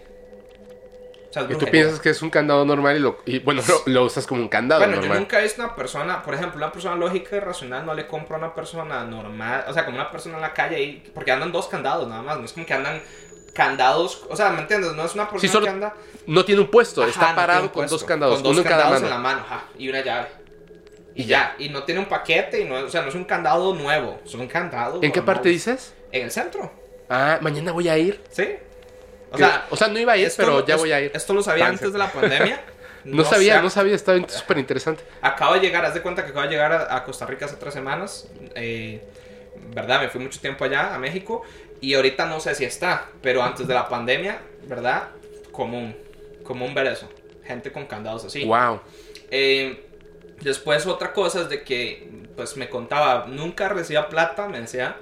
O sea, es Y tú piensas que es un candado normal y, lo, y bueno, lo, lo usas como un candado Bueno, yo normal. nunca he visto una persona, por ejemplo, una persona lógica y racional no le compra a una persona normal, o sea, como una persona en la calle ahí, porque andan dos candados nada más, no es como que andan candados, o sea, ¿me entiendes? No es una persona solo que anda No tiene un puesto, Ajá, está parado con puesto, dos candados, con dos uno en cada candados mano. en la mano, ajá, y una llave. Y, Y ya. y no tiene un paquete, y no, o sea, no es un candado nuevo, es un candado. ¿En qué parte dices? En el centro, Ah, mañana voy a ir. ¿sí? O sea, o sea, no iba a ir, esto pero ya es- voy a ir. Esto lo sabía antes de la pandemia. No, sabía, no sabía, estaba súper interesante. Acabo de llegar, haz de cuenta que acabo de llegar a, a Costa Rica hace tres semanas. eh, ¿Verdad? Me fui mucho tiempo allá, a México. Y ahorita no sé si está, pero antes de la pandemia, ¿verdad? Común. Común ver eso. Gente con candados así. Wow. Eh, después otra cosa es de que, pues me contaba, nunca recibía plata, me decía,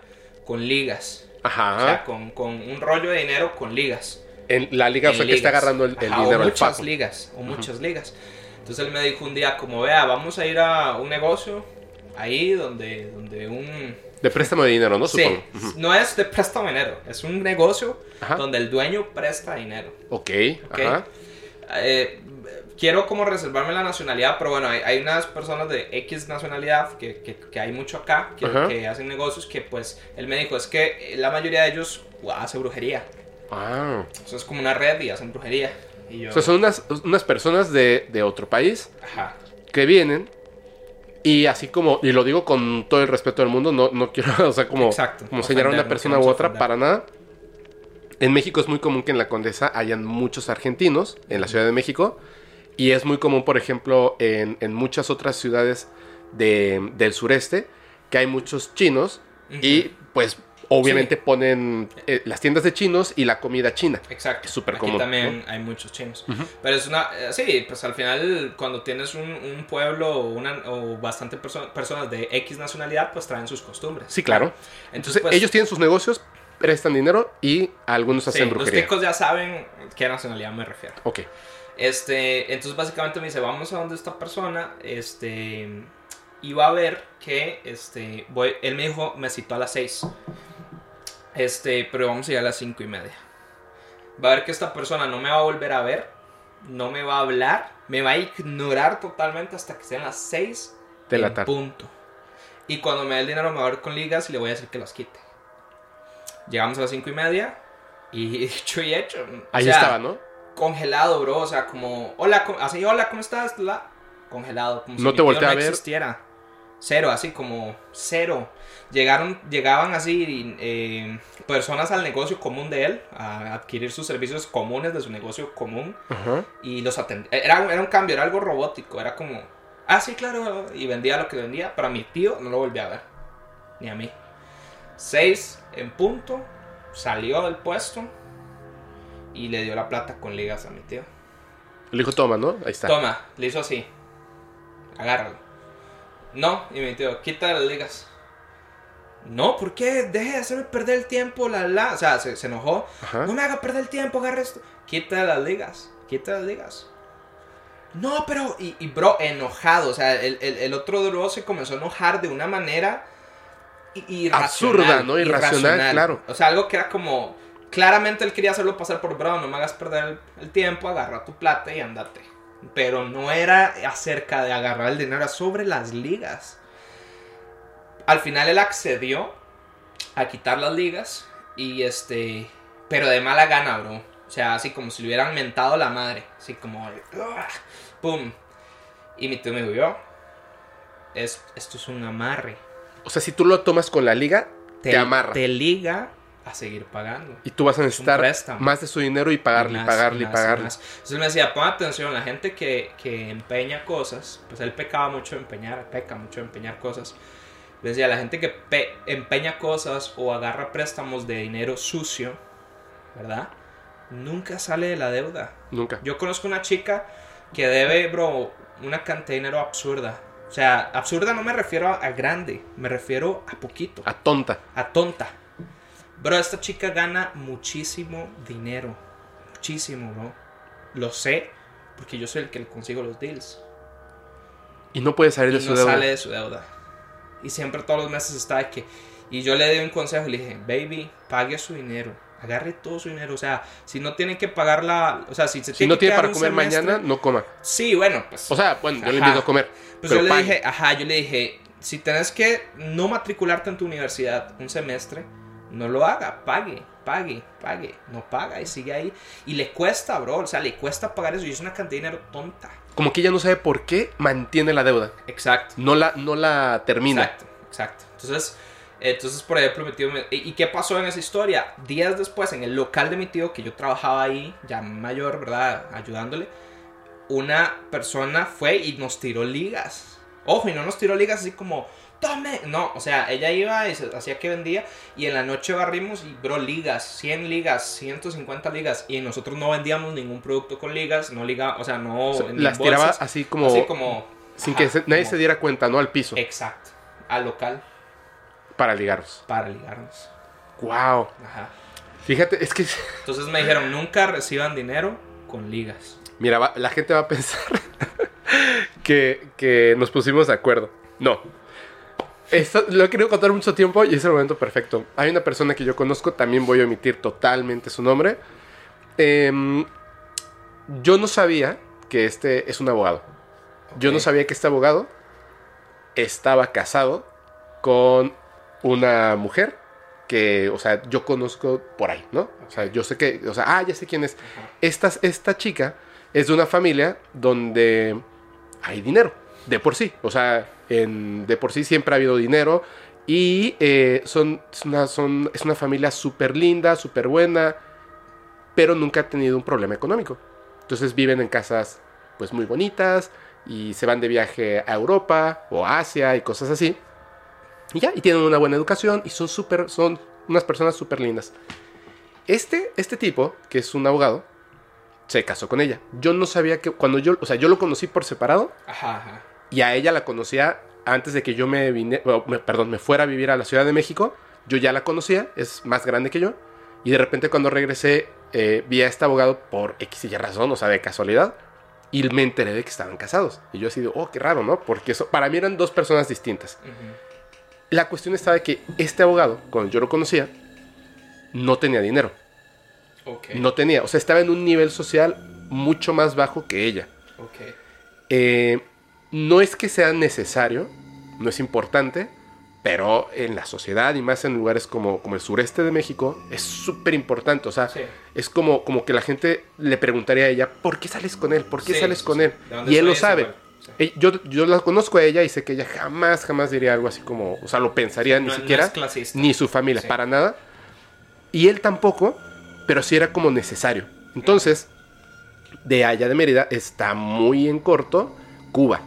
con ligas. Ajá. O sea, con, con un rollo de dinero con ligas. en la liga en fue que está agarrando el, el Ajá, dinero o muchas Paco. ligas, o muchas ligas. Entonces él me dijo un día, como vea, vamos a ir a un negocio ahí donde, donde un... De préstamo de dinero, ¿no? Sí, Supongo. Ujú. no es de préstamo de dinero, es un negocio Ajá. donde el dueño presta dinero. Ok, Ok. ajá. Eh, quiero como reservarme la nacionalidad, pero bueno, hay, hay unas personas de X nacionalidad que, que- que hay mucho acá, que, que hacen negocios que pues él me dijo, es que la mayoría de ellos hace brujería. Ah. Eso es como una red y hacen brujería. Y yo, O sea, son unas, unas personas de, de otro país ajá. que vienen y así como, y lo digo con todo el respeto del mundo, no, no quiero, o sea, como, Exacto. como señalar a una persona u otra, para nada. En México es muy común que en la Condesa hayan muchos argentinos, en la Ciudad de México, y es muy común, por ejemplo, en, en muchas otras ciudades de- del sureste, que hay muchos chinos y pues obviamente ponen eh, las tiendas de chinos y la comida china. Exacto. Es súper Aquí común, también hay muchos chinos. Pero es una. eh, sí, pues al final, cuando tienes un, un pueblo o, una, o bastante perso- personas de X nacionalidad, pues traen sus costumbres. Sí, claro. Entonces, Entonces, pues, ellos tienen sus negocios, prestan dinero y algunos sí, hacen los brujería. ticos ya saben qué nacionalidad me refiero. Ok. Este, entonces básicamente me dice, vamos a donde esta persona, este, y va a ver que, este, voy, él me dijo, me citó a las 6, este, pero vamos a ir a las cinco y media. va a ver que esta persona no me va a volver a ver, no me va a hablar, me va a ignorar totalmente hasta que sean las 6 De la tarde. punto. Y cuando me dé el dinero me va a ver con ligas y le voy a decir que las quite. Llegamos a las 5 y media y dicho y hecho. o Ahí sea, estaba, ¿no? congelado, bro. O sea, como, hola, ¿cómo- así, hola, ¿cómo estás? La- Congelado. Como si No mi te tío voltea a no ver. existiera. Cero, así como cero. Llegaron, llegaban así eh, personas al negocio común de él, a adquirir sus servicios comunes de su negocio común Ajá. y los atendía. Era, era un cambio, era algo robótico, era como, ah, sí, claro, y vendía lo que vendía, pero a mi tío no lo volví a ver, ni a mí. Seis en punto, salió del puesto y le dio la plata con ligas a mi tío. Le dijo, toma, ¿no? Ahí está. Toma, le hizo así, agárralo. No, y mi tío, quita las ligas. No, ¿por qué? Deje de hacerme perder el tiempo, la la. O sea, se, se enojó. Ajá. No me haga perder el tiempo, agarre esto. Quita las ligas, quita las ligas. No, pero, y, y, bro, enojado. O sea, el, el, el otro bro se comenzó a enojar de una manera irracional, Absurda, ¿no? Irracional, claro. O sea, algo que era como, claramente él quería hacerlo pasar por bro, no me hagas perder el, el tiempo, agarra tu plata y andate. Pero no era acerca de agarrar el dinero, era sobre las ligas. Al final él accedió a quitar las ligas y este, pero de mala gana, bro. O sea, así como si le hubieran mentado la madre, así como, pum. Y mi tío me dijo, es, esto es un amarre. O sea, si tú lo tomas con la liga, te, amarra. Te liga a seguir pagando. Y tú vas a necesitar más de su dinero y pagarle, Más, pagarle, más, pagarle. más. Entonces me decía, pon atención, la gente que, que empeña cosas, pues él pecaba mucho de empeñar, peca mucho de empeñar cosas. Decía, la gente que pe- empeña cosas o agarra préstamos de dinero sucio, ¿verdad? Nunca sale de la deuda. Nunca. Yo conozco una chica que debe, bro, una cantidad de dinero absurda. O sea, absurda no me refiero a, a grande, me refiero a poquito A tonta. a tonta. Bro, esta chica gana muchísimo dinero. Muchísimo, bro. Lo sé porque yo soy el que le consigo los deals. Y no puede salir Y de su no deuda. sale de su deuda. Y siempre todos los meses está de que... Y yo le di un consejo y le dije, baby, pague su dinero. Agarre todo su dinero. O sea, si no tienen que pagar la... O sea, si se Si tiene no que tiene para comer semestre- mañana, no coma. Sí, bueno, pues... O sea, bueno, yo le Ajá. invito a comer. Pues pero yo le pague. dije, ajá, yo le dije, si tenés que no matricularte en tu universidad un semestre, no lo haga, pague, pague, pague, no paga y sigue ahí. Y le cuesta, bro, o sea, le cuesta pagar eso y es una cantidad de dinero tonta. Como que ella no sabe por qué mantiene la deuda. Exacto. No la, no la termina. Exacto, exacto. Entonces, entonces por ejemplo, mi tío me- ¿Y y qué pasó en esa historia? Días después, en el local de mi tío, que yo trabajaba ahí, ya mayor, ¿verdad? Ayudándole, una persona fue y nos tiró ligas. Ojo, y no nos tiró ligas así como, tome. No, o sea, ella iba y se hacía que vendía, y en la noche barrimos y, bro, ligas, 100 ligas, 150 ligas, y nosotros no vendíamos ningún producto con ligas, no liga, o sea, no. O sea, en las bolsas, tiraba así como. así como sin ajá, que se- nadie como- se diera cuenta, ¿no? Al piso. Exacto, al local Para ligarlos. para ligarnos. Wow. Ajá. Fíjate, es que. Entonces me dijeron, nunca reciban dinero con ligas. Mira, va- la gente va a pensar que, que nos pusimos de acuerdo. No. Esto lo he querido contar mucho tiempo y es el momento perfecto. Hay una persona que yo conozco, también voy a omitir totalmente su nombre. Em, yo no sabía que este es un abogado. Yo no sabía que este abogado estaba casado con una mujer que, o sea, yo conozco por ahí, ¿no? O sea, yo sé que, o sea, ah, ya sé quién es. Esta, esta chica es de una familia donde hay dinero, de por sí. O sea, en- de por sí siempre ha habido dinero. Y eh, son, es una, familia súper linda, súper buena, pero nunca ha tenido un problema económico. Entonces viven en casas pues muy bonitas y se van de viaje a Europa o a Asia y cosas así. Y ya, y tienen una buena educación y son súper, son unas personas súper lindas. Este, este tipo, que es un abogado, se casó con ella. Yo no sabía que cuando yo, o sea, yo lo conocí por separado Ajá, ajá. Y a ella la conocía antes de que yo me vine, bueno, me- perdón, me fuera a vivir a la Ciudad de México. Yo ya la conocía, es más grande que yo. Y de repente cuando regresé, eh, vi a este abogado por X y Y razón, o sea, de casualidad. Y me enteré de que estaban casados. Y yo así de, oh, qué raro, ¿no? Porque eso, para mí eran dos personas distintas. La cuestión estaba de que este abogado, cuando yo lo conocía, no tenía dinero. Ok. No tenía, o sea, estaba en un nivel social mucho más bajo que ella. Eh, no es que sea necesario, no es importante, pero en la sociedad y más en lugares como, como el sureste de México es súper importante. O sea, Sí. es como, como que la gente le preguntaría a ella, ¿por qué sales con él? ¿Por qué Sí, sales sí, con sí. él? ¿De dónde Y él lo sabe. Sí. Eh, Yo, yo la conozco a ella y sé que ella jamás, jamás diría algo así como, o sea, lo pensaría ni No- siquiera, ni su familia, Sí. para nada. Y él tampoco, pero sí era como necesario. Entonces, de allá de Mérida está muy en corto Cuba.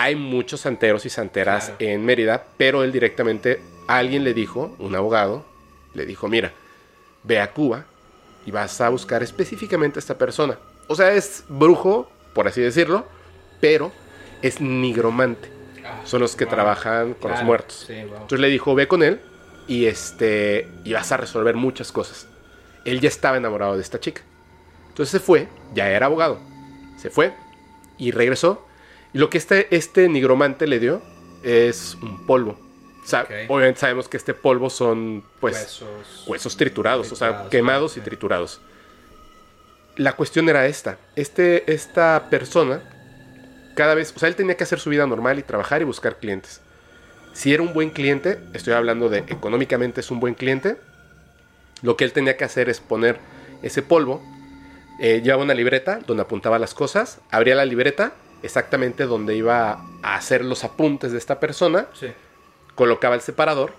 Hay muchos santeros y santeras Claro. en Mérida, pero él directamente, alguien le dijo, un abogado, le dijo, mira, ve a Cuba y vas a buscar específicamente a esta persona. O sea, es brujo, por así decirlo, pero es nigromante. Ah, Son los que wow. trabajan con los muertos. Sí, wow. Entonces le dijo, ve con él y, este, y vas a resolver muchas cosas. Él ya estaba enamorado de esta chica. Entonces se fue, ya era abogado. Se fue y regresó. Y lo que este, este nigromante le dio es un polvo. O sea, Ok. obviamente sabemos que este polvo son, pues, Huesos. huesos triturados, o sea, quemados y triturados. La cuestión era esta. Este, esta persona, cada vez, o sea, él tenía que hacer su vida normal y trabajar y buscar clientes. Si era un buen cliente, estoy hablando de económicamente es un buen cliente, lo que él tenía que hacer es poner ese polvo, eh, llevaba una libreta donde apuntaba las cosas, abría la libreta exactamente donde iba a hacer los apuntes de esta persona, Sí. colocaba el separador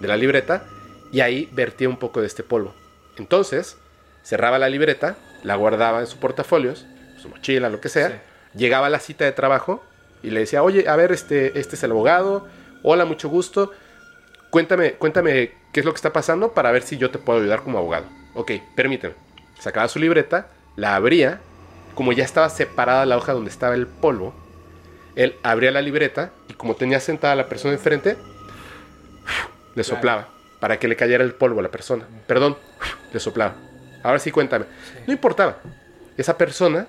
de la libreta y ahí vertía un poco de este polvo. Entonces, cerraba la libreta, la guardaba en su portafolios, su mochila, lo que sea, Sí. llegaba a la cita de trabajo y le decía, oye, a ver, este, este es el abogado, hola, mucho gusto, cuéntame, cuéntame qué es lo que está pasando para ver si yo te puedo ayudar como abogado. Ok, permíteme. Sacaba su libreta, la abría, como ya estaba separada la hoja donde estaba el polvo, él abría la libreta y como tenía sentada la persona enfrente, le soplaba para que le cayera el polvo a la persona. Perdón, le soplaba. Ahora sí cuéntame. No importaba. Esa persona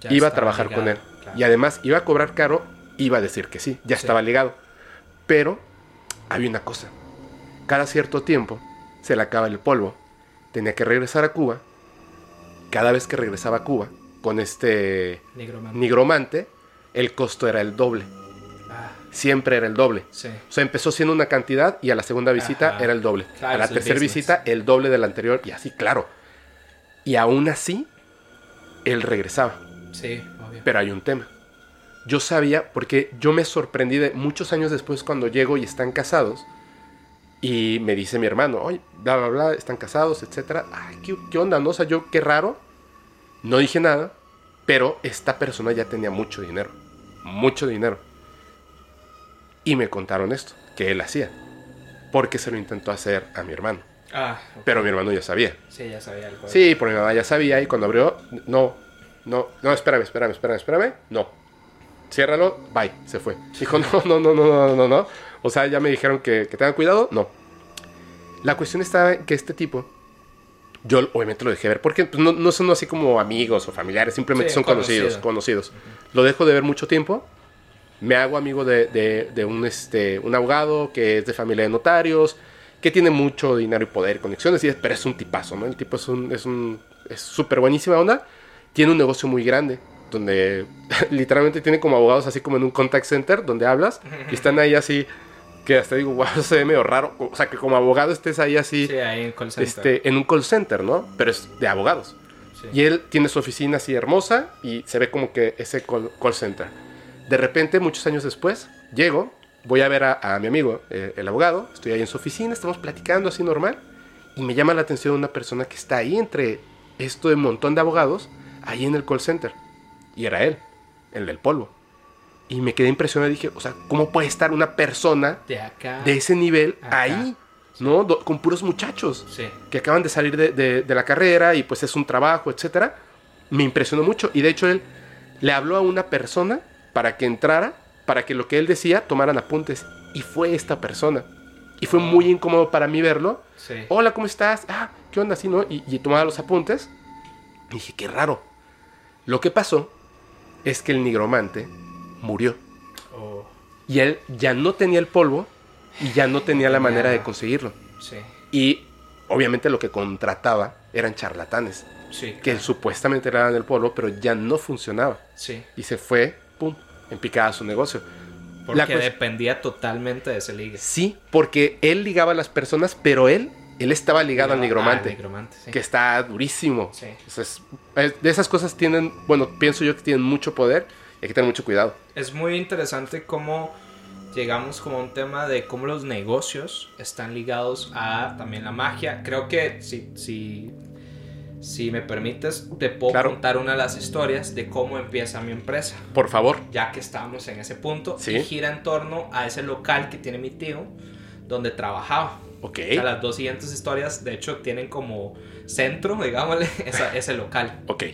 Ya iba a trabajar con él. claro. Y además iba a cobrar caro, iba a decir que sí, ya Sí. estaba ligado. Pero había una cosa. Cada cierto tiempo se le acaba el polvo. Tenía que regresar a Cuba. Cada vez que regresaba a Cuba con este Nigromante. nigromante, el costo era el doble. Ah, Siempre era el doble. sí. O sea, empezó siendo una cantidad y a la segunda visita Ajá. era el doble. Claro, a la tercera visita el doble de la anterior y así, claro. Y aún así, él regresaba. Sí, obvio. Pero hay un tema. Yo sabía, porque yo me sorprendí de muchos años después cuando llego y están casados. Y me dice mi hermano, oye, bla, bla, bla, están casados, etcétera. Ay, ¿qué, qué onda? ¿No? O sea, yo, qué raro. No dije nada, pero esta persona ya tenía mucho dinero. Mucho dinero. Y me contaron esto, que él hacía. Porque se lo intentó hacer a mi hermano. Ah. Pero mi hermano ya sabía. Sí, ya sabía el juego. Sí, porque mi mamá ya sabía y cuando abrió, no, no, no, espérame, espérame, espérame, espérame, no. Ciérralo, bye, se fue. Dijo, no, no, no, no, no, no, no. O sea, ya me dijeron que, que tengan cuidado, no. La cuestión estaba en que este tipo, yo obviamente lo dejé ver, porque pues, no, no son así como amigos o familiares, simplemente Sí, son conocidos, conocido. conocidos. Lo dejo de ver mucho tiempo. Me hago amigo de, de- de un, este, un abogado que es de familia de notarios, que tiene mucho dinero y poder y conexiones, y es- pero es un tipazo, ¿no? El tipo es un es un es súper buenísima onda. Tiene un negocio muy grande, donde literalmente tiene como abogados así como en un contact center, donde hablas, y están ahí así, que hasta digo, wow, se ve medio raro. O sea, que como abogado estés ahí así, Sí, ahí en call este, en un call center, ¿no? Pero es de abogados. Sí. Y él tiene su oficina así hermosa y se ve como que ese call, call center. De repente, muchos años después, llego, voy a ver a, a mi amigo, eh, el abogado, estoy ahí en su oficina, estamos platicando así normal, y me llama la atención una persona que está ahí entre esto de un montón de abogados, ahí en el call center. Y era él, el del polvo. Y me quedé impresionado y dije, o sea, ¿cómo puede estar una persona De acá. de ese nivel ahí? ¿No? Con puros muchachos Sí. que acaban de salir de, de- de la carrera y pues es un trabajo, etcétera, me impresionó mucho. Y de hecho él le habló a una persona para que entrara, para que lo que él decía tomaran apuntes. Y fue esta persona. Y fue muy incómodo para mí verlo. Sí. Hola, ¿cómo estás? Ah, ¿qué onda? Así, ¿no? Y, y tomaba los apuntes. Y dije, qué raro. Lo que pasó es que el nigromante murió. Oh, Y él ya no tenía el polvo y ya no tenía la manera de conseguirlo. sí. Y obviamente lo que contrataba eran charlatanes, Sí, que supuestamente eran del pueblo, pero ya no funcionaba. sí. Y se fue, pum, en picada su negocio. Porque La dependía totalmente de ese ligue. Sí, porque él ligaba a las personas, pero él, él estaba ligado al nigromante. Ah, nigromante, sí. que está durísimo. Sí. Es- de esas cosas tienen, bueno, pienso yo que tienen mucho poder hay que tener mucho cuidado. Es muy interesante cómo llegamos como a un tema de cómo los negocios están ligados a también la magia. Creo que si, si, si me permites, te puedo Claro. contar una de las historias de cómo empieza mi empresa. Por favor. ya que estamos en ese punto, Sí. y gira en torno a ese local que tiene mi tío, donde trabajaba. Ok. O sea, las dos siguientes historias, de hecho, tienen como centro, digámosle, esa- ese local. Ok.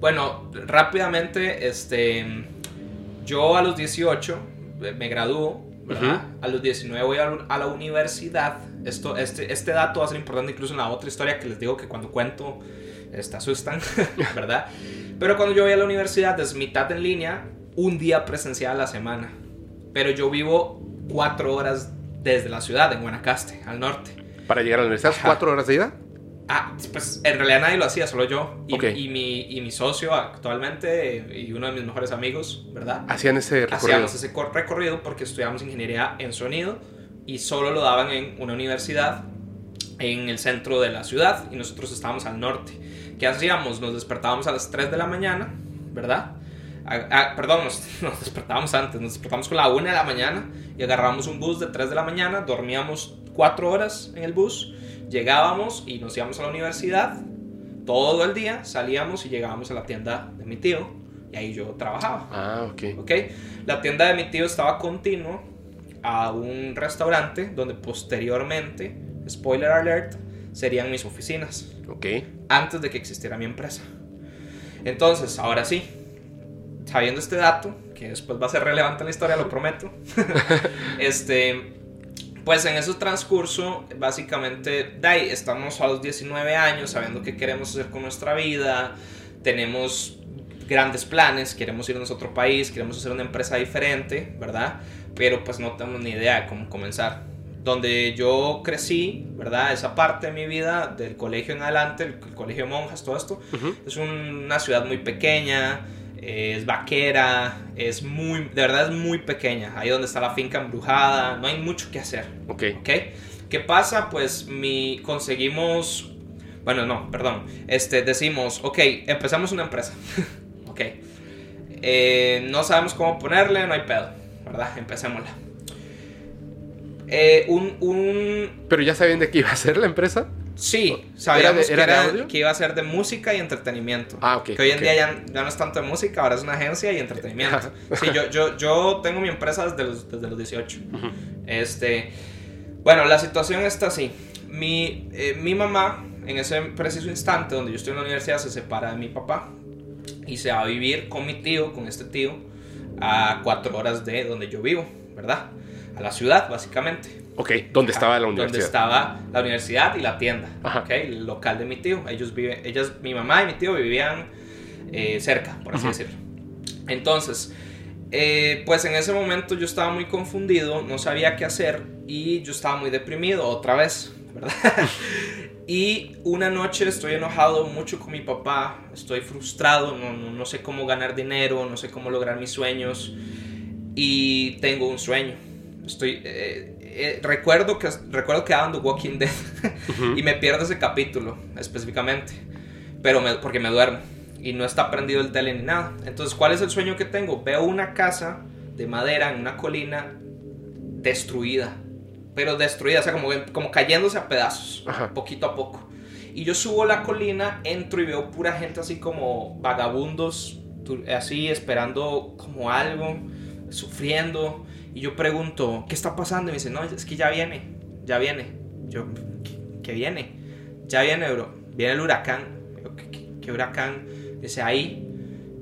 Bueno, rápidamente, este, yo a los 18 eh, me gradúo, ¿verdad? A los 19 voy a, la- a la universidad. Esto, este, este dato va a ser importante incluso en la otra historia que les digo que cuando cuento este, asustan, ¿verdad? Pero cuando yo voy a la universidad es mitad en línea, un día presencial a la semana. Pero yo vivo cuatro horas desde la ciudad, en Guanacaste, al norte. Para llegar a la universidad, cuatro horas de ida. Ah, pues en realidad nadie lo hacía, solo yo. Y, mi, y mi socio actualmente eh, y uno de mis mejores amigos, ¿verdad? Hacían ese recorrido. Hacíamos ese cor- recorrido porque estudiamos ingeniería en sonido y solo lo daban en una universidad en el centro de la ciudad y nosotros estábamos al norte. ¿Qué hacíamos? Nos despertábamos a las 3 de la mañana, ¿verdad? Ah, ah, perdón, nos, nos despertábamos antes, nos despertábamos con la 1 de la mañana y agarrábamos un bus de 3 de la mañana, dormíamos 4 horas en el bus, llegábamos y nos íbamos a la universidad todo el día, salíamos y llegábamos a la tienda de mi tío y ahí yo trabajaba. Ah, ok. ¿ok? La tienda de mi tío estaba continuo a un restaurante donde posteriormente, spoiler alert, serían mis oficinas, Ok. antes de que existiera mi empresa. Entonces, ahora sí, sabiendo este dato, que después va a ser relevante en la historia, lo prometo, este, pues en ese transcurso, básicamente, ahí, estamos a los 19 años, sabiendo qué queremos hacer con nuestra vida, tenemos grandes planes, queremos irnos a otro país, queremos hacer una empresa diferente, ¿verdad? Pero pues no tenemos ni idea de cómo comenzar. Donde yo crecí, ¿verdad? Esa parte de mi vida, del colegio en adelante, el, colegio de monjas, todo esto, es una ciudad muy pequeña, es vaquera, es muy, de verdad es muy pequeña. Ahí donde está la finca embrujada, no hay mucho que hacer. Ok. ¿Ok? ¿Qué pasa? Pues mi, conseguimos, bueno, no, perdón, este, decimos, ok, empezamos una empresa, ok, Eh, no sabemos cómo ponerle, no hay pedo, ¿verdad? Empecémosla. Eh, un, un, Pero ya sabían de qué iba a ser la empresa. Sí, sabíamos ¿Era de- era que, era- que iba a ser de música y entretenimiento. Ah, ok. Que hoy en ok. día ya, ya no es tanto de música, ahora es una agencia y entretenimiento. Sí, yo, yo, yo tengo mi empresa desde los, desde los 18. Ujú. Este, bueno, la situación está así. Mi, eh, mi mamá, en ese preciso instante donde yo estoy en la universidad, se separa de mi papá y se va a vivir con mi tío, con este tío, a cuatro horas de donde yo vivo, ¿verdad? A la ciudad, básicamente. Ok, ¿dónde estaba la Donde universidad? estaba la universidad y la tienda, Ajá. ¿ok? El local de mi tío. Ellos viven, ellas, mi mamá y mi tío vivían eh, cerca, por así Ujú. decirlo. Entonces, eh, pues en ese momento yo estaba muy confundido, no sabía qué hacer y yo estaba muy deprimido otra vez, ¿verdad? y una noche estoy enojado mucho con mi papá, estoy frustrado, no, no, no sé cómo ganar dinero, no sé cómo lograr mis sueños y tengo un sueño. Estoy, eh, eh, recuerdo que recuerdo que The Walking Dead y me pierdo ese capítulo específicamente, pero me- porque me duermo y no está prendido el tele ni nada. Entonces, ¿cuál es el sueño que tengo? Veo una casa de madera en una colina destruida, pero destruida, o sea, como, como cayéndose a pedazos, Ajá. poquito a poco. Y yo subo la colina, entro y veo pura gente así como vagabundos, así esperando como algo, sufriendo. Y yo pregunto, ¿qué está pasando? Y me dice, no, es que ya viene, ya viene. Yo, ¿qué, qué viene? Ya viene, bro. Viene el huracán. Yo, ¿Qué, qué- qué huracán? Dice, ahí.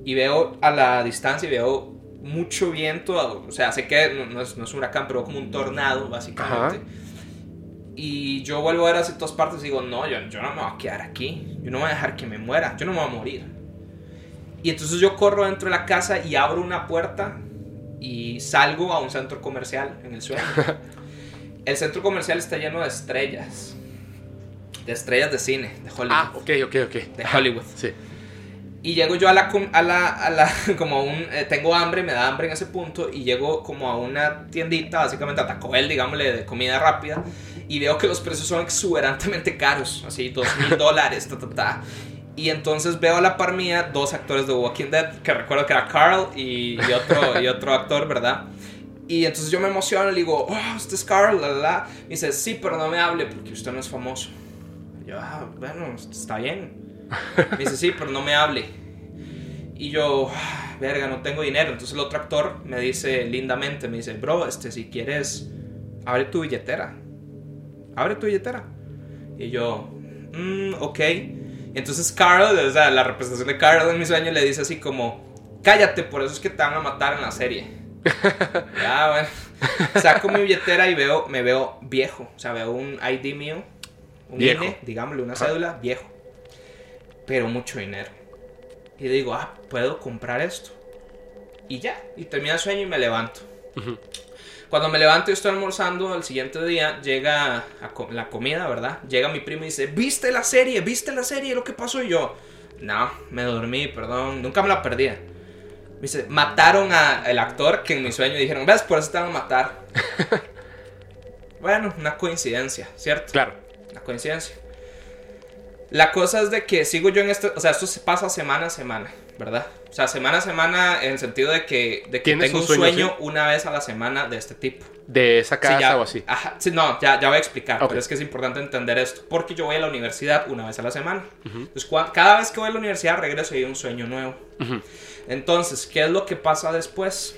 Y veo a la distancia y veo mucho viento. O sea, sé que no, no es, no es un huracán, pero como un tornado, básicamente. Ajá. Y yo vuelvo a ver hacia todas partes y digo, no, yo, yo no me voy a quedar aquí. Yo no voy a dejar que me muera. Yo no me voy a morir. Y entonces yo corro dentro de la casa y abro una puerta y salgo a un centro comercial en el sueño. el centro comercial está lleno de estrellas. de estrellas de cine, de Hollywood. Ah, ok, ok, ok. De Hollywood. Sí. Y llego yo a la, a la, a la como a un, eh, tengo hambre, me da hambre en ese punto, y llego como a una tiendita, básicamente a Taco Bell, digámosle, de comida rápida, y veo que los precios son exuberantemente caros, así, dos mil dólares, ta, ta, ta. Y entonces veo a la par mía dos actores de Walking Dead, que recuerdo que era Carl y, y otro, y otro actor, ¿verdad? Y entonces yo me emociono y le digo, oh, usted es Carl, la, la, la. Me dice, sí, pero no me hable porque usted no es famoso. Yo, ah, bueno, está bien. Me dice, sí, pero no me hable. Y yo, "Ah, verga, no tengo dinero. Entonces el otro actor me dice lindamente, me dice, bro, este, si quieres, abre tu billetera. Abre tu billetera. Y yo, "Mm, ok. Entonces Carl, o sea, la representación de Carl en mi sueño le dice así como, cállate, por eso es que te van a matar en la serie. ya, bueno. Saco mi billetera y veo, me veo viejo. O sea, veo un ID mío, un Viejo. INE, digámosle, una Ajá. cédula, viejo. Pero mucho dinero. Y digo, ah, puedo comprar esto. Y ya, y termina el sueño y me levanto. Cuando me levanto y estoy almorzando, al siguiente día llega a la comida, ¿verdad? Llega mi primo y dice, ¿viste la serie? ¿Viste la serie? ¿Lo que pasó? Y yo, no, me dormí, perdón, nunca me la perdía. Me dice, mataron al actor que en mi sueño dijeron, ¿ves? Por eso te van a matar. bueno, una coincidencia, ¿cierto? Claro. La coincidencia. La cosa es de que sigo yo en este, o sea, esto se pasa semana a semana, ¿verdad? O sea, semana a semana en el sentido de que, de que ¿Tienes tengo un sueño una vez a la semana de este tipo. De esa Sí, casa ya- o así. Ajá, sí, no, ya, ya voy a explicar, pero es que es importante entender esto, porque yo voy a la universidad una vez a la semana. Entonces, cada vez que voy a la universidad regreso y hay un sueño nuevo. Entonces, ¿qué es lo que pasa después?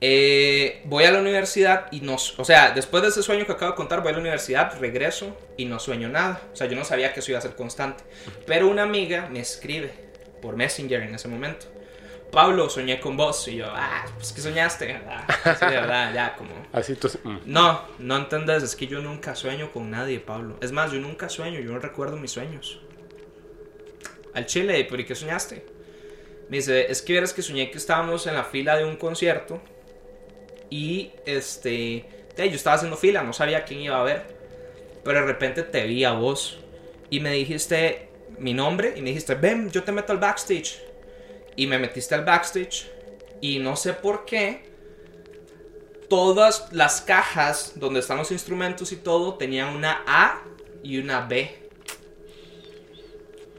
Eh, voy a la universidad y no, o sea, después de ese sueño que acabo de contar, voy a la universidad, regreso y no sueño nada. O sea, yo no sabía que eso iba a ser constante. Pero una amiga me escribe por Messenger en ese momento. Pablo, soñé con vos. Y yo, ah, pues que soñaste. Ah, sí, de verdad, ya como... Así entonces. mm. No, no entendés, es que yo nunca sueño con nadie, Pablo. Es más, yo nunca sueño, yo no recuerdo mis sueños. Al chile, ¿pero y qué soñaste? Me dice, es que vieras que soñé que estábamos en la fila de un concierto y este, yo estaba haciendo fila, no sabía quién iba a ver, pero de repente te vi a vos y me dijiste mi nombre y me dijiste, ven, yo te meto al backstage. Y me metiste al backstage y no sé por qué, todas las cajas donde están los instrumentos y todo tenían una A y una B.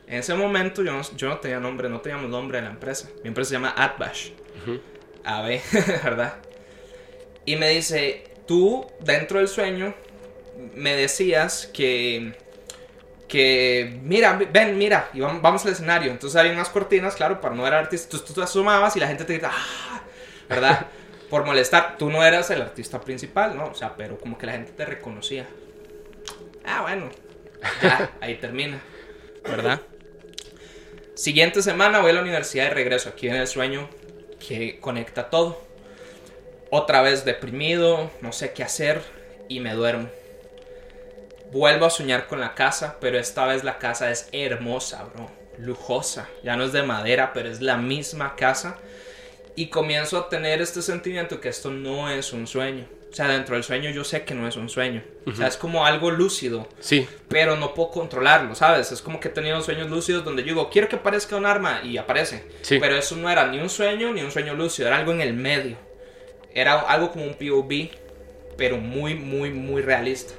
En ese momento yo no, yo no tenía nombre, no teníamos nombre de la empresa. Mi empresa se llama Atbash. AB, ¿verdad? Y me dice, tú dentro del sueño me decías que que mira, ven, mira, y vamos, vamos al escenario. Entonces había unas cortinas, claro, para no ver artista. Entonces tú te asomabas y la gente te grita, ¡ah! ¿verdad? Por molestar. Tú no eras el artista principal, ¿no? O sea, pero como que la gente te reconocía. Ah, bueno, ya, ahí termina, ¿verdad? Siguiente semana voy a la universidad y regreso. Aquí en el sueño que conecta todo. Otra vez deprimido, no sé qué hacer y me duermo. Vuelvo a soñar con la casa, pero esta vez la casa es hermosa, bro. Lujosa. Ya no es de madera, pero es la misma casa. Y comienzo a tener este sentimiento que esto no es un sueño. O sea, dentro del sueño yo sé que no es un sueño. O sea, es como algo lúcido, Sí. pero no puedo controlarlo, ¿sabes? Es como que he tenido sueños lúcidos donde yo digo, quiero que aparezca un arma y aparece. Sí. Pero eso no era ni un sueño ni un sueño lúcido, era algo en el medio. Era algo como un POV, pero muy, muy, muy realista.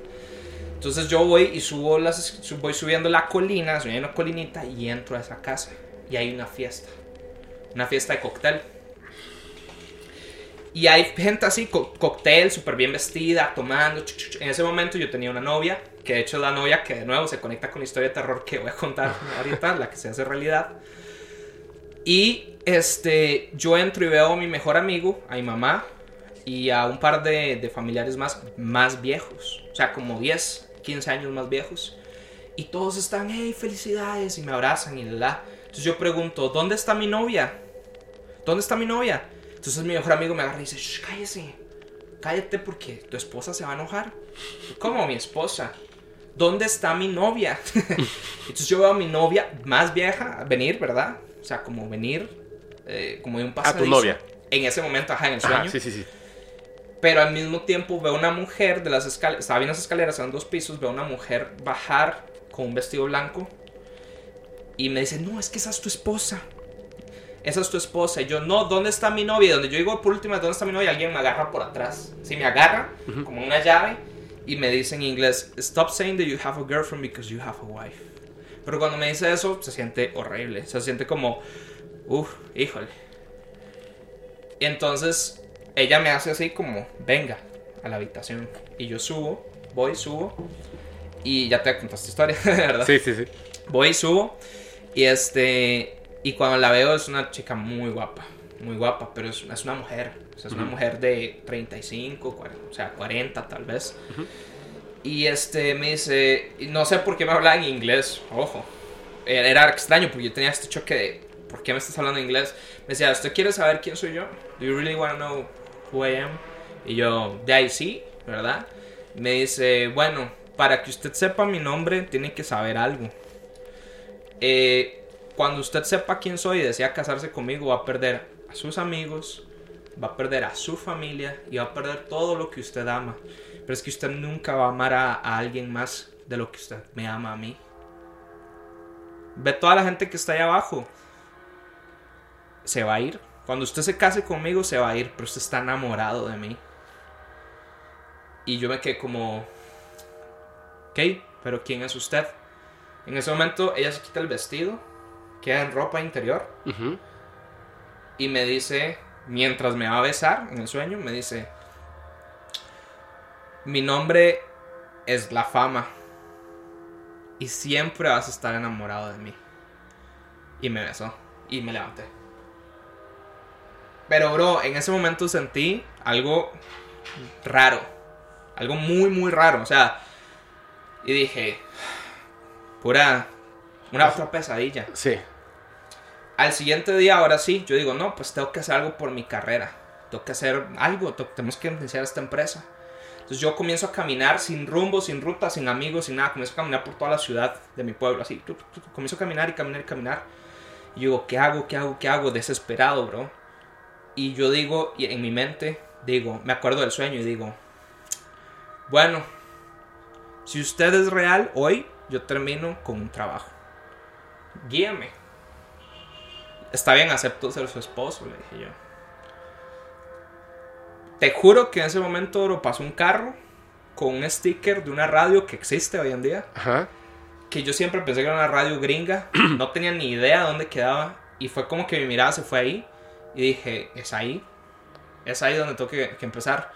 Entonces yo voy y subo las, voy subiendo la colina, soy una colinita y entro a esa casa. Y hay una fiesta. Una fiesta de cóctel. Y hay gente así, co- cóctel, súper bien vestida, tomando. En ese momento yo tenía una novia, que de hecho es la novia que de nuevo se conecta con la historia de terror que voy a contar ahorita, la que se hace realidad. Y este, yo entro y veo a mi mejor amigo, a mi mamá y a un par de, de familiares más, más viejos. O sea, como 10, 15 años más viejos. Y todos están, hey, felicidades, y me abrazan y la, la. Entonces yo pregunto, ¿dónde está mi novia? ¿Dónde está mi novia? Entonces mi mejor amigo me agarra y dice, Shh, cállese, cállate porque tu esposa se va a enojar. ¿Cómo mi esposa? ¿Dónde está mi novia? Entonces yo veo a mi novia más vieja venir, ¿verdad? O sea, como venir, eh, como de un A pasadizo. tu novia. En ese momento, ajá, en el sueño. Ajá, sí, sí, sí. Pero al mismo tiempo veo una mujer de las escaleras, estaba viendo las escaleras, eran dos pisos, veo una mujer bajar con un vestido blanco y me dice, no, es que esa es tu esposa. Esa es tu esposa. Y yo, no, ¿dónde está mi novia? Y donde yo digo por última, ¿dónde está mi novia? Alguien me agarra por atrás. Sí, me agarra como una llave y me dice en inglés, stop saying that you have a girlfriend because you have a wife. Pero cuando me dice eso, se siente horrible. Se siente como, uff, híjole. Entonces ella me hace así como, venga a la habitación. Y yo subo, voy, subo. Y ya te contaste historia, ¿verdad? Sí, sí, sí. Voy subo. Y este. Y cuando la veo es una chica muy guapa. Muy guapa, pero es, es una mujer. O sea, es una mujer de 35, 40, o sea, 40 tal vez. Y este me dice. No sé por qué me hablaba en inglés, ojo. Era era extraño porque yo tenía este choque de. ¿Por qué me estás hablando en inglés? Me decía, ¿usted quiere saber quién soy yo? ¿Do you really want to know who I am? Y yo, de ahí sí, ¿verdad? Me dice, bueno, para que usted sepa mi nombre, tiene que saber algo. Eh, cuando usted sepa quién soy y desea casarse conmigo, va a perder a sus amigos, va a perder a su familia y va a perder todo lo que usted ama. Pero es que usted nunca va a amar a alguien más de lo que usted me ama a mí. Ve toda la gente que está ahí abajo. Se va a ir. Cuando usted se case conmigo, se va a ir. Pero usted está enamorado de mí. Y yo me quedé como... Ok, pero ¿quién es usted? En ese momento ella se quita el vestido. Queda en ropa interior. Y me dice, mientras me va a besar en el sueño, me dice, mi nombre es la fama. Y siempre vas a estar enamorado de mí. Y me besó. Y me levanté. Pero, bro, en ese momento sentí algo raro. Algo muy, muy raro. O sea, y dije, pura, una otra pesadilla. Sí. Al siguiente día, ahora sí, yo digo, no, pues tengo que hacer algo por mi carrera. Tengo que hacer algo, tenemos que iniciar esta empresa. Entonces yo comienzo a caminar sin rumbo, sin ruta, sin amigos, sin nada. Comienzo a caminar por toda la ciudad de mi pueblo, así. Comienzo a caminar y caminar y caminar. Y yo digo, ¿qué hago? ¿Qué hago? ¿Qué hago? Desesperado, bro. Y yo digo, y en mi mente, digo, me acuerdo del sueño y digo, bueno, si usted es real, hoy yo termino con un trabajo. Guíame. Está bien, acepto ser su esposo, le dije yo. Te juro que en ese momento lo pasó un carro con un sticker de una radio que existe hoy en día. Ajá. Que yo siempre pensé que era una radio gringa. No tenía ni idea dónde quedaba. Y fue como que mi mirada se fue ahí. Y dije, es ahí. Es ahí donde tengo que, que empezar.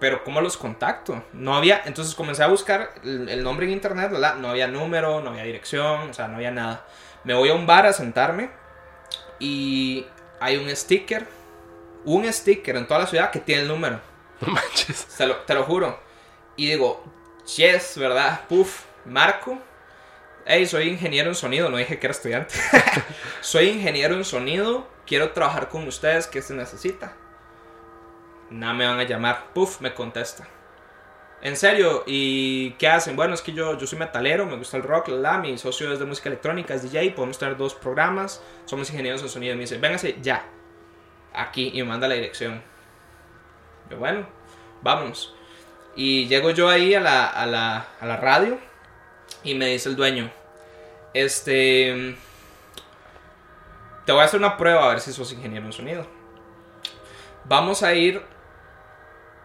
Pero ¿cómo los contacto? No había... Entonces comencé a buscar el, el nombre en internet, ¿verdad? No había número, no había dirección, o sea, no había nada. Me voy a un bar a sentarme y hay un sticker, un sticker en toda la ciudad que tiene el número. No manches. Te lo, te lo juro. Y digo, yes, ¿verdad? Puf, marco. Hey, soy ingeniero en sonido, no dije que era estudiante. soy ingeniero en sonido, quiero trabajar con ustedes, ¿qué se necesita? Nada me van a llamar. Puf, me contesta. En serio, ¿y qué hacen? Bueno, es que yo, yo soy metalero, me gusta el rock, la, mi socio es de música electrónica, es DJ, podemos tener dos programas, somos ingenieros en sonido. Me dice, véngase ya, aquí, y me manda la dirección. Yo, bueno, vámonos. Y llego yo ahí a la, a la, a la radio y me dice el dueño, este, te voy a hacer una prueba a ver si sos ingeniero en sonido. Vamos a ir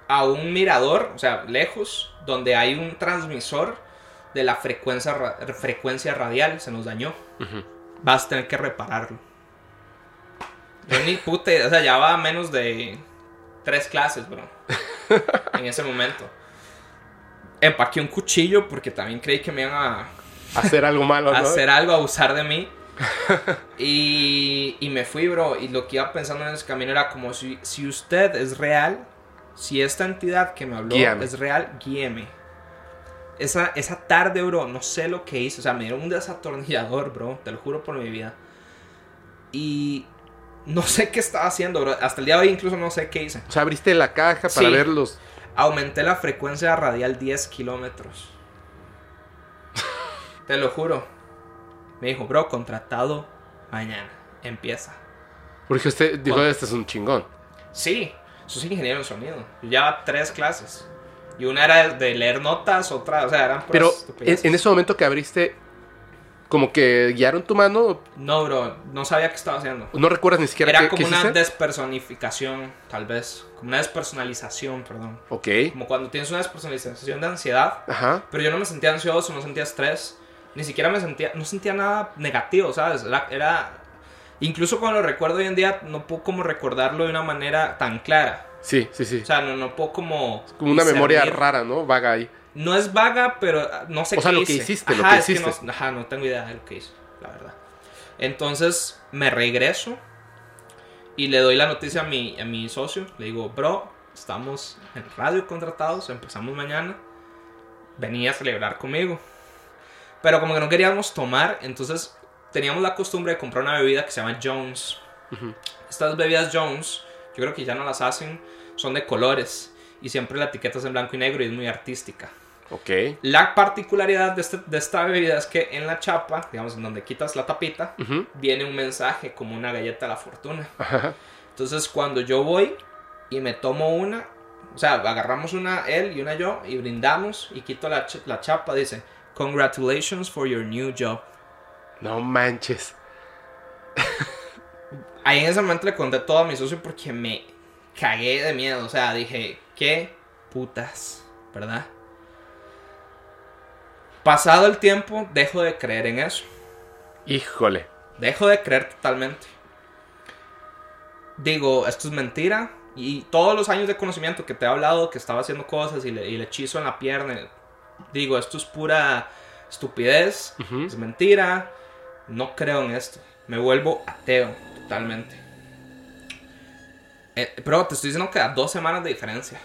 a un mirador, o sea, lejos, donde hay un transmisor de la frecuencia, ra- frecuencia radial, se nos dañó. Vas a tener que repararlo. Yo ni puta, o sea, ya va a menos de tres clases, bro. en ese momento. Empaqué un cuchillo porque también creí que me iban a Hacer algo malo, ¿no? hacer algo, abusar de mí. y, y me fui, bro. Y lo que iba pensando en ese camino era como si, si usted es real, si esta entidad que me habló Guíame. es real, guíeme. Esa, esa tarde, bro, no sé lo que hice. O sea, me dieron un desatornillador, bro. Te lo juro por mi vida. Y no sé qué estaba haciendo, bro. Hasta el día de hoy incluso no sé qué hice. O sea, abriste la caja para Sí. ver los... Aumenté la frecuencia radial 10 kilómetros. Te lo juro. Me dijo, bro, contratado mañana. Empieza. Porque usted dijo, Con- este es un chingón. Sí. sos ingeniero en sonido. Yo llevaba tres clases. Y una era de leer notas, otra, o sea, eran Pero en, en ese momento que abriste, como que guiaron tu mano, No, bro, no sabía qué estaba haciendo. no recuerdas ni siquiera Era qué, como qué una hiciste? despersonificación, tal vez. Como una despersonalización, perdón. Ok, Como cuando tienes una despersonalización de ansiedad. ajá, Pero yo no me sentía ansioso, no sentía estrés. Ni siquiera me sentía, no sentía nada negativo, ¿sabes? Era, era- incluso cuando lo recuerdo hoy en día, no puedo como recordarlo de una manera tan clara. sí, sí, sí. O sea, no, no puedo como... como una memoria discernir. rara, ¿no? Vaga ahí. No es vaga, pero ah, no sé O qué sea, lo que hiciste, lo Ajá, que es hiciste. no, ajá, no tengo idea de lo que hice, la verdad. Entonces, me regreso y le doy la noticia a mi, a mi socio. Le digo, bro, estamos en radio contratados, empezamos mañana. Venía a celebrar conmigo. Pero como que no queríamos tomar, entonces teníamos la costumbre de comprar una bebida que se llama Jones. Ujú. Estas bebidas Jones, yo creo que ya no las hacen, son de colores. Y siempre la etiqueta es en blanco y negro y es muy artística. Ok, La particularidad de, este- de esta bebida es que en la chapa, digamos, en donde quitas la tapita, viene un mensaje como una galleta de la fortuna. ajá, Entonces, cuando yo voy y me tomo una, o sea, agarramos una él y una yo y brindamos y quito la, la chapa, dice, Congratulations for your new job. no manches. Ahí en ese momento le conté todo a mi socio porque me cagué de miedo. O sea, dije, qué putas, ¿verdad? Pasado el tiempo, dejo de creer en eso. Híjole, Dejo de creer totalmente. Digo, esto es mentira. Y todos los años de conocimiento que te he hablado, que estaba haciendo cosas y le, y le hechizo en la pierna, digo, esto es pura estupidez, es mentira. No creo en esto. Me vuelvo ateo totalmente. Eh, pero te estoy diciendo que a dos semanas de diferencia.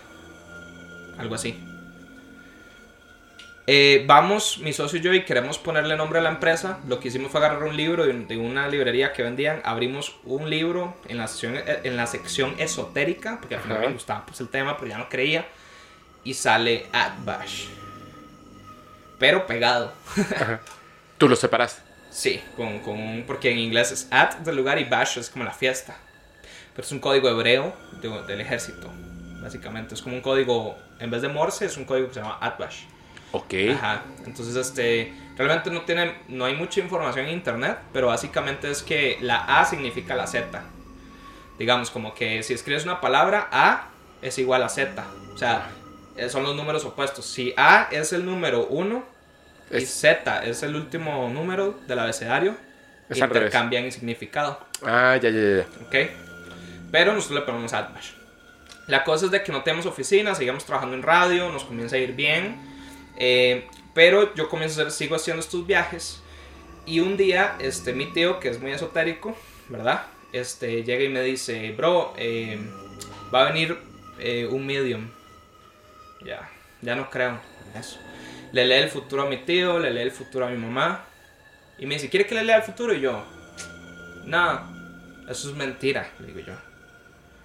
Algo así. Eh, vamos, mi socio y yo, y queremos ponerle nombre a la empresa. Lo que hicimos fue agarrar un libro de, una librería que vendían. Abrimos un libro en la sección, eh, en la sección esotérica, porque al final me gustaba pues, el tema, pero ya no creía. Y sale Atbash. Pero pegado. tú lo separaste. Sí, con, con un- porque en inglés es at del lugar y bash es como la fiesta. Pero es un código hebreo de- del ejército, básicamente. Es como un código, en vez de Morse, es un código que se llama atbash. Ok, Ajá. Entonces, este, realmente no tiene, no hay mucha información en internet, pero básicamente es que la A significa la Z. Digamos, como que si escribes una palabra, A es igual a Z. O sea, eh, son los números opuestos. Si A es el número 1 y Es- Z es el último número del abecedario, Es al revés. intercambian en significado. Ah, ya, ya, ya. ¿Ok? Pero nosotros le ponemos Atbash. La cosa es de que no tenemos oficina, seguimos trabajando en radio, nos comienza a ir bien. eh, pero yo comienzo a hacer, sigo haciendo estos viajes. Y un día, este, mi tío, que es muy esotérico, ¿verdad? Este, llega y me dice, bro, eh, va a venir eh, un medium. Ya, ya no creo en eso. Le lee el futuro a mi tío, le lee el futuro a mi mamá. Y me dice, ¿quiere que le lea el futuro? Y yo, no, eso es mentira, le digo yo.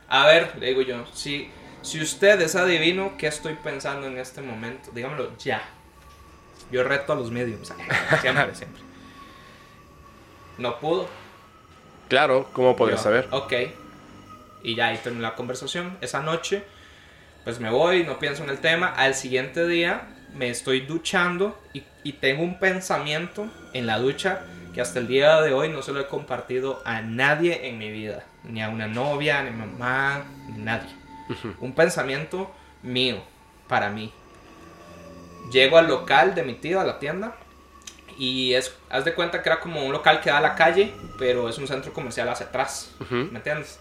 A ver, le digo yo, si, si usted es adivino, ¿qué estoy pensando en este momento? Dígamelo ya. Yo reto a los mediums. Siempre, siempre. No pudo. Claro, ¿cómo podrías Yo, saber? Ok. Y ya ahí terminó la conversación. Esa noche, pues me voy, no pienso en el tema. Al siguiente día me estoy duchando y, y tengo un pensamiento en la ducha que hasta el día de hoy no se lo he compartido a nadie en mi vida. Ni a una novia, ni a mi mamá, ni nadie. Un pensamiento mío, para mí. Llego al local de mi tío, a la tienda. Y es, haz de cuenta que era como un local que da a la calle, pero es un centro comercial hacia atrás. ¿Me entiendes?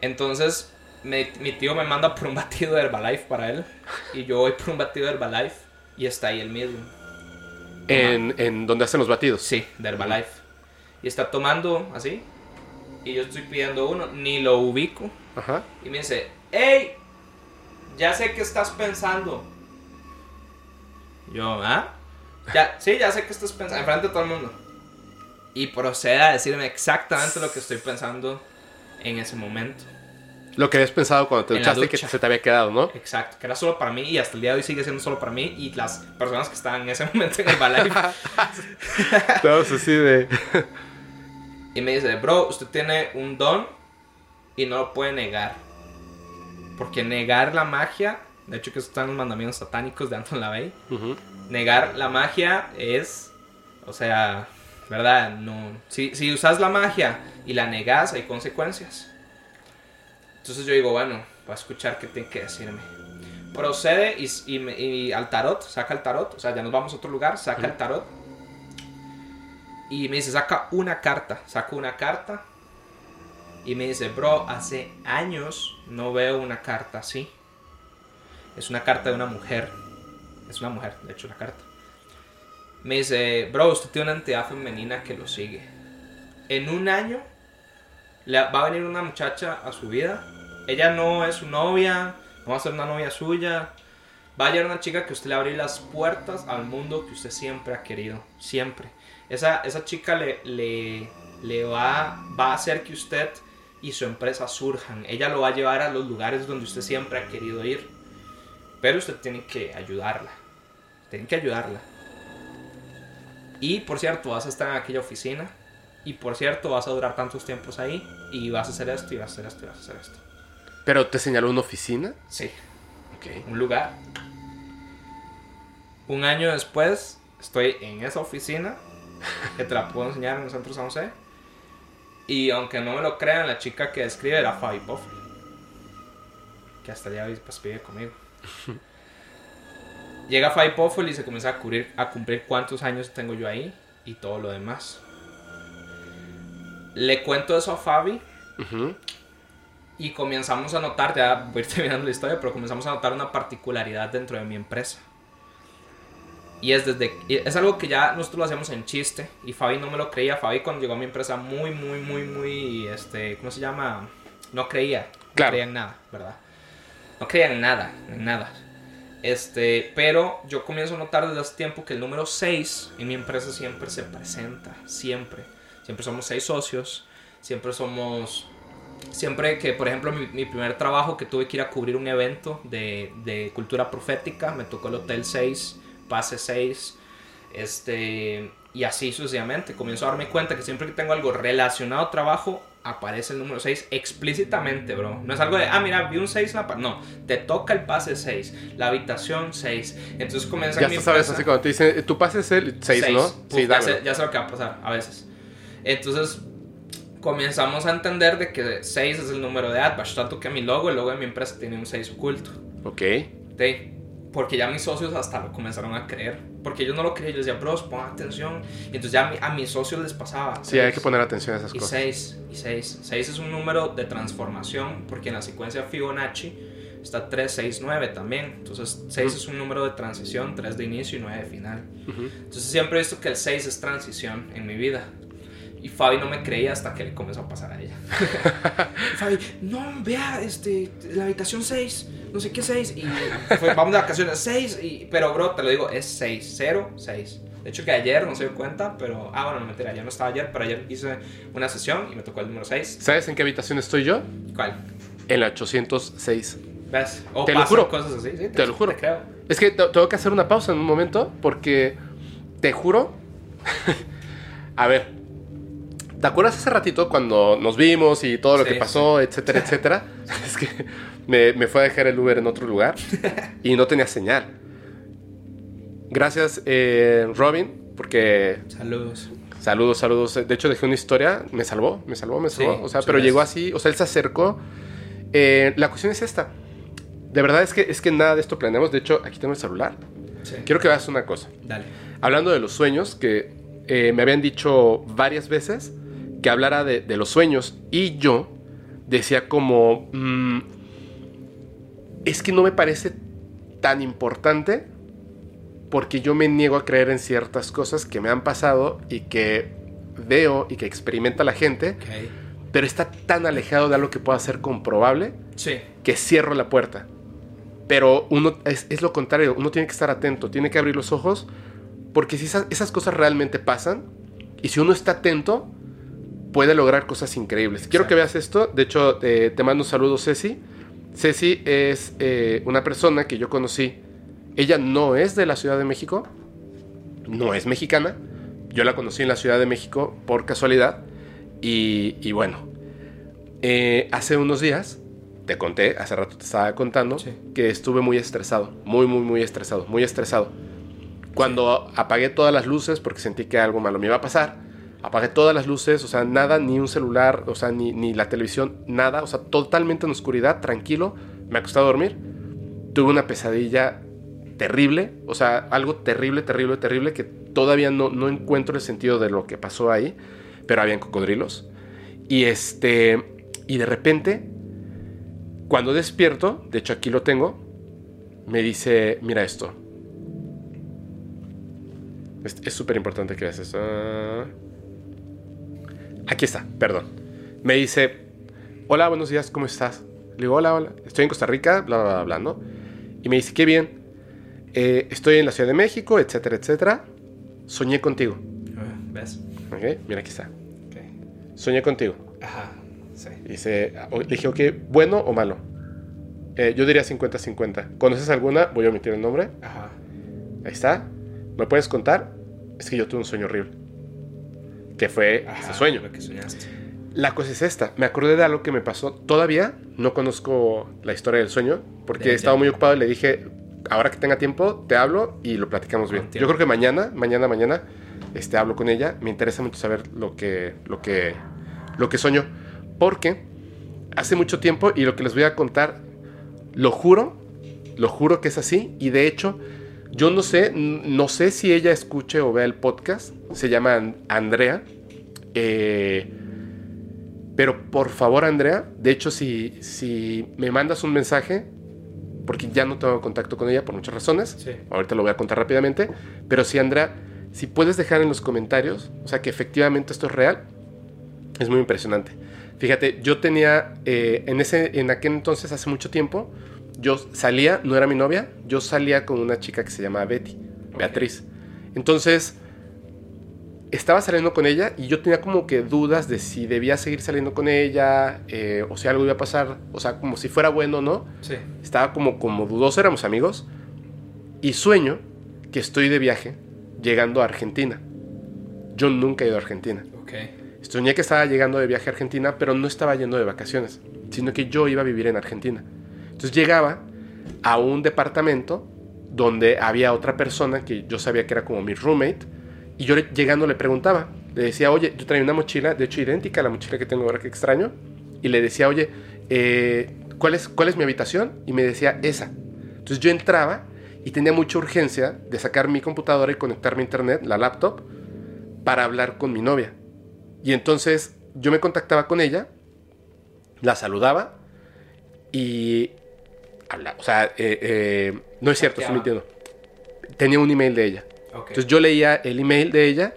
Entonces, me- mi tío me manda por un batido de Herbalife para él. Y yo voy por un batido de Herbalife. Y está ahí el medium. En, en donde hacen los batidos. Sí, de Herbalife. Y está tomando así. Y yo estoy pidiendo uno. Ni lo ubico. Ajá. Y me dice, hey, ya sé qué estás pensando. Yo, ¿ah? Ya, sí, ya sé qué estás pensando. Enfrente de todo el mundo. Y procede a decirme exactamente lo que estoy pensando en ese momento. Lo que habías pensado cuando te En duchaste que ducha. se te había quedado, ¿no? Exacto, que era solo para mí y hasta el día de hoy sigue siendo solo para mí y las personas que estaban en ese momento en Herbalife. Todos así de. y me dice, bro, usted tiene un don y no lo puede negar. Porque negar la magia, de hecho que están los mandamientos satánicos de Anton LaVey, negar la magia es, o sea, ¿verdad? No, si, si usas la magia y la negas, hay consecuencias. Entonces yo digo, bueno, voy a escuchar qué tiene que decirme. Procede y, y me- y al tarot, saca el tarot, o sea, ya nos vamos a otro lugar, saca el tarot. Y me dice, saca una carta, saca una carta. Y me dice, bro, hace años no veo una carta así. Es una carta de una mujer. Es una mujer, de hecho, la carta. Me dice, bro, usted tiene una entidad femenina que lo sigue. En un año va a venir una muchacha a su vida. Ella no es su novia, no va a ser una novia suya. Va a llegar una chica que usted le va a abrir las puertas al mundo que usted siempre ha querido. Siempre. Esa, esa chica le, le, le va, va a hacer que usted y su empresa surjan. Ella lo va a llevar a los lugares donde usted siempre ha querido ir. Pero usted tiene que ayudarla. Tiene que ayudarla. Y por cierto, vas a estar en aquella oficina. Y por cierto, vas a durar tantos tiempos ahí. Y vas a hacer esto, y vas a hacer esto, y vas a hacer esto. Pero te señaló una oficina. Sí, Ok. un lugar. Un año después, estoy en esa oficina. Que te la puedo enseñar en el centro San José. Y aunque no me lo crean, la chica que escribe era Fabi Poffel. Que hasta ya pues, vive conmigo. Llega Fabi Poffel y se comienza a, cubrir, a cumplir cuántos años tengo yo ahí y todo lo demás. Le cuento eso a Fabi y comenzamos a notar, ya voy a ir terminando la historia, pero comenzamos a notar una particularidad dentro de mi empresa. Y es desde es algo que ya nosotros lo hacemos en chiste y Fabi no me lo creía. Fabi cuando llegó a mi empresa muy muy muy muy este, ¿cómo se llama? No creía. No Claro. creía en nada, ¿verdad? No creía en nada, en nada. Este, pero yo comienzo a notar desde hace tiempo que el número 6 en mi empresa siempre se presenta, siempre. Siempre somos seis socios, siempre somos siempre que, por ejemplo, mi, mi primer trabajo que tuve que ir a cubrir un evento de, de cultura profética, me tocó el Hotel 6, Pase 6, este, y así sucesivamente. Comienzo a darme cuenta que siempre que tengo algo relacionado a trabajo, aparece el número 6 explícitamente, bro. No es algo de, ah, mira, vi un 6 en la pa-". No, te toca el pase 6, la habitación 6. Entonces comienza Ya mi sabes, empresa- así cuando te dicen, tu pase es el 6, Seis. ¿no? Puf, Sí, ya, sé, ya sé lo que va a pasar a veces. Entonces comenzamos a entender de que 6 es el número de Adbash, tanto que mi logo, el logo de mi empresa tiene un 6 oculto. Ok. ¿sí? Porque ya mis socios hasta lo comenzaron a creer. Porque ellos no lo creían, yo decía, bros, pon atención. Y entonces ya a, mi- a mis socios les pasaba. Sí, hay seis. que poner atención a esas Y cosas. 6, y 6. 6 es un número de transformación, porque en la secuencia Fibonacci está 3, 6, 9 también. Entonces 6 es un número de transición, 3 de inicio y 9 de final. Ujú. Entonces siempre he visto que el 6 es transición en mi vida. Y Fabi no me creía hasta que le comenzó a pasar a ella. Fabi, no, vea, este, la habitación 6, no sé qué 6. Y fue, vamos de vacaciones 6. Y, pero, bro, te lo digo, es 6, 0, 6. De hecho, que ayer no se dio cuenta, pero. Ah, bueno, no mentira, ya no estaba ayer, pero ayer hice una sesión y me tocó el número 6. ¿Sabes en qué habitación estoy yo? ¿Cuál? En la 806. ¿Ves? O Te lo juro. cosas así, sí, Te lo juro. creo. Es que te- tengo que hacer una pausa en un momento porque te juro. a ver, ¿te acuerdas hace ratito cuando nos vimos y todo lo Sí, que pasó, etcétera, etcétera? es que me, me fue a dejar el Uber en otro lugar y no tenía señal. Gracias, eh, Robin, porque Saludos. Saludos, saludos. De hecho, dejé una historia. Me salvó, me salvó, me Sí, salvó. o sea, pero llegó así. O sea, él se acercó. Eh, la cuestión es esta. De verdad es que, es que nada de esto planeamos. De hecho, aquí tengo el celular. Quiero que veas una cosa. Dale. Hablando de los sueños, que eh, me habían dicho varias veces que hablara de, de los sueños. Y yo decía como... mm, es que no me parece tan importante porque yo me niego a creer en ciertas cosas que me han pasado y que veo y que experimenta la gente, pero está tan alejado de algo que pueda ser comprobable Sí. que cierro la puerta. Pero uno es, es lo contrario, uno tiene que estar atento, tiene que abrir los ojos, porque si esas, esas cosas realmente pasan, y si uno está atento, puede lograr cosas increíbles. Quiero que veas esto, de hecho eh, te mando un saludo Ceci. Ceci es eh, una persona que yo conocí, ella no es de la Ciudad de México, no es mexicana, yo la conocí en la Ciudad de México por casualidad, y, y bueno, eh, hace unos días te conté, hace rato te estaba contando, Sí. que estuve muy estresado, muy, muy, muy estresado, muy estresado. Cuando apagué todas las luces porque sentí que algo malo me iba a pasar, apagué todas las luces, o sea, nada, ni un celular, o sea, ni, la televisión, nada, o sea, totalmente en oscuridad, tranquilo, me acosté a dormir. Tuve una pesadilla terrible, o sea, algo terrible, terrible, terrible, que todavía no, no encuentro el sentido de lo que pasó ahí, pero habían cocodrilos. Y este, y de repente, cuando despierto, de hecho aquí lo tengo, me dice, mira esto. Es es súper importante que veas esto. Ah. Aquí está, perdón. Me dice, hola, buenos días, ¿cómo estás? Le digo, hola, hola, estoy en Costa Rica, bla, bla, bla, bla, ¿no? Y me dice, qué bien, Eh, estoy en la Ciudad de México, etcétera, etcétera. Soñé contigo. Ah, ¿Ves? ¿Ok? Mira, aquí está. Ok. Soñé contigo. Ajá. Sí. Y dice, le dije, ok, ¿bueno o malo? Eh, yo diría 50-50. ¿Conoces alguna? Voy a omitir el nombre. Ajá. Ahí está. ¿Me puedes contar? Es que yo tuve un sueño horrible. Que fue Ajá, ese sueño. Lo que soñaste. La cosa es esta. Me acordé de algo que me pasó. Todavía no conozco la historia del sueño. Porque he estado muy ocupado y le dije, ahora que tenga tiempo, te hablo y lo platicamos bien. Entiendo. Yo creo que mañana, mañana, mañana, este, hablo con ella. Me interesa mucho saber lo que, lo que, lo que soñó. Porque hace mucho tiempo, y lo que les voy a contar, lo juro, lo juro que es así. Y de hecho, yo no sé, no sé si ella escuche o vea el podcast. Se llama An- Andrea. Eh, pero por favor, Andrea, de hecho, si, si me mandas un mensaje, porque ya no tengo contacto con ella por muchas razones, Sí. ahorita lo voy a contar rápidamente, pero si Andrea, si puedes dejar en los comentarios, o sea, que efectivamente esto es real, es muy impresionante. Fíjate, yo tenía, eh, en, ese, en aquel entonces, hace mucho tiempo, yo salía, no era mi novia, yo salía con una chica que se llamaba Betty, Beatriz. Entonces, estaba saliendo con ella y yo tenía como que dudas de si debía seguir saliendo con ella eh, o si algo iba a pasar, o sea, como si fuera bueno o no. Sí. Estaba como, como dudoso, éramos amigos. Y sueño que estoy de viaje llegando a Argentina. Yo nunca he ido a Argentina. Ok. Soñé que estaba llegando de viaje a Argentina, pero no estaba yendo de vacaciones, sino que yo iba a vivir en Argentina. Entonces llegaba a un departamento donde había otra persona que yo sabía que era como mi roommate, y yo le- llegando le preguntaba, le decía, oye, yo traía una mochila, de hecho idéntica a la mochila que tengo ahora que extraño, y le decía, oye, eh, ¿cuál, es, ¿cuál es mi habitación? Y me decía, esa. Entonces yo entraba y tenía mucha urgencia de sacar mi computadora y conectarme a internet, la laptop, para hablar con mi novia. Y entonces yo me contactaba con ella, la saludaba y... habla- o sea, eh, eh, no es cierto, estoy mintiendo. Tenía un email de ella. Entonces yo leía el email de ella,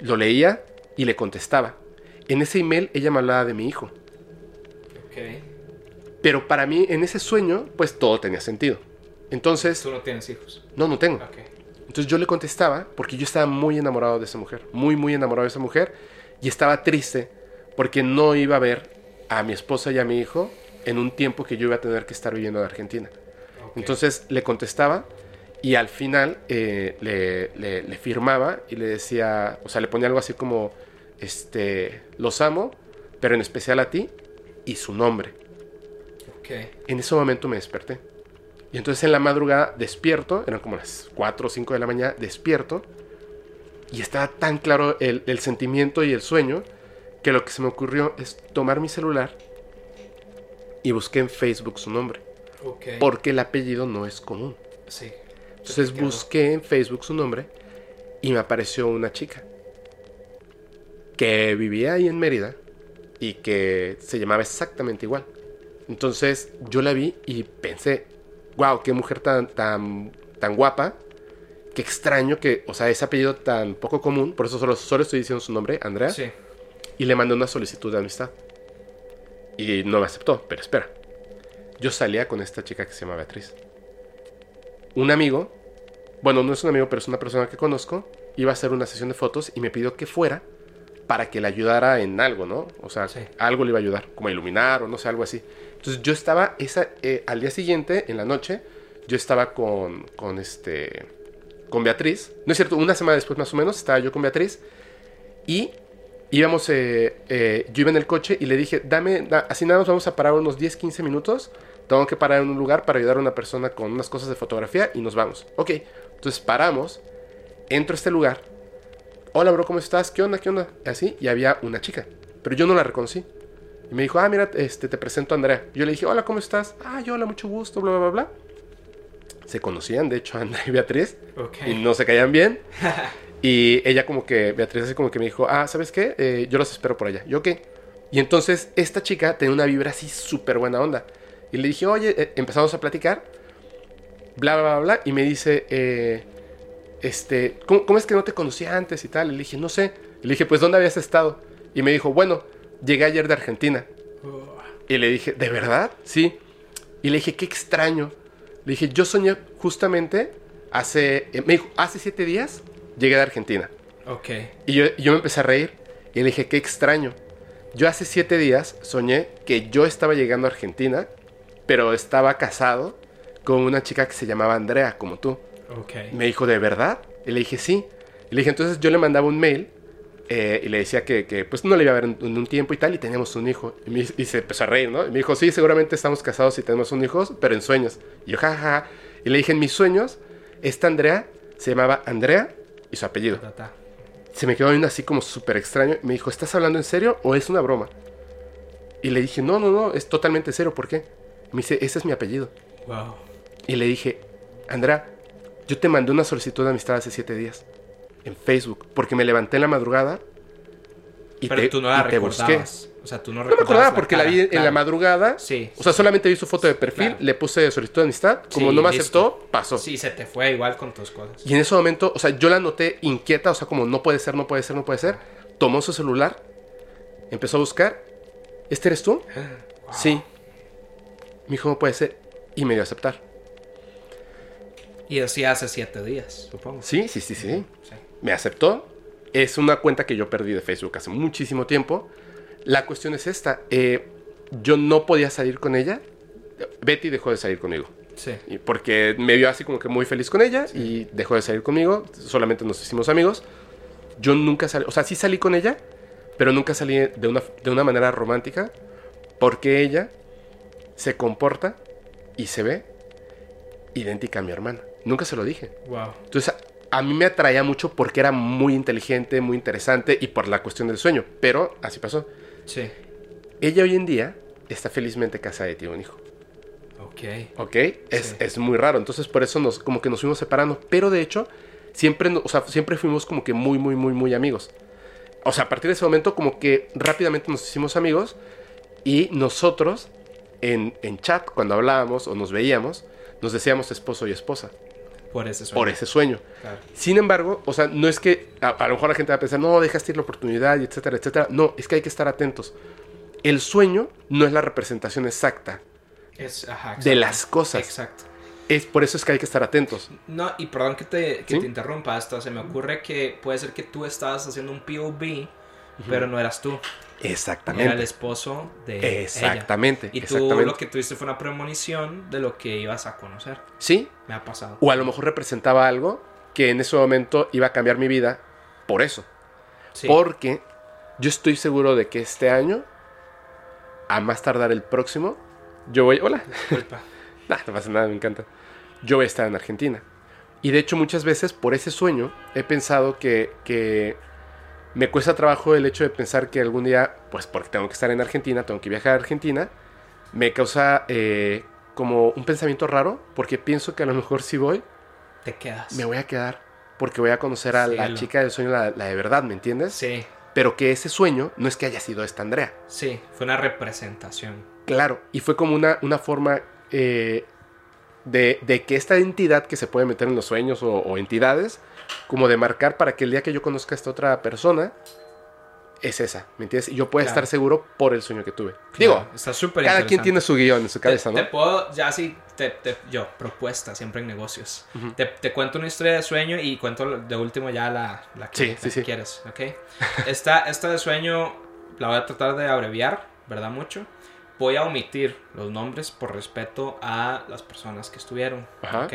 lo leía y le contestaba. En ese email ella me hablaba de mi hijo. Ok. Pero para mí, en ese sueño, pues todo tenía sentido. Entonces, Tú no tienes hijos. no, no tengo. Ok. Entonces yo le contestaba porque yo estaba muy enamorado de esa mujer, muy, muy enamorado de esa mujer y estaba triste porque no iba a ver a mi esposa y a mi hijo en un tiempo que yo iba a tener que estar viviendo en Argentina. Entonces le contestaba y al final eh, le, le- le firmaba y le decía, o sea, le ponía algo así como, este, los amo, pero en especial a ti y su nombre. Ok. En ese momento me desperté. Y entonces en la madrugada despierto, eran como las 4 o 5 de la mañana, despierto. Y estaba tan claro el, el sentimiento y el sueño que lo que se me ocurrió es tomar mi celular y busqué en Facebook su nombre. Porque el apellido no es común. Sí. Entonces busqué en Facebook su nombre y me apareció una chica que vivía ahí en Mérida y que se llamaba exactamente igual. Entonces yo la vi y pensé, wow, qué mujer tan, tan, tan guapa, qué extraño que, o sea, ese apellido tan poco común, por eso solo, solo estoy diciendo su nombre, Andrea, Sí. y le mandé una solicitud de amistad. Y no me aceptó, pero espera. Yo salía con esta chica que se llama Beatriz. Un amigo, bueno, no es un amigo, pero es una persona que conozco, iba a hacer una sesión de fotos y me pidió que fuera para que le ayudara en algo, ¿no? O sea, Sí. algo le iba a ayudar, como a iluminar o no sé, algo así. Entonces yo estaba, esa, eh, al día siguiente, en la noche, yo estaba con, con este, con Beatriz. No es cierto, una semana después más o menos, estaba yo con Beatriz y íbamos, eh, eh, yo iba en el coche y le dije, dame, da- así nada más vamos a parar unos 10, 15 minutos. Tengo que parar en un lugar para ayudar a una persona con unas cosas de fotografía y nos vamos. Ok, entonces paramos, entro a este lugar. Hola, bro, ¿cómo estás? ¿Qué onda? ¿Qué onda? Así, y había una chica, pero yo no la reconocí. Y me dijo, ah, mira, este, te presento a Andrea. Yo le dije, hola, ¿cómo estás? Ah, yo, hola, mucho gusto, bla, bla, bla, bla. Se conocían, de hecho, Andrea y Beatriz Ok. y no se caían bien. y ella como que, Beatriz así como que me dijo, ah, ¿sabes qué? Eh, yo los espero por allá. Yo qué. Y entonces esta chica tenía una vibra así súper buena onda. Y le dije, oye, eh, empezamos a platicar, bla, bla, bla, bla. Y me dice, eh, este, ¿cómo, cómo es que no te conocía antes y tal? Y le dije, no sé. Y le dije, pues, ¿dónde habías estado? Y me dijo, bueno, llegué ayer de Argentina. Y le dije, ¿de verdad? Sí. Y le dije, qué extraño. Le dije, yo soñé justamente hace, eh, me dijo, hace siete días llegué de Argentina. Ok. Y yo, yo me empecé a reír y le dije, qué extraño. Yo hace siete días soñé que yo estaba llegando a Argentina, pero estaba casado con una chica que se llamaba Andrea, como tú. Ok. Me dijo, ¿de verdad? Y le dije, sí. Y le dije, entonces yo le mandaba un mail eh, y le decía que, que, pues no le iba a ver en, en un tiempo y tal, y teníamos un hijo. Y, me- y se empezó a reír, ¿no? Y me dijo, sí, seguramente estamos casados y tenemos un hijo, pero en sueños. Y yo, jajaja. Y le dije, en mis sueños, esta Andrea se llamaba Andrea y su apellido. Se me quedó viendo así como súper extraño. Me dijo, ¿estás hablando en serio o es una broma? Y le dije, no, no, no, es totalmente serio. ¿Por qué? Me dice, ese es mi apellido. Wow. Y le dije, Andrea, yo te mandé una solicitud de amistad hace siete días en Facebook porque me levanté en la madrugada y Pero te, tú no la y te busqué. recordabas. O sea, tú no No me acordaba porque la cara, vi en claro. la madrugada. Sí. O sea, solamente vi su foto de perfil, Claro. le puse solicitud de amistad. Como Sí, no me listo. aceptó, pasó. Sí, se te fue igual con tus cosas. Y en ese momento, o sea, yo la noté inquieta, o sea, como no puede ser, no puede ser, no puede ser. Tomó su celular, empezó a buscar. ¿Este eres tú? Sí. Me dijo, no puede ser. Y me dio a aceptar. Y así hace siete días, supongo. Sí, sí, sí, sí. Me aceptó. Es una cuenta que yo perdí de Facebook hace muchísimo tiempo. La cuestión es esta. eh, yo no podía salir con ella. Betty dejó de salir conmigo. Sí. Y porque me vio así como que muy feliz con ella y dejó de salir conmigo. Solamente nos hicimos amigos. Yo nunca salí, o sea, sí salí con ella, pero nunca salí de una, de una manera romántica porque ella se comporta y se ve idéntica a mi hermana. Nunca se lo dije. Wow. Entonces, a, mí me atraía mucho porque era muy inteligente, muy interesante y por la cuestión del sueño. Pero así pasó. Sí. Ella hoy en día está felizmente casada y tiene un hijo. Ok. ¿Ok? Es, Sí. es muy raro. Entonces, por eso nos, como que nos fuimos separando. Pero de hecho, siempre, o sea, siempre fuimos como que muy, muy, muy, muy amigos. O sea, a partir de ese momento, como que rápidamente nos hicimos amigos. Y nosotros, en, en chat, cuando hablábamos o nos veíamos, nos decíamos esposo y esposa. Por ese sueño. Por ese sueño. Claro. Sin embargo, o sea, no es que a, a lo mejor la gente va a pensar, no, dejaste ir la oportunidad, y etcétera, etcétera. No, es que hay que estar atentos. El sueño no es la representación exacta. Es, ajá, De las cosas. Exacto. Es por eso es que hay que estar atentos. No, y perdón que te, que ¿Sí? te interrumpa, hasta se me ocurre que puede ser que tú estabas haciendo un POV, pero no eras tú. Era el Exactamente. esposo de ella. Exactamente. Y tú exactamente. lo que tuviste fue una premonición de lo que ibas a conocer. Sí, Me ha pasado. o a lo mejor representaba algo que en ese momento iba a cambiar mi vida por eso. Sí. Porque yo estoy seguro de que este año, a más tardar el próximo, yo voy. Hola. Disculpa. Nah, no pasa nada, me encanta. Yo voy a estar en Argentina. Y de hecho muchas veces por ese sueño he pensado que, que me cuesta trabajo el hecho de pensar que algún día, pues porque tengo que estar en Argentina, tengo que viajar a Argentina, me causa eh, como un pensamiento raro, porque pienso que a lo mejor si voy, Te quedas. me voy a quedar, porque voy a conocer a la chica del sueño, la, la de verdad, ¿me entiendes? Sí, Pero que ese sueño no es que haya sido esta Andrea. sí, fue una representación. Claro, y fue como una, una forma eh, de, de que esta entidad que se puede meter en los sueños o, o entidades, como de marcar para que el día que yo conozca a esta otra persona, es esa, ¿me entiendes? Y yo pueda Claro. estar seguro por el sueño que tuve. Digo, está súper cada quien tiene su guion en su cabeza, te, ¿no? te puedo, ya sí, te, te- yo, propuesta, siempre en negocios. Ujú. te, te cuento una historia de sueño y cuento de último ya la, la que, Sí, la sí, que sí. quieres, ¿ok? Esta, esta de sueño la voy a tratar de abreviar, ¿verdad? Mucho. Voy a omitir los nombres por respeto a las personas que estuvieron, Ajá. ¿ok?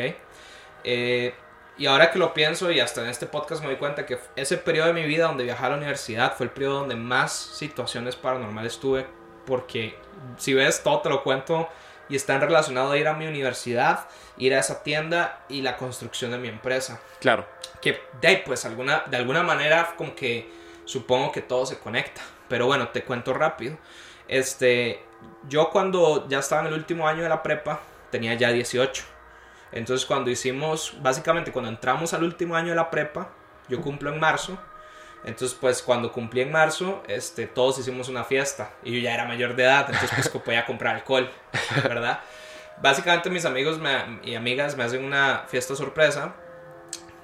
Eh, y ahora que lo pienso y hasta en este podcast me doy cuenta que ese periodo de mi vida donde viajaba a la universidad fue el periodo donde más situaciones paranormales tuve. Porque si ves, todo te lo cuento y están relacionados a ir a mi universidad, ir a esa tienda y la construcción de mi empresa. Claro. Que de pues alguna, de alguna manera como que supongo que todo se conecta. Pero bueno, te cuento rápido. Este, yo cuando ya estaba en el último año de la prepa, tenía ya 18. Entonces cuando hicimos, básicamente cuando entramos al último año de la prepa, yo cumplo en marzo. Entonces pues cuando cumplí en marzo, este, todos hicimos una fiesta y yo ya era mayor de edad, entonces pues podía comprar alcohol, ¿verdad? Básicamente mis amigos me- y amigas me hacen una fiesta sorpresa.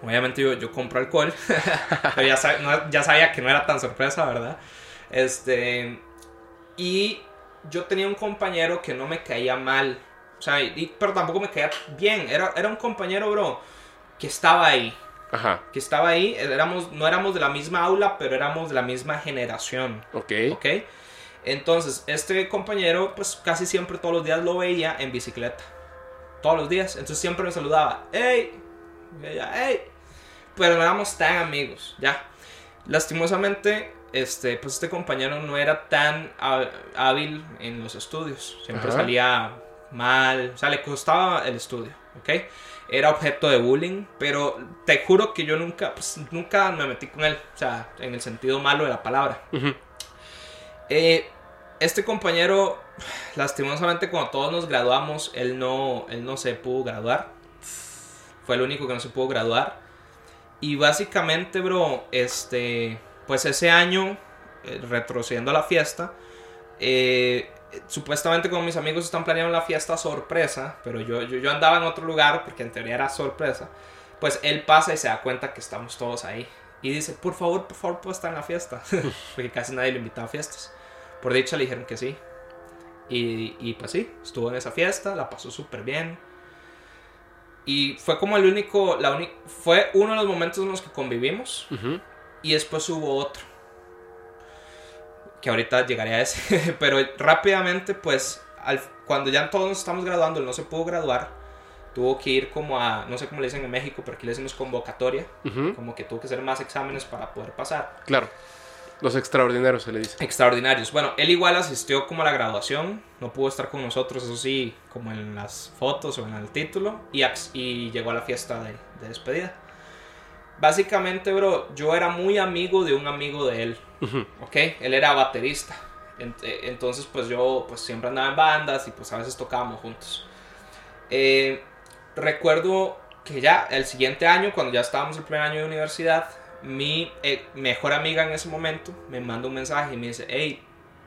Obviamente yo, yo compro alcohol, pero ya, no- ya sabía que no era tan sorpresa, ¿verdad? Este, y yo tenía un compañero que no me caía mal, o sea, y- pero tampoco me caía bien. Era, era un compañero, bro, que estaba ahí. Ajá. Que estaba ahí. Éramos, no éramos de la misma aula, pero éramos de la misma generación. Ok. ¿Ok? Entonces, este compañero, pues casi siempre todos los días lo veía en bicicleta. Todos los días. Entonces siempre me saludaba. ¡Ey! ¡Ey! Pero no éramos tan amigos, ya. Lastimosamente, este, pues este compañero no era tan há- hábil en los estudios. Siempre Ajá. salía mal. O sea, le costaba el estudio, ¿ok? Era objeto de bullying, pero te juro que yo nunca, pues, nunca me metí con él. O sea, en el sentido malo de la palabra. Eh, este compañero, lastimosamente, cuando todos nos graduamos, él no, él no se pudo graduar. Fue el único que no se pudo graduar. Y básicamente, bro, este, pues ese año, eh, retrocediendo a la fiesta, eh, supuestamente con mis amigos están planeando la fiesta sorpresa, pero yo, yo, yo andaba en otro lugar porque en teoría era sorpresa. Pues él pasa y se da cuenta que estamos todos ahí. Y dice, por favor, por favor, puedo estar en la fiesta. porque casi nadie lo invitaba a fiestas. Por dicha le dijeron que sí. Y, y pues sí, estuvo en esa fiesta, la pasó súper bien. Y fue como el único, la fue uno de los momentos en los que convivimos. Ujú. Y después hubo otro. Que ahorita llegaré a ese. Pero rápidamente, pues, al- cuando ya todos nos estamos graduando, él no se pudo graduar. Tuvo que ir como a, no sé cómo le dicen en México, pero aquí le decimos convocatoria. Como que tuvo que hacer más exámenes para poder pasar. Claro. Los extraordinarios se le dice. Extraordinarios. Bueno, él igual asistió como a la graduación. No pudo estar con nosotros, eso sí, como en las fotos o en el título. Y, y llegó a la fiesta de, de despedida. Básicamente, bro, yo era muy amigo de un amigo de él. ¿ok? Él era baterista. Eh, Entonces, pues yo pues siempre andaba en bandas y pues a veces tocábamos juntos. Eh, recuerdo que ya el siguiente año, cuando ya estábamos el primer año de universidad, mi eh, mejor amiga en ese momento me manda un mensaje y me dice, hey,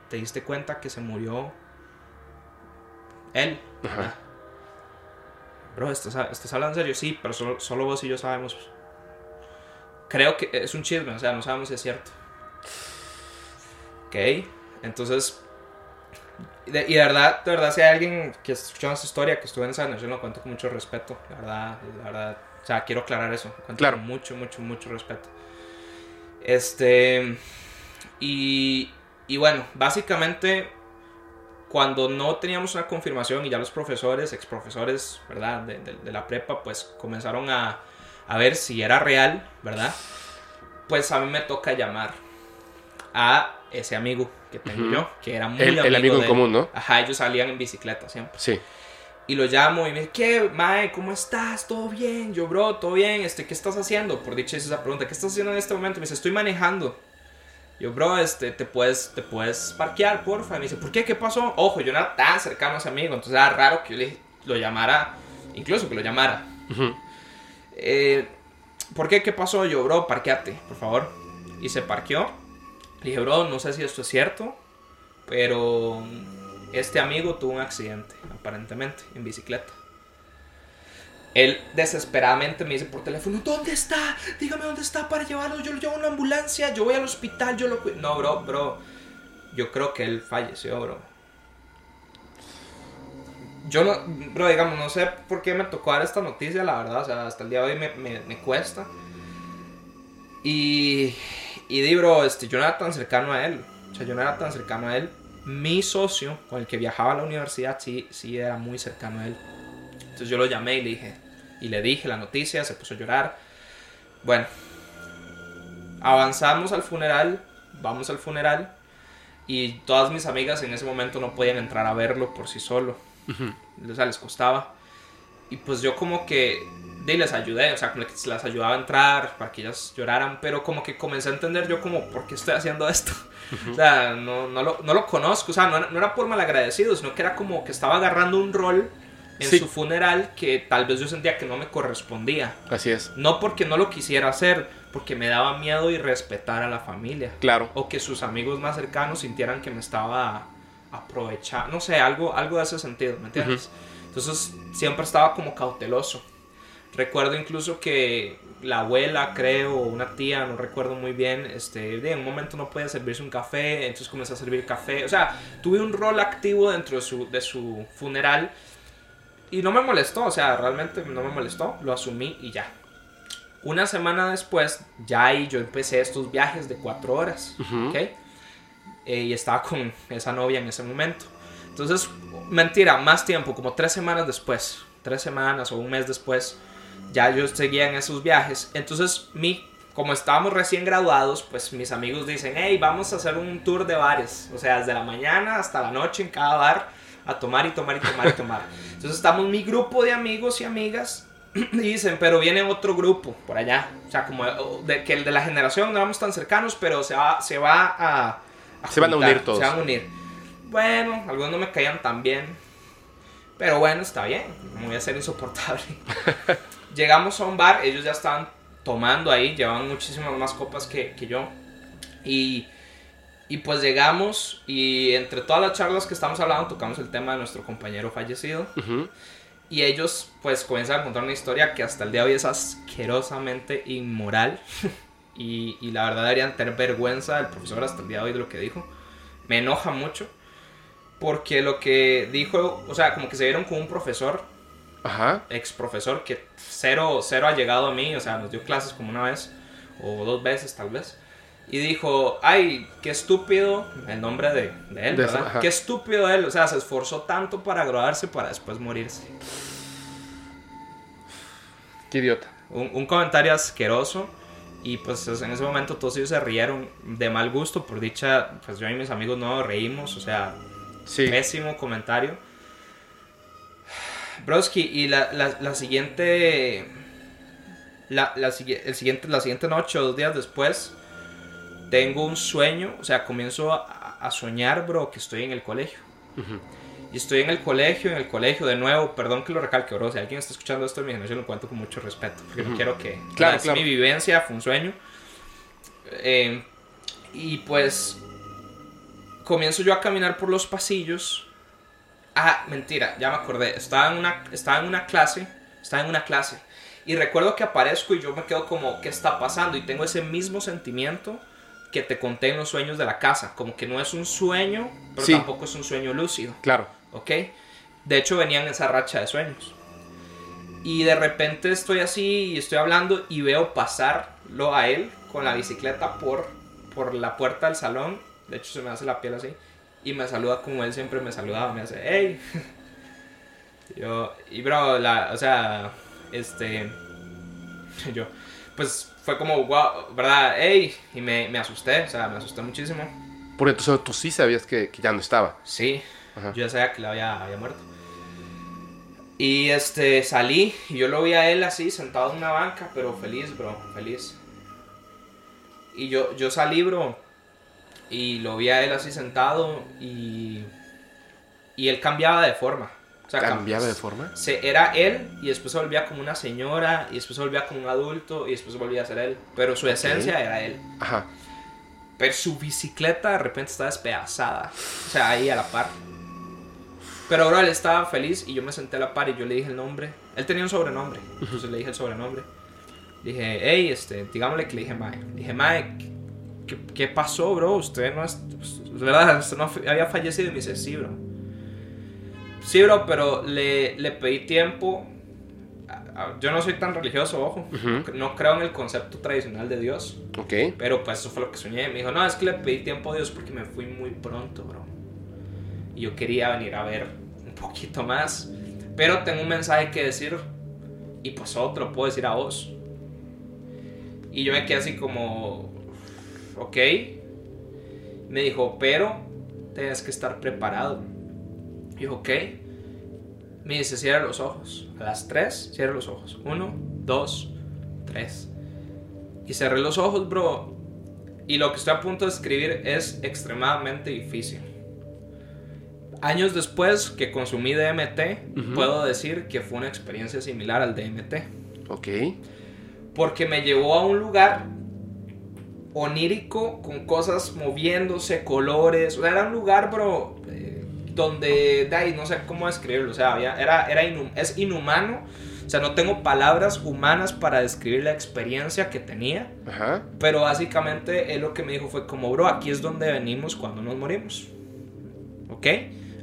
¿te diste cuenta que se murió él? Ajá. Bro, ¿estás, ¿estás hablando en serio? Sí, pero solo, solo vos y yo sabemos. Creo que es un chisme, o sea, no sabemos si es cierto. Ok, entonces. de- y de verdad, de verdad, si hay alguien que escuchó esa historia, que estuvo en esa generación, lo cuento con mucho respeto. La verdad, la verdad. O sea, quiero aclarar eso. Cuento Claro. con mucho, mucho, mucho respeto. Este. Y. Y bueno, básicamente. Cuando no teníamos una confirmación y ya los profesores, ex profesores, ¿verdad? De, de- de la prepa, pues comenzaron a, a ver si era real, ¿verdad? Pues a mí me toca llamar a ese amigo que tengo yo, que era muy El, el amigo de en él. común, ¿no? Ajá, ellos salían en bicicleta siempre. Sí. Y lo llamo y me dice, ¿qué, Mae? ¿Cómo estás? ¿Todo bien? Yo, bro, ¿todo bien? Este, ¿Qué estás haciendo? Por dicha esa pregunta, ¿qué estás haciendo en este momento? Me dice, estoy manejando. Yo, bro, este, te puedes, te puedes parquear, porfa. Y me dice, ¿por qué? ¿Qué pasó? Ojo, yo no era tan cercano a ese amigo, entonces era raro que yo le, lo llamara, incluso que lo llamara. Ujú. Eh, ¿Por qué? ¿Qué pasó? Yo, bro, parqueate, por favor. Y se parqueó. Le dije, bro, no sé si esto es cierto, pero este amigo tuvo un accidente, aparentemente, en bicicleta. Él desesperadamente me dice por teléfono, ¿dónde está? Dígame dónde está para llevarlo. Yo lo llevo a una ambulancia, yo voy al hospital, yo lo... cu-". No, bro, bro. Yo creo que él falleció, bro. Yo no, bro, digamos, no sé por qué me tocó dar esta noticia, la verdad. O sea, hasta el día de hoy me, me, me cuesta. Y, y di, bro, este, yo no era tan cercano a él. O sea, yo no era tan cercano a él. Mi socio, con el que viajaba a la universidad, sí, sí era muy cercano a él. Entonces yo lo llamé y le dije, y le dije la noticia, se puso a llorar. Bueno, avanzamos al funeral, vamos al funeral y todas mis amigas en ese momento no podían entrar a verlo por sí solo. O sea, les costaba. Y pues yo como que de, les ayudé, o sea, como que las ayudaba a entrar para que ellas lloraran, pero como que comencé a entender yo como, ¿por qué estoy haciendo esto? O sea, no, no, lo, no lo conozco, o sea, no, no era por malagradecido, sino que era como que estaba agarrando un rol en Sí. su funeral que tal vez yo sentía que no me correspondía. Así es. No porque no lo quisiera hacer, porque me daba miedo y respetar a la familia. Claro. O que sus amigos más cercanos sintieran que me estaba aprovechando. No sé, algo, algo de ese sentido, ¿me entiendes? Entonces siempre estaba como cauteloso. Recuerdo incluso que la abuela, creo, o una tía, no recuerdo muy bien, este, de en un momento no podía servirse un café, entonces comencé a servir café. O sea, tuve un rol activo dentro de su, de su funeral y no me molestó, o sea, realmente no me molestó, lo asumí y ya. Una semana después, ya ahí yo empecé estos viajes de cuatro horas. ¿ok? Eh, y estaba con esa novia en ese momento. Entonces, mentira, más tiempo, como tres semanas después, tres semanas o un mes después, ya yo seguía en esos viajes. Entonces, mi, como estábamos recién graduados, pues mis amigos dicen, hey, vamos a hacer un tour de bares. O sea, desde la mañana hasta la noche en cada bar, a tomar y tomar y tomar y tomar. Entonces, estamos mi grupo de amigos y amigas. Dicen, pero viene otro grupo por allá. O sea, como de, que el de la generación no éramos tan cercanos, pero se va, se va a, a Se van a unir todos. Se van a unir. Bueno, algunos no me caían tan bien. Pero bueno, está bien. No voy a ser insoportable. Llegamos a un bar, ellos ya estaban tomando ahí, llevaban muchísimas más copas que, que yo. Y, y pues llegamos y entre todas las charlas que estamos hablando tocamos el tema de nuestro compañero fallecido. Ujú. Y ellos pues comienzan a contar una historia que hasta el día de hoy es asquerosamente inmoral. y, y la verdad deberían tener vergüenza del profesor hasta el día de hoy de lo que dijo. Me enoja mucho. Porque lo que dijo, o sea, como que se vieron con un profesor, Ajá. ex profesor, que cero, cero ha llegado a mí, o sea, nos dio clases como una vez, o dos veces tal vez. Y dijo, ay, qué estúpido, el nombre de, de él, De- ¿verdad? Qué estúpido él, o sea, se esforzó tanto para graduarse para después morirse. Qué idiota. Un, un comentario asqueroso. Y pues en ese momento todos ellos se rieron de mal gusto. Por dicha, pues yo y mis amigos no reímos. O sea, Sí. pésimo comentario. Broski, y la, la, la siguiente. La, la, el siguiente. La siguiente noche o dos días después. Tengo un sueño. O sea, comienzo a, a soñar, bro, que estoy en el colegio. Y estoy en el colegio, en el colegio de nuevo, perdón que lo recalque, bro, si alguien está escuchando esto de mi generación lo cuento con mucho respeto, porque no quiero que... Claro, es claro. mi vivencia, fue un sueño. Eh, y pues comienzo yo a caminar por los pasillos. Ah, mentira, ya me acordé, estaba en una, estaba en una clase, estaba en una clase. Y recuerdo que aparezco y yo me quedo como, ¿qué está pasando? Y tengo ese mismo sentimiento que te conté en los sueños de la casa, como que no es un sueño, pero Sí. tampoco es un sueño lúcido. Claro. ¿Ok? De hecho venían esa racha de sueños. Y de repente estoy así y estoy hablando y veo pasarlo a él con la bicicleta por, por la puerta del salón. De hecho se me hace la piel así. Y me saluda como él siempre me saludaba. Me hace, hey. Yo, y bro, la, o sea, este... Yo, pues fue como, wow, ¿verdad? Hey. Y me, me asusté, o sea, me asusté muchísimo. Porque entonces tú sí sabías que, que ya no estaba. Sí, Ajá. yo ya sabía que le había, había muerto. Y este, salí y yo lo vi a él así, sentado en una banca, pero feliz, bro, feliz. Y yo, yo salí, bro, y lo vi a él así sentado y, y él cambiaba de forma. O sea, cam- ¿Cambiaba de forma? se, era él y después se volvía como una señora y después se volvía como un adulto y después volvía a ser él. Pero su esencia era él. Ajá. Pero su bicicleta de repente estaba despedazada. O sea, ahí a la par. Pero ahora él estaba feliz y yo me senté a la par y yo le dije el nombre. Él tenía un sobrenombre. Entonces le dije el sobrenombre. Dije, hey, este, digámosle que le dije Mae. Dije, Mae, ¿qué, qué pasó, bro? Usted no es. ¿Verdad? Usted no había fallecido. Y me dice, sí, bro. Sí, bro, pero le, le pedí tiempo. Yo no soy tan religioso, ojo. Ujú. No creo en el concepto tradicional de Dios. Ok. Pero pues eso fue lo que soñé. Me dijo, no, es que le pedí tiempo a Dios porque me fui muy pronto, bro. Yo quería venir a ver un poquito más. Pero tengo un mensaje que decir y pues lo puedo decir a vos. Y yo me quedé así como, ok. Me dijo, pero tienes que estar preparado. Y yo, ok. Me dice, cierra los ojos. A las 3, cierra los ojos. 1, 2, 3. Y cerré los ojos, bro. Y lo que estoy a punto de escribir es extremadamente difícil. Años después que consumí DMT, Ujú. puedo decir que fue una experiencia similar al DMT. Ok. Porque me llevó a un lugar onírico con cosas moviéndose, colores. O sea, era un lugar, bro, eh, donde, de ahí, no sé cómo describirlo. O sea, había- era, era inhum- es inhumano. O sea, no tengo palabras humanas para describir la experiencia que tenía. Ajá. Pero básicamente él lo que me dijo fue como, bro, aquí es donde venimos cuando nos morimos. ¿Ok?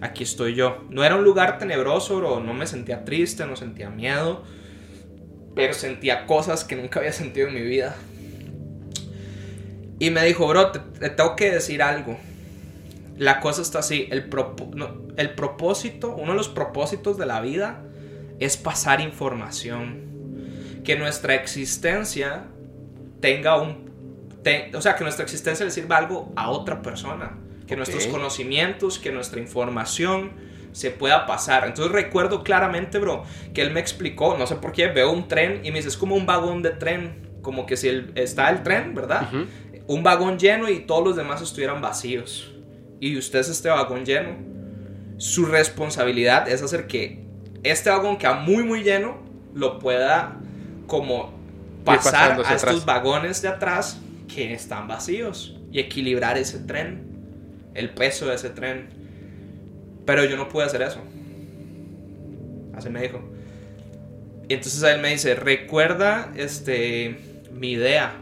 Aquí estoy yo. No era un lugar tenebroso, bro. No me sentía triste, no sentía miedo. Pero sentía cosas que nunca había sentido en mi vida. Y me dijo, bro, te, te tengo que decir algo. La cosa está así. El, propósito, uno de los propósitos de la vida es pasar información. Que nuestra existencia tenga un... o sea, que nuestra existencia le sirva algo a otra persona. Que nuestros conocimientos, que nuestra información se pueda pasar. Entonces recuerdo claramente, bro, que él me explicó, no sé por qué, veo un tren y me dice, es como un vagón de tren. Como que si el- está el tren, ¿verdad? Un vagón lleno y todos los demás estuvieran vacíos. Y usted es este vagón lleno. Su responsabilidad es hacer que este vagón que muy, muy lleno lo pueda como pasar a estos atrás. vagones de atrás que están vacíos y equilibrar ese tren, el peso de ese tren. Pero yo no pude hacer eso. Así me dijo. Y entonces él me dice, recuerda este, mi idea.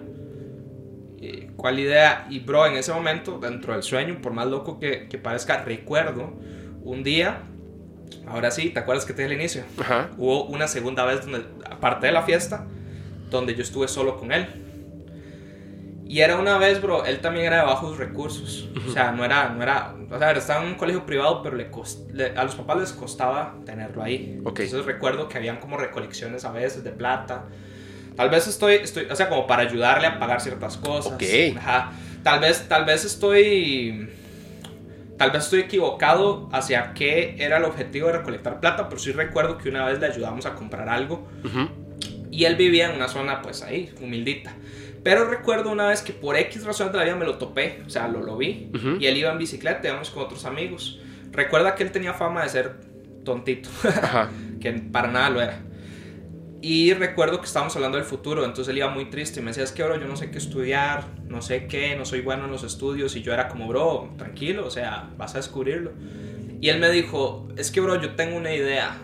¿Cuál idea? Y bro, en ese momento, dentro del sueño, por más loco que, que parezca, recuerdo un día, ahora sí, ¿te acuerdas que te dije al inicio? Ajá. Hubo una segunda vez, donde, aparte de la fiesta, donde yo estuve solo con él. Y era una vez, bro, él también era de bajos recursos. O sea, no era, no era, o sea, estaba en un colegio privado, pero le cost- le- a los papás les costaba tenerlo ahí. Ok. Entonces recuerdo que habían como recolecciones a veces de plata. Tal vez estoy, estoy, o sea, como para ayudarle a pagar ciertas cosas. Ok. Ajá. Tal vez, tal vez estoy, tal vez estoy equivocado hacia qué era el objetivo de recolectar plata, pero sí recuerdo que una vez le ayudamos a comprar algo Ujú. y él vivía en una zona, pues ahí, humildita. Pero recuerdo una vez que por X razón de la vida me lo topé, o sea, lo, lo vi. Y él iba en bicicleta, íbamos con otros amigos. Recuerda que él tenía fama de ser tontito, Ajá. que para nada lo era. Y recuerdo que estábamos hablando del futuro, entonces él iba muy triste y me decía, es que bro, yo no sé qué estudiar, no sé qué, no soy bueno en los estudios. Y yo era como, bro, tranquilo, o sea, vas a descubrirlo. Y él me dijo, es que bro, yo tengo una idea.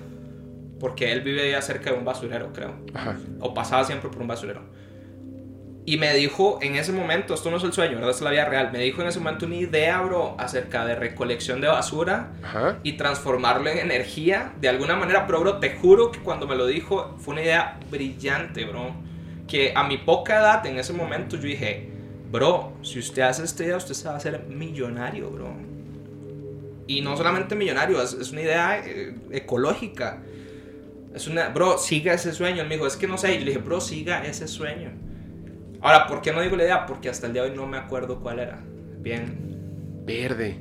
Porque él vive ahí cerca de un basurero, creo Ajá. o pasaba siempre por un basurero. Y me dijo en ese momento, esto no es el sueño, ¿verdad? Es la vida real. Me dijo en ese momento una idea, bro, acerca de recolección de basura Ajá. y transformarlo en energía de alguna manera. Pero, bro, te juro que cuando me lo dijo fue una idea brillante, bro. Que a mi poca edad, en ese momento, yo dije, bro, si usted hace esta idea, usted se va a hacer millonario, bro. Y no solamente millonario, es, es una idea eh, ecológica. Es una, bro, siga ese sueño. Él me dijo, es que no sé. Y yo le dije, bro, siga ese sueño. Ahora, ¿por qué no digo la idea? Porque hasta el día de hoy no me acuerdo cuál era. Bien, Verde.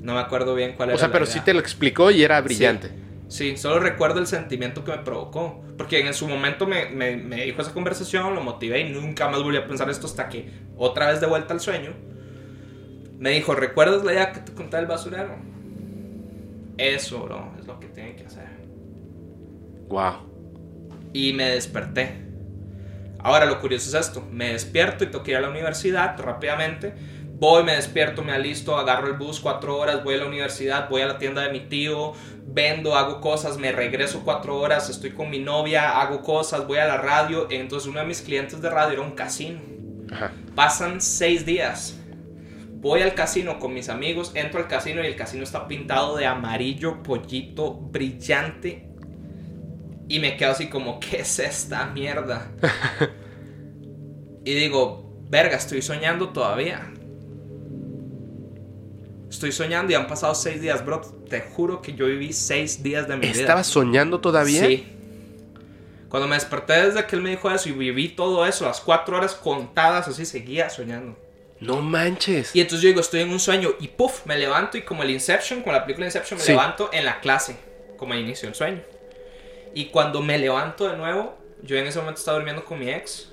no me acuerdo bien cuál era. O sea, pero idea. sí te lo explicó y era brillante. Sí, solo recuerdo el sentimiento que me provocó. Porque en su momento me, me- me dijo esa conversación, lo motivé y nunca más volví a pensar esto hasta que otra vez de vuelta al sueño. Me dijo, ¿recuerdas la idea que te conté del basurero? Eso, bro, es lo que tiene que hacer. Wow. Y me desperté. Ahora lo curioso es esto. Me despierto y tengo que ir a la universidad rápidamente. Voy, me despierto, me alisto, agarro el bus cuatro horas, voy a la universidad, voy a la tienda de mi tío, vendo, hago cosas, me regreso cuatro horas, estoy con mi novia, hago cosas, voy a la radio. Entonces uno de mis clientes de radio era un casino. Ajá. Pasan seis días. Voy al casino con mis amigos, entro al casino y el casino está pintado de amarillo, pollito, brillante. Y me quedo así como, ¿qué es esta mierda? y digo, verga, estoy soñando todavía. Estoy soñando y han pasado seis días, bro. Te juro que yo viví seis días de mi vida. ¿Estabas soñando todavía? Sí. Cuando me desperté desde que él me dijo eso y viví todo eso, las cuatro horas contadas, así seguía soñando. No manches. Y entonces yo digo, estoy en un sueño y puff, me levanto y como el Inception, como la película Inception, me Sí. levanto en la clase, como al inicio del sueño. Y cuando me levanto de nuevo, yo en ese momento estaba durmiendo con mi ex.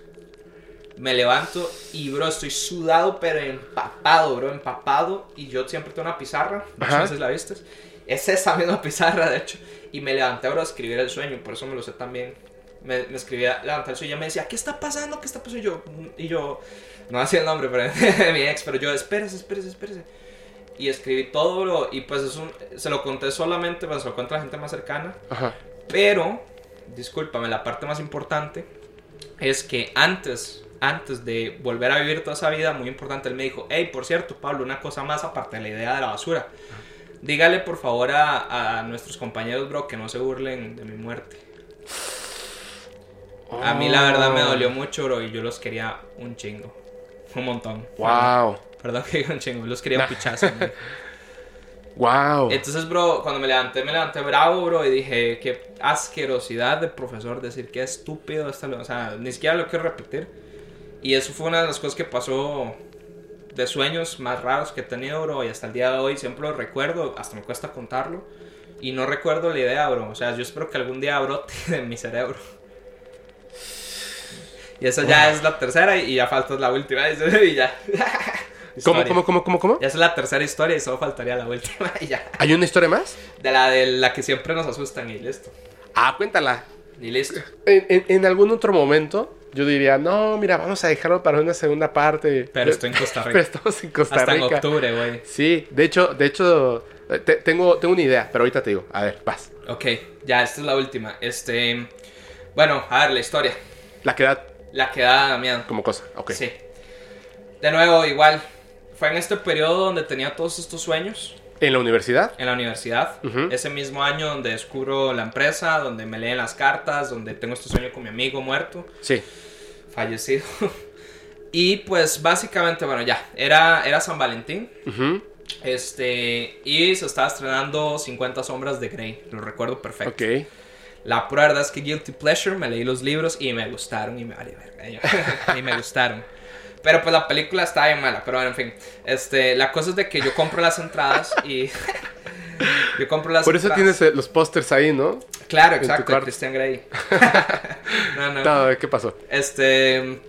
Me levanto y, bro, estoy sudado, pero empapado, bro, empapado. Y yo siempre tengo una pizarra, sé si la viste. Es esa misma pizarra, de hecho. Y me levanté, bro, a escribir el sueño, por eso me lo sé también. Me, me escribía, levanté el sueño y ella me decía, ¿qué está pasando? ¿Qué está pasando? Y yo, y yo no hacía el nombre pero, de mi ex, pero yo, espérese, espérese, espérese. Y escribí todo, bro, y pues es un, se lo conté solamente, pues se lo conté a la gente más cercana. Ajá. Pero, discúlpame, la parte más importante es que antes, antes de volver a vivir toda esa vida, muy importante, él me dijo, hey, por cierto, Pablo, una cosa más aparte de la idea de la basura. Dígale por favor a, a nuestros compañeros, bro, que no se burlen de mi muerte. A mí la verdad me dolió mucho, bro, y yo los quería un chingo. Un montón. Wow. Perdón que diga un chingo, los quería un pichazo. Wow. Entonces, bro, cuando me levanté, me levanté bravo, bro, y dije, qué asquerosidad de profesor decir qué estúpido esta... O sea, ni siquiera lo quiero repetir. Y eso fue una de las cosas que pasó de sueños más raros que he tenido, bro, y hasta el día de hoy siempre lo recuerdo, hasta me cuesta contarlo. Y no recuerdo la idea, bro. O sea, yo espero que algún día brote de mi cerebro. Y esa ya es la tercera y ya falta la última. Y ya. ¿Cómo, cómo, cómo, cómo, cómo? Ya es la tercera historia y solo faltaría la última y ya. ¿Hay una historia más? De la de la que siempre nos asustan y listo. Ah, cuéntala. Y listo. En, en- en algún otro momento, yo diría, no, mira, vamos a dejarlo para una segunda parte. Pero estoy en Costa Pero Rica. estamos en Costa Hasta en Rica. octubre, güey. Sí, de hecho, de hecho, te- tengo, tengo una idea, pero ahorita te digo. A ver, vas. Ok, ya, esta es la última. Este. Bueno, a ver, la historia. La que da La que da miedo. como cosa. Ok. Sí. De nuevo, igual. Fue en este periodo donde tenía todos estos sueños. ¿En la universidad? En la universidad. Ujú. Ese mismo año donde descubro la empresa, donde me leen las cartas, donde tengo este sueño con mi amigo muerto. Sí. fallecido. Y pues básicamente, bueno, ya, era, era San Valentín. Ujú. Este, y se estaba estrenando 50 sombras de Grey, lo recuerdo perfecto. Ok. La prueba verdad es que Guilty Pleasure, me leí los libros y me gustaron y me y me gustaron. Pero pues la película está bien mala, pero bueno, en fin. Este, la cosa es de que yo compro las entradas y... yo compro las Por eso entradas. tienes eh, los pósters ahí, ¿no? Claro, en exacto, de. Christian Grey. no, no. No, ¿qué pasó? Este.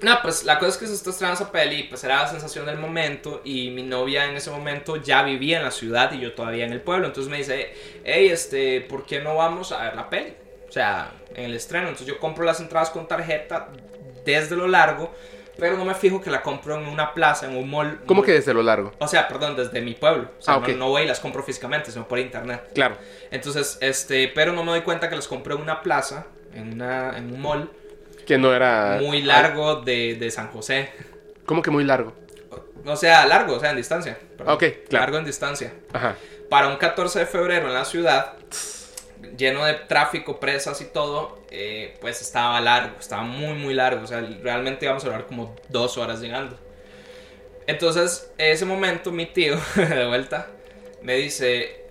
No, pues la cosa es que se está estrenando esa peli, pues era la sensación del momento y mi novia en ese momento ya vivía en la ciudad y yo todavía en el pueblo. Entonces me dice, hey, este, ¿por qué no vamos a ver la peli? O sea, en el estreno. Entonces yo compro las entradas con tarjeta desde lo largo, pero no me fijo que la compro en una plaza, en un mall. ¿Cómo que desde lo largo? O sea, perdón, desde mi pueblo. O sea, Ah, no- voy y las compro físicamente, sino por internet. Claro. Entonces, este, pero no me doy cuenta que las compré en una plaza, en, una, en un mall Que no era... muy largo de, de San José. ¿Cómo que muy largo? O sea, largo, o sea, en distancia. perdón. Ok, claro. Largo en distancia. Ajá. Para un 14 de febrero en la ciudad, lleno de tráfico, presas y todo, eh, pues estaba largo, estaba muy, muy largo. O sea, realmente íbamos a hablar como dos horas llegando. Entonces, en ese momento, mi tío, de vuelta, me dice: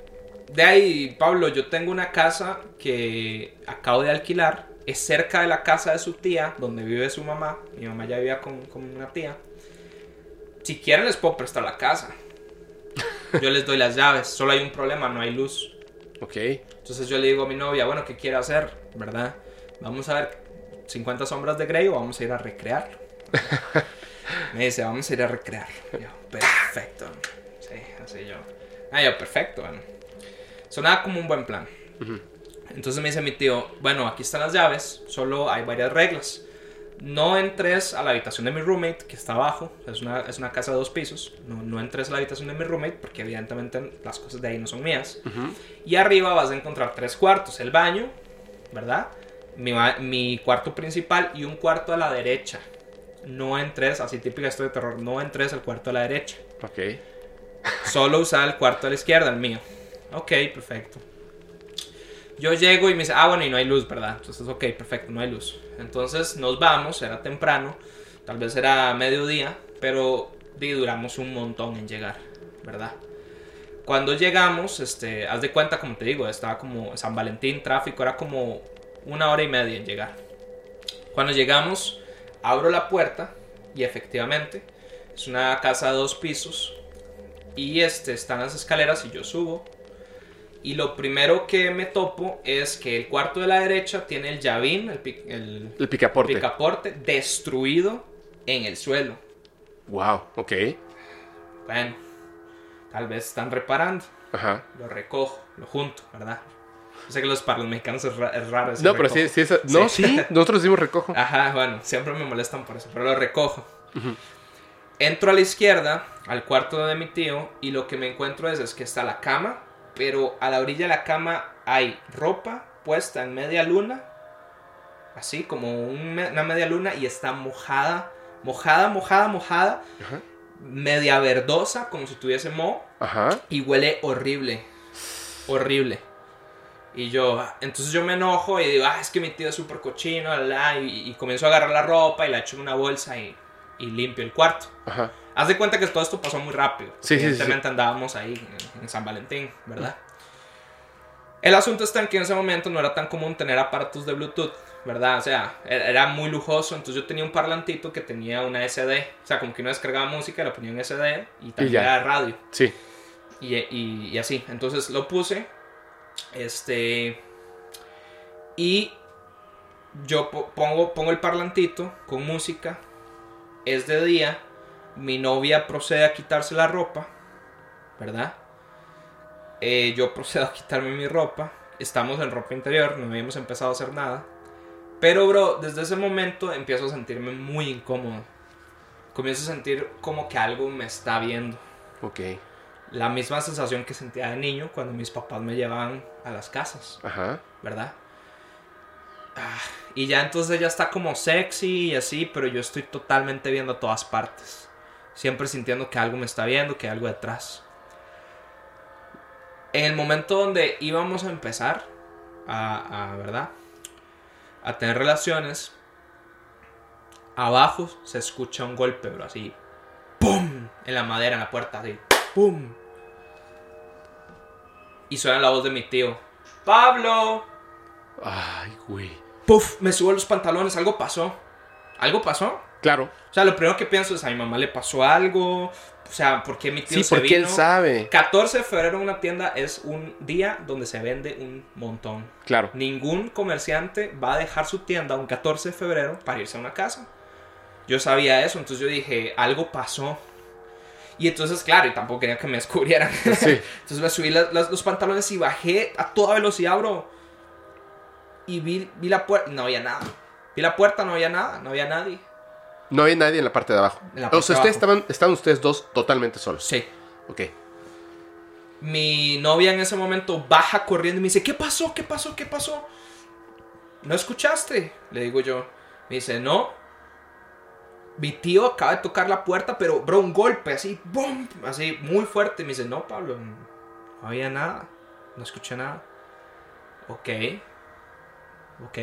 De ahí, Pablo, yo tengo una casa que acabo de alquilar. Es cerca de la casa de su tía, donde vive su mamá. Mi mamá ya vivía con, con una tía. Si quieren, les puedo prestar la casa. Yo les doy las llaves. Solo hay un problema, no hay luz. Ok. Entonces yo le digo a mi novia, bueno, ¿qué quiere hacer? ¿Verdad? Vamos a ver 50 sombras de Grey o vamos a ir a recrearlo. Me dice, vamos a ir a recrearlo. Yo, perfecto. Sí, así yo. Ah, yo, perfecto. Bueno. Sonaba como un buen plan. Entonces me dice mi tío, bueno, aquí están las llaves, solo hay varias reglas. No entres a la habitación de mi roommate, que está abajo, es una, es una casa de dos pisos. No, no entres a la habitación de mi roommate, porque evidentemente las cosas de ahí no son mías. Y arriba vas a encontrar tres cuartos, el baño, ¿verdad? Mi, mi cuarto principal y un cuarto a la derecha. No entres, así típica historia de terror, no entres al cuarto a la derecha. Ok. Solo usar el cuarto a la izquierda, el mío. Ok, perfecto. Yo llego y me dice, ah, bueno, y no hay luz, ¿verdad? Entonces, ok, perfecto, no hay luz. Entonces nos vamos, era temprano, tal vez era mediodía, pero duramos un montón en llegar, ¿verdad? Cuando llegamos, este, haz de cuenta, como te digo, estaba como San Valentín, tráfico, era como una hora y media en llegar. Cuando llegamos, abro la puerta y efectivamente es una casa de dos pisos y este están las escaleras y yo subo. Y lo primero que me topo es que el cuarto de la derecha tiene el llavín, el, el El picaporte. picaporte destruido en el suelo. Wow, ok. Bueno, tal vez están reparando. Ajá. Lo recojo, lo junto, ¿verdad? Yo sé que los para los mexicanos es, ra- es raro. ese No, pero sí, sí, esa- no, Sí. sí, nosotros decimos recojo. Ajá, bueno, siempre me molestan por eso, pero lo recojo. Entro a la izquierda, al cuarto de mi tío, y lo que me encuentro es, es que está la cama, pero a la orilla de la cama hay ropa puesta en media luna, así como una media luna, y está mojada, mojada, mojada, mojada, Ajá. media verdosa, como si tuviese moho, Ajá. y huele horrible. Horrible. Y yo, entonces yo me enojo y digo, ah, es que mi tío es súper cochino, la, la", y, y comienzo a agarrar la ropa y la echo en una bolsa y, y limpio el cuarto. Ajá. Haz de cuenta que todo esto pasó muy rápido. Sí, sí, sí, andábamos ahí en, San Valentín, ¿verdad? El asunto está en que en ese momento no era tan común tener aparatos de Bluetooth, ¿verdad? O sea, era era muy lujoso. Entonces yo tenía un parlantito que tenía una SD. O sea, como que uno descargaba música, la ponía en SD y también ya. era radio. Sí. Y, y- y así. Entonces lo puse. Este. Y yo po- pongo, pongo el parlantito con música. Es de día. Mi novia procede a quitarse la ropa. ¿Verdad? Eh, yo procedo a quitarme mi ropa. Estamos en ropa interior. No habíamos empezado a hacer nada. Pero, bro, desde ese momento empiezo a sentirme muy incómodo. Comienzo a sentir como que algo me está viendo Ok. la misma sensación que sentía de niño cuando mis papás me llevaban a las casas, Ajá. ¿verdad? Ah, y ya entonces ella está como sexy y así, pero yo estoy totalmente viendo a todas partes. Siempre sintiendo que algo me está viendo, que hay algo detrás. En el momento donde íbamos a empezar a, a ¿verdad? A tener relaciones, abajo se escucha un golpe, bro, así. ¡Pum! En la madera, en la puerta, así. ¡Pum! Y suena la voz de mi tío. ¡Pablo! Ay, güey. ¡Puf! Me subo los pantalones, algo pasó. ¿Algo pasó? Claro. O sea, lo primero que pienso es, a mi mamá le pasó algo. O sea, ¿por qué mi tío Sí, se porque él vino? sabe. 14 de febrero en una tienda es un día donde se vende un montón. Claro. Ningún comerciante va a dejar su tienda un 14 de febrero para irse a una casa. Yo sabía eso, entonces yo dije, algo pasó. Y entonces, claro, y tampoco quería que me descubrieran. Sí. entonces me subí las- las- los pantalones y bajé a toda velocidad, bro. Y vi, vi la puerta, no había nada. Vi la puerta, no había nada, no había nadie. No hay nadie en la parte de abajo. En la o parte sea, de ustedes abajo. estaban, estaban ustedes dos totalmente solos. Sí. Ok. Mi novia en ese momento baja corriendo y me dice, ¿qué pasó? ¿Qué pasó? ¿Qué pasó? ¿No escuchaste? Le digo yo. Me dice, no. Mi tío acaba de tocar la puerta, pero, bro, un golpe así, ¡bum! Así, muy fuerte. Me dice, no, Pablo, no había nada. No escuché nada. Ok. Ok.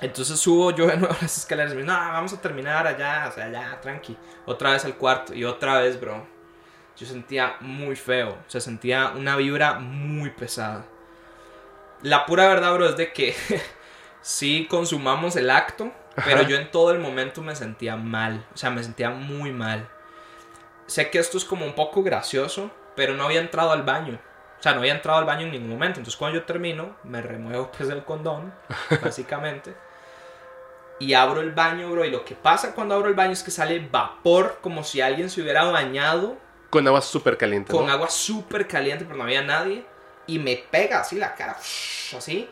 Entonces subo yo de nuevo las escaleras y me dice, no, vamos a terminar allá, o sea, ya, tranqui. Otra vez al cuarto y otra vez, bro. Yo sentía muy feo, o sea, sentía una vibra muy pesada. La pura verdad, bro, es de que sí consumamos el acto, pero Ajá. yo en todo el momento me sentía mal, o sea, me sentía muy mal. Sé que esto es como un poco gracioso, pero no había entrado al baño. O sea, no había entrado al baño en ningún momento. Entonces, cuando yo termino, me remuevo pues el condón, básicamente. Y abro el baño, bro. Y lo que pasa cuando abro el baño es que sale vapor, como si alguien se hubiera bañado Con agua súper caliente. con ¿no? agua súper caliente, pero no había nadie. Y me pega así la cara, así.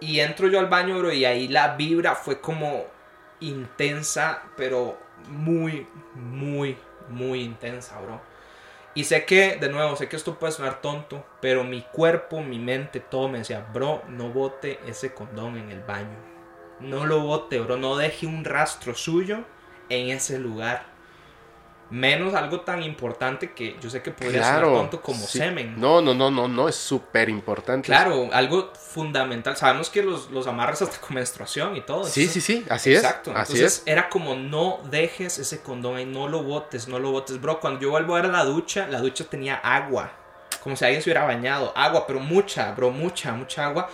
Y entro yo al baño, bro, y ahí la vibra fue como intensa, pero muy, muy, muy intensa, bro. Y sé que, de nuevo, sé que esto puede sonar tonto, pero mi cuerpo, mi mente, todo me decía, bro, no bote ese condón en el baño. No lo bote, bro, no deje un rastro suyo en ese lugar. Menos algo tan importante que yo sé que podría Claro. sonar tonto como sí. semen. No, no, no, no, no, es súper importante. Claro, algo fundamental. Sabemos que los, los amarras hasta con menstruación y todo. Sí, entonces- sí, sí, así es. Exacto. Así Entonces es. era como no dejes ese condón ahí, no lo botes, no lo botes. Bro, cuando yo vuelvo a ver la ducha, la ducha tenía agua. Como si alguien se hubiera bañado. Agua, pero mucha, bro, mucha, mucha agua.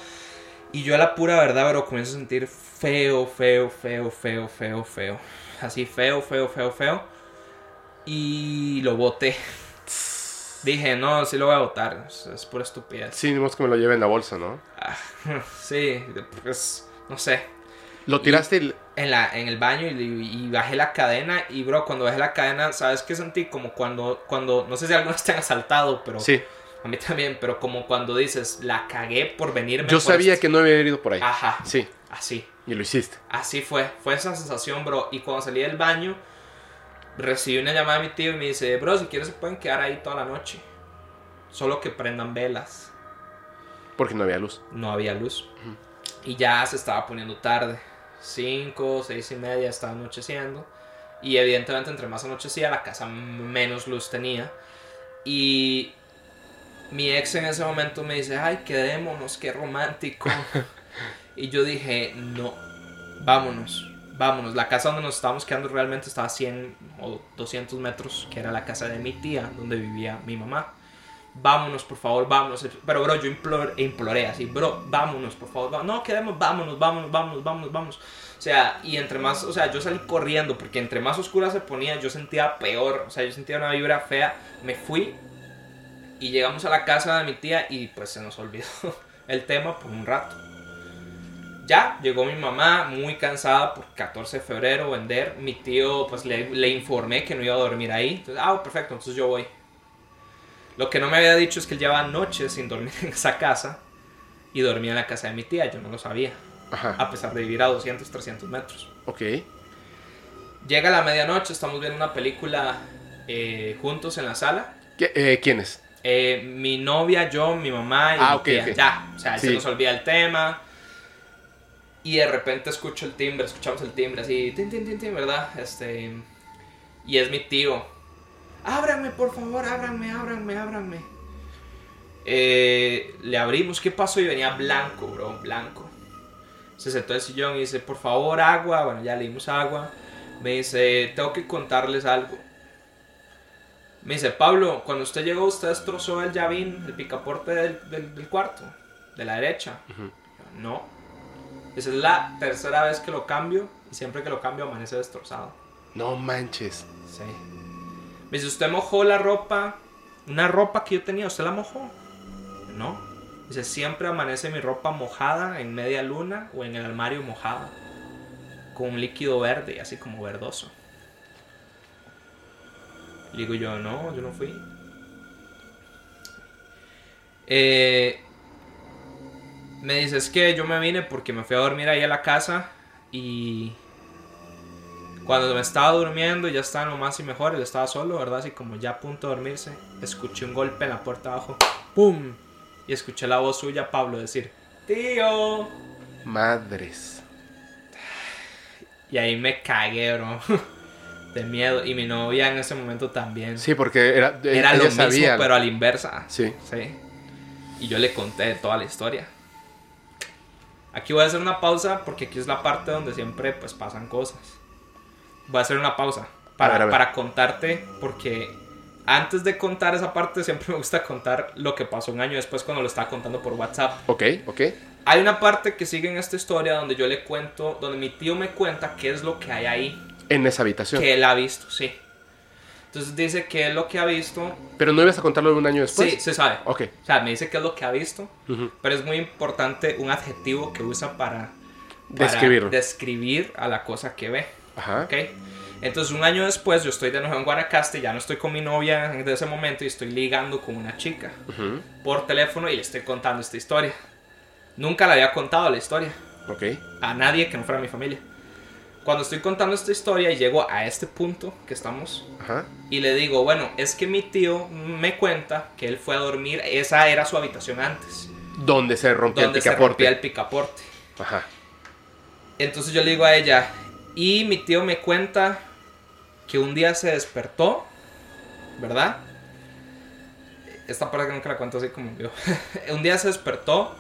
Y yo a la pura verdad, bro, comienzo a sentir feo, feo, feo, feo, feo, feo. Así feo, feo, feo, feo. Y lo boté. Dije, no, sí lo voy a botar. Es, es pura estupidez. Sí, no es que me lo lleve en la bolsa, ¿no? Ah, sí, pues, no sé. Lo tiraste y... En, la, en el baño y, y bajé la cadena. Y, bro, cuando bajé la cadena, ¿sabes qué sentí? Como cuando, cuando no sé si algunos te han asaltado, pero... Sí. A mí también, pero como cuando dices, la cagué por venirme. Yo por sabía este- que no había ido por ahí. Ajá. Sí, Así. y lo hiciste. Así fue. Fue esa sensación, bro. Y cuando salí del baño, recibí una llamada de mi tío y me dice, bro, si quieres se pueden quedar ahí toda la noche. Solo que prendan velas. Porque no había luz. No había luz. Y ya se estaba poniendo tarde. Cinco, seis y media estaba anocheciendo. Y evidentemente entre más anochecía, la casa menos luz tenía. Y mi ex en ese momento me dice, ay, quedémonos, qué romántico. y yo dije, no, vámonos, vámonos. La casa donde nos estábamos quedando realmente estaba a 100 o 200 metros, que era la casa de mi tía, donde vivía mi mamá. Vámonos, por favor, vámonos. Pero, bro, yo implor- imploré así, bro, vámonos, por favor. va- No, quedemos, vámonos, vámonos, vámonos, vámonos, vámonos. O sea, y entre más, o sea, yo salí corriendo porque entre más oscura se ponía, yo sentía peor. O sea, yo sentía una vibra fea. Me fui y llegamos a la casa de mi tía y pues se nos olvidó el tema por un rato. Ya, llegó mi mamá muy cansada por 14 de febrero vender. Mi tío pues le, le informé que no iba a dormir ahí. Entonces, ah, perfecto, entonces yo voy. Lo que no me había dicho es que él llevaba noches sin dormir en esa casa y dormía en la casa de mi tía. Yo no lo sabía, Ajá. a pesar de vivir a 200, 300 metros. Ok. Llega la medianoche, estamos viendo una película eh, juntos en la sala. ¿Qué- eh, ¿Quiénes? Eh, mi novia, yo, mi mamá y Ah, mi tía. Ya, o sea, Sí. se nos olvida el tema. Y de repente escucho el timbre, escuchamos el timbre así, tin, tin, tin, tin, ¿verdad? Este. Y es mi tío. Ábranme, por favor, ábranme, ábranme, ábranme. Eh, le abrimos, ¿qué pasó? Y venía blanco, bro, blanco. Se sentó en el sillón y dice, por favor, agua. Bueno, ya le dimos agua. Me dice, tengo que contarles algo. Me dice, Pablo, cuando usted llegó, usted destrozó el llavín, el picaporte del, del- del cuarto, de la derecha. No. Esa es la tercera vez que lo cambio y siempre que lo cambio amanece destrozado. No manches. Sí. Me dice, ¿usted mojó la ropa? Una ropa que yo tenía, ¿usted la mojó? No. Dice, siempre amanece mi ropa mojada en media luna o en el armario mojada. Con un líquido verde, así como verdoso. Digo yo, no, yo no fui. Eh, me dice, es que yo me vine porque me fui a dormir ahí a la casa y cuando me estaba durmiendo, ya estaba lo más y mejor, él estaba solo, ¿verdad? Así como ya a punto de dormirse, escuché un golpe en la puerta abajo, ¡pum! Y escuché la voz suya, Pablo, decir, ¡Tío! Madres. Y ahí me cagué, bro, de miedo. Y mi novia en ese momento también. Sí, porque era, Era ella lo mismo, sabía. pero a la inversa. Sí. Sí. Y yo le conté toda la historia. Aquí voy a hacer una pausa porque aquí es la parte donde siempre pues pasan cosas. Voy a hacer una pausa para, A ver, a ver. para contarte porque antes de contar esa parte siempre me gusta contar lo que pasó un año después cuando lo estaba contando por WhatsApp. Ok, ok. Hay una parte que sigue en esta historia donde yo le cuento, donde mi tío me cuenta qué es lo que hay ahí, En esa habitación. que él ha visto, sí. Entonces dice que es lo que ha visto. Pero no ibas a contarlo un año después. Sí, se sabe. Ok. O sea, me dice qué es lo que ha visto. Ujú. Pero es muy importante un adjetivo que usa para, para Describirlo. describir a la cosa que ve. Ajá. ¿ok? Entonces, un año después, yo estoy de nuevo en Guanacaste, ya no estoy con mi novia de ese momento y estoy ligando con una chica Ujú. por teléfono y le estoy contando esta historia. Nunca le había contado la historia Ok. a nadie que no fuera mi familia. Cuando estoy contando esta historia y llego a este punto que estamos, Ajá. y le digo, bueno, es que mi tío me cuenta que él fue a dormir, esa era su habitación antes, Donde se rompía donde el se picaporte. rompía el picaporte. Ajá. Entonces yo le digo a ella, y mi tío me cuenta que un día se despertó, ¿verdad? Esta parte nunca la cuento así como yo. un día se despertó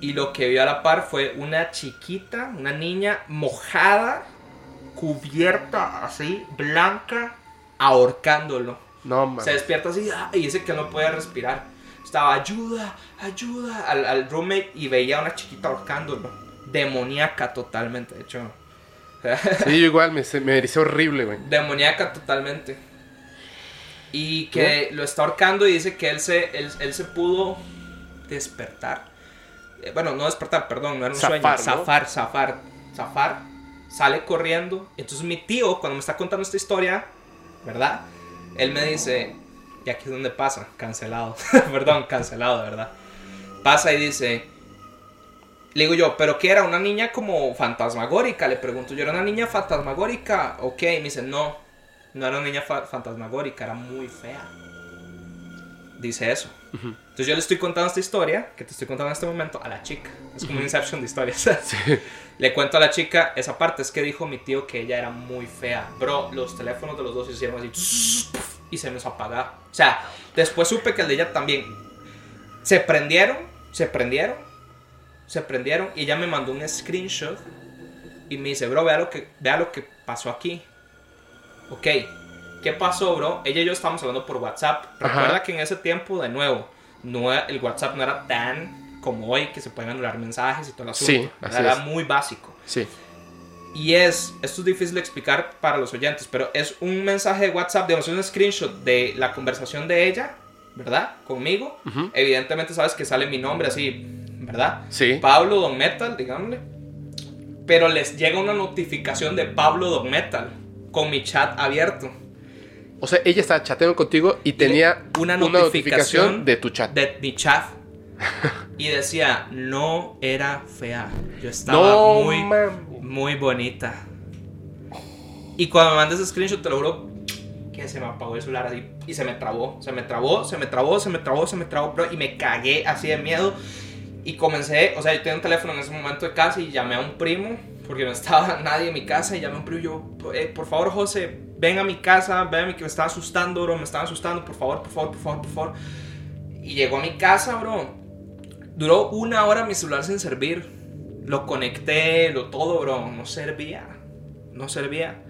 y lo que vio a la par fue una chiquita, una niña mojada, cubierta así, blanca, ahorcándolo. No mames. Se despierta así ah, y dice que no puede respirar. estaba ayuda, ayuda al, al roommate y veía a una chiquita ahorcándolo. Demoníaca totalmente, de hecho. Sí, yo igual me, me ericé horrible, güey. Demoníaca totalmente. Y que lo está ahorcando y dice que él se, él, él se pudo despertar. Eh, Bueno, no despertar, perdón, no era un Zafar, sueño. ¿no? Zafar, zafar, zafar. Sale corriendo. Entonces mi tío, cuando me está contando esta historia, ¿verdad? Él me dice, y aquí es donde pasa, cancelado. perdón, cancelado, verdad. Pasa y dice, le digo yo, ¿pero qué era? ¿Una niña como fantasmagórica? Le pregunto yo, ¿era una niña fantasmagórica? Ok, me dice, no, no era una niña fa- fantasmagórica, era muy fea. Dice eso. Entonces yo le estoy contando esta historia, que te estoy contando en este momento, a la chica. Es como un Inception de historias. Le cuento a la chica esa parte, es que dijo mi tío que ella era muy fea. Bro, los teléfonos de los dos se hicieron así y se nos apagaba. O sea, después supe que el de ella también. Se prendieron, se prendieron, se prendieron y ella me mandó un screenshot y me dice, bro, vea lo que, vea lo que pasó aquí. Ok, ¿qué pasó, bro? Ella y yo estábamos hablando por WhatsApp. Ajá. Recuerda que en ese tiempo, de nuevo, no el WhatsApp no era tan como hoy, que se pueden anular mensajes y todo el asunto. Sí, así era es. muy básico. Sí. Y es, esto es difícil de explicar para los oyentes, pero es un mensaje de WhatsApp, digamos, un screenshot de la conversación de ella, ¿verdad? Conmigo. Evidentemente sabes que sale mi nombre así, ¿verdad? Sí. Pablo Don Metal, digámosle. Pero les llega una notificación de Pablo Don Metal con mi chat abierto. O sea, ella estaba chateando contigo y tenía una una, notificación notificación de tu chat. De mi chat. Y decía, no era fea. Yo estaba no, muy, muy bonita. Y cuando me mandas ese screenshot, te lo juro que se me apagó el celular así. Y se me trabó, se me trabó, se me trabó, se me trabó, se me trabó, bro. Y me cagué así de miedo. Y comencé, o sea, yo tenía un teléfono en ese momento de casa y llamé a un primo. Porque no estaba nadie en mi casa. Y llamé a un primo y yo, "Eh, por favor, José, ven a mi casa. Ven a mi que me estaba asustando, bro. Me estaba asustando, por favor, por favor, por favor, por favor. Y llegó a mi casa, bro. Duró una hora mi celular sin servir. Lo conecté, lo todo, bro. No servía. No servía.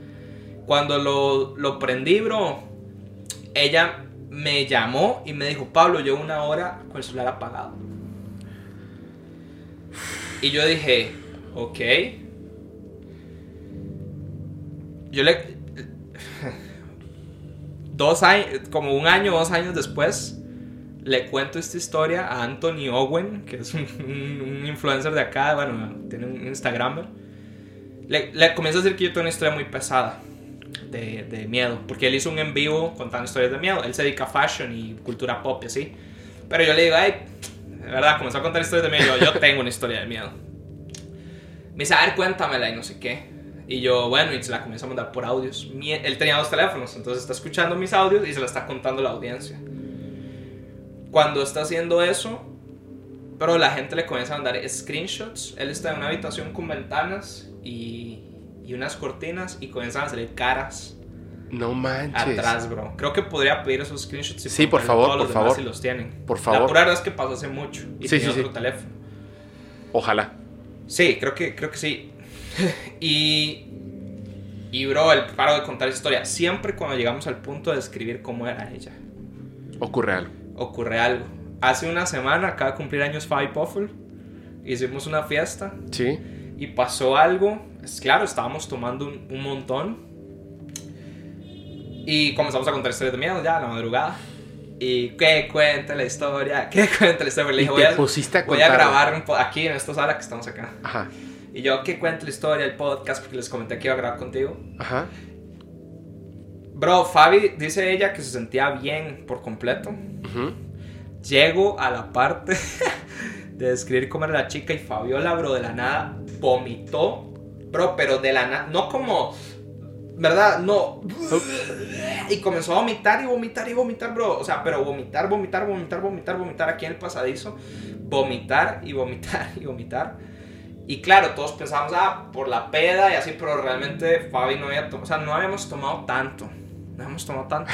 Cuando lo, lo prendí, bro, ella me llamó y me dijo, Pablo, llevo una hora con el celular apagado. Y yo dije, ok. Yo le... Dos años, como un año, dos años después, le cuento esta historia a Anthony Owen, que es un, un- un influencer de acá, bueno, tiene un Instagramer. Le, le comienzo a decir que yo tengo una historia muy pesada de, de miedo, porque él hizo un en vivo contando historias de miedo. Él se dedica a fashion y cultura pop y así. Pero yo le digo, ay, de verdad, comenzó a contar historias de miedo. Yo, yo tengo una historia de miedo. Me dice, a ver, cuéntamela y no sé qué. Y yo, bueno, y se la comienzo a mandar por audios. Mi- él tenía dos teléfonos, entonces está escuchando mis audios y se la está contando la audiencia. Cuando está haciendo eso, pero la gente le comienza a mandar screenshots. Él está en una habitación con ventanas y, y unas cortinas y comienzan a salir caras No manches. atrás, bro. Creo que podría pedir esos screenshots. Sí, por favor, todos los por demás favor. Si los tienen. Por La favor. pura verdad es que pasó hace mucho y Sí, tenía sí, otro sí. teléfono. Ojalá. Sí, creo que, creo que sí. y, y, bro, el paro de contar historia. Siempre cuando llegamos al punto de describir cómo era ella, Ocurre algo. ocurre algo. Hace una semana, acaba de cumplir años Fabi Puffle. Hicimos una fiesta Sí. y pasó algo. Es claro, estábamos tomando un, un montón. Y comenzamos a contar historias de miedo ya a la madrugada. Y que cuente la historia, que cuente la historia. Le dije, voy a, voy a grabar aquí en esta sala que estamos acá. Ajá. Y yo, que cuente la historia, el podcast, porque les comenté que iba a grabar contigo. Ajá. Bro, Fabi dice ella que se sentía bien por completo. Ujú. Llego a la parte de describir cómo era la chica y Fabiola, bro, de la nada vomitó. Bro, pero de la nada, no como, ¿verdad? No. Y comenzó a vomitar y vomitar y vomitar, bro. O sea, pero vomitar, vomitar, vomitar, vomitar, vomitar aquí en el pasadizo. Vomitar y vomitar y vomitar. Y claro, todos pensábamos, ah, por la peda y así, pero realmente Fabi no había tomado, o sea, no habíamos tomado tanto. No habíamos tomado tanto.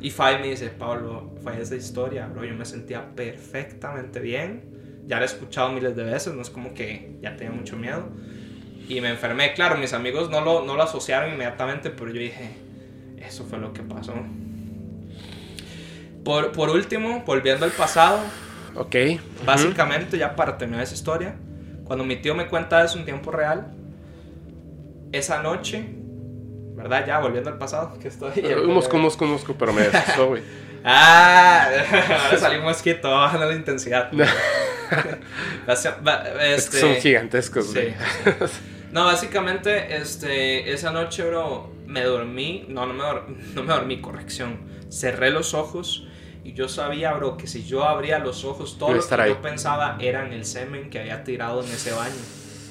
Y Fabi me dice, Pablo, fue esa historia, bro. Yo me sentía perfectamente bien. Ya la he escuchado miles de veces, no es como que ya tenía mucho miedo. Y me enfermé. Claro, mis amigos no lo, no lo asociaron inmediatamente, pero yo dije, eso fue lo que pasó. Por, por último, volviendo al pasado, Ok. básicamente ya para terminar esa historia, cuando mi tío me cuenta eso en tiempo real, esa noche, ¿verdad? Ya volviendo al pasado, que estoy... Mosco, mosco, mosco, pero me asustó, güey. Ah, ahora salió un mosquito, bajando la intensidad. Ba- Es que este, son gigantescos, Sí. güey. No, básicamente, este, esa noche, bro, me dormí. No, no me, no me dormí, corrección. Cerré los ojos y yo sabía, bro, que si yo abría los ojos, todo lo que ahí. yo pensaba era en el semen que había tirado en ese baño.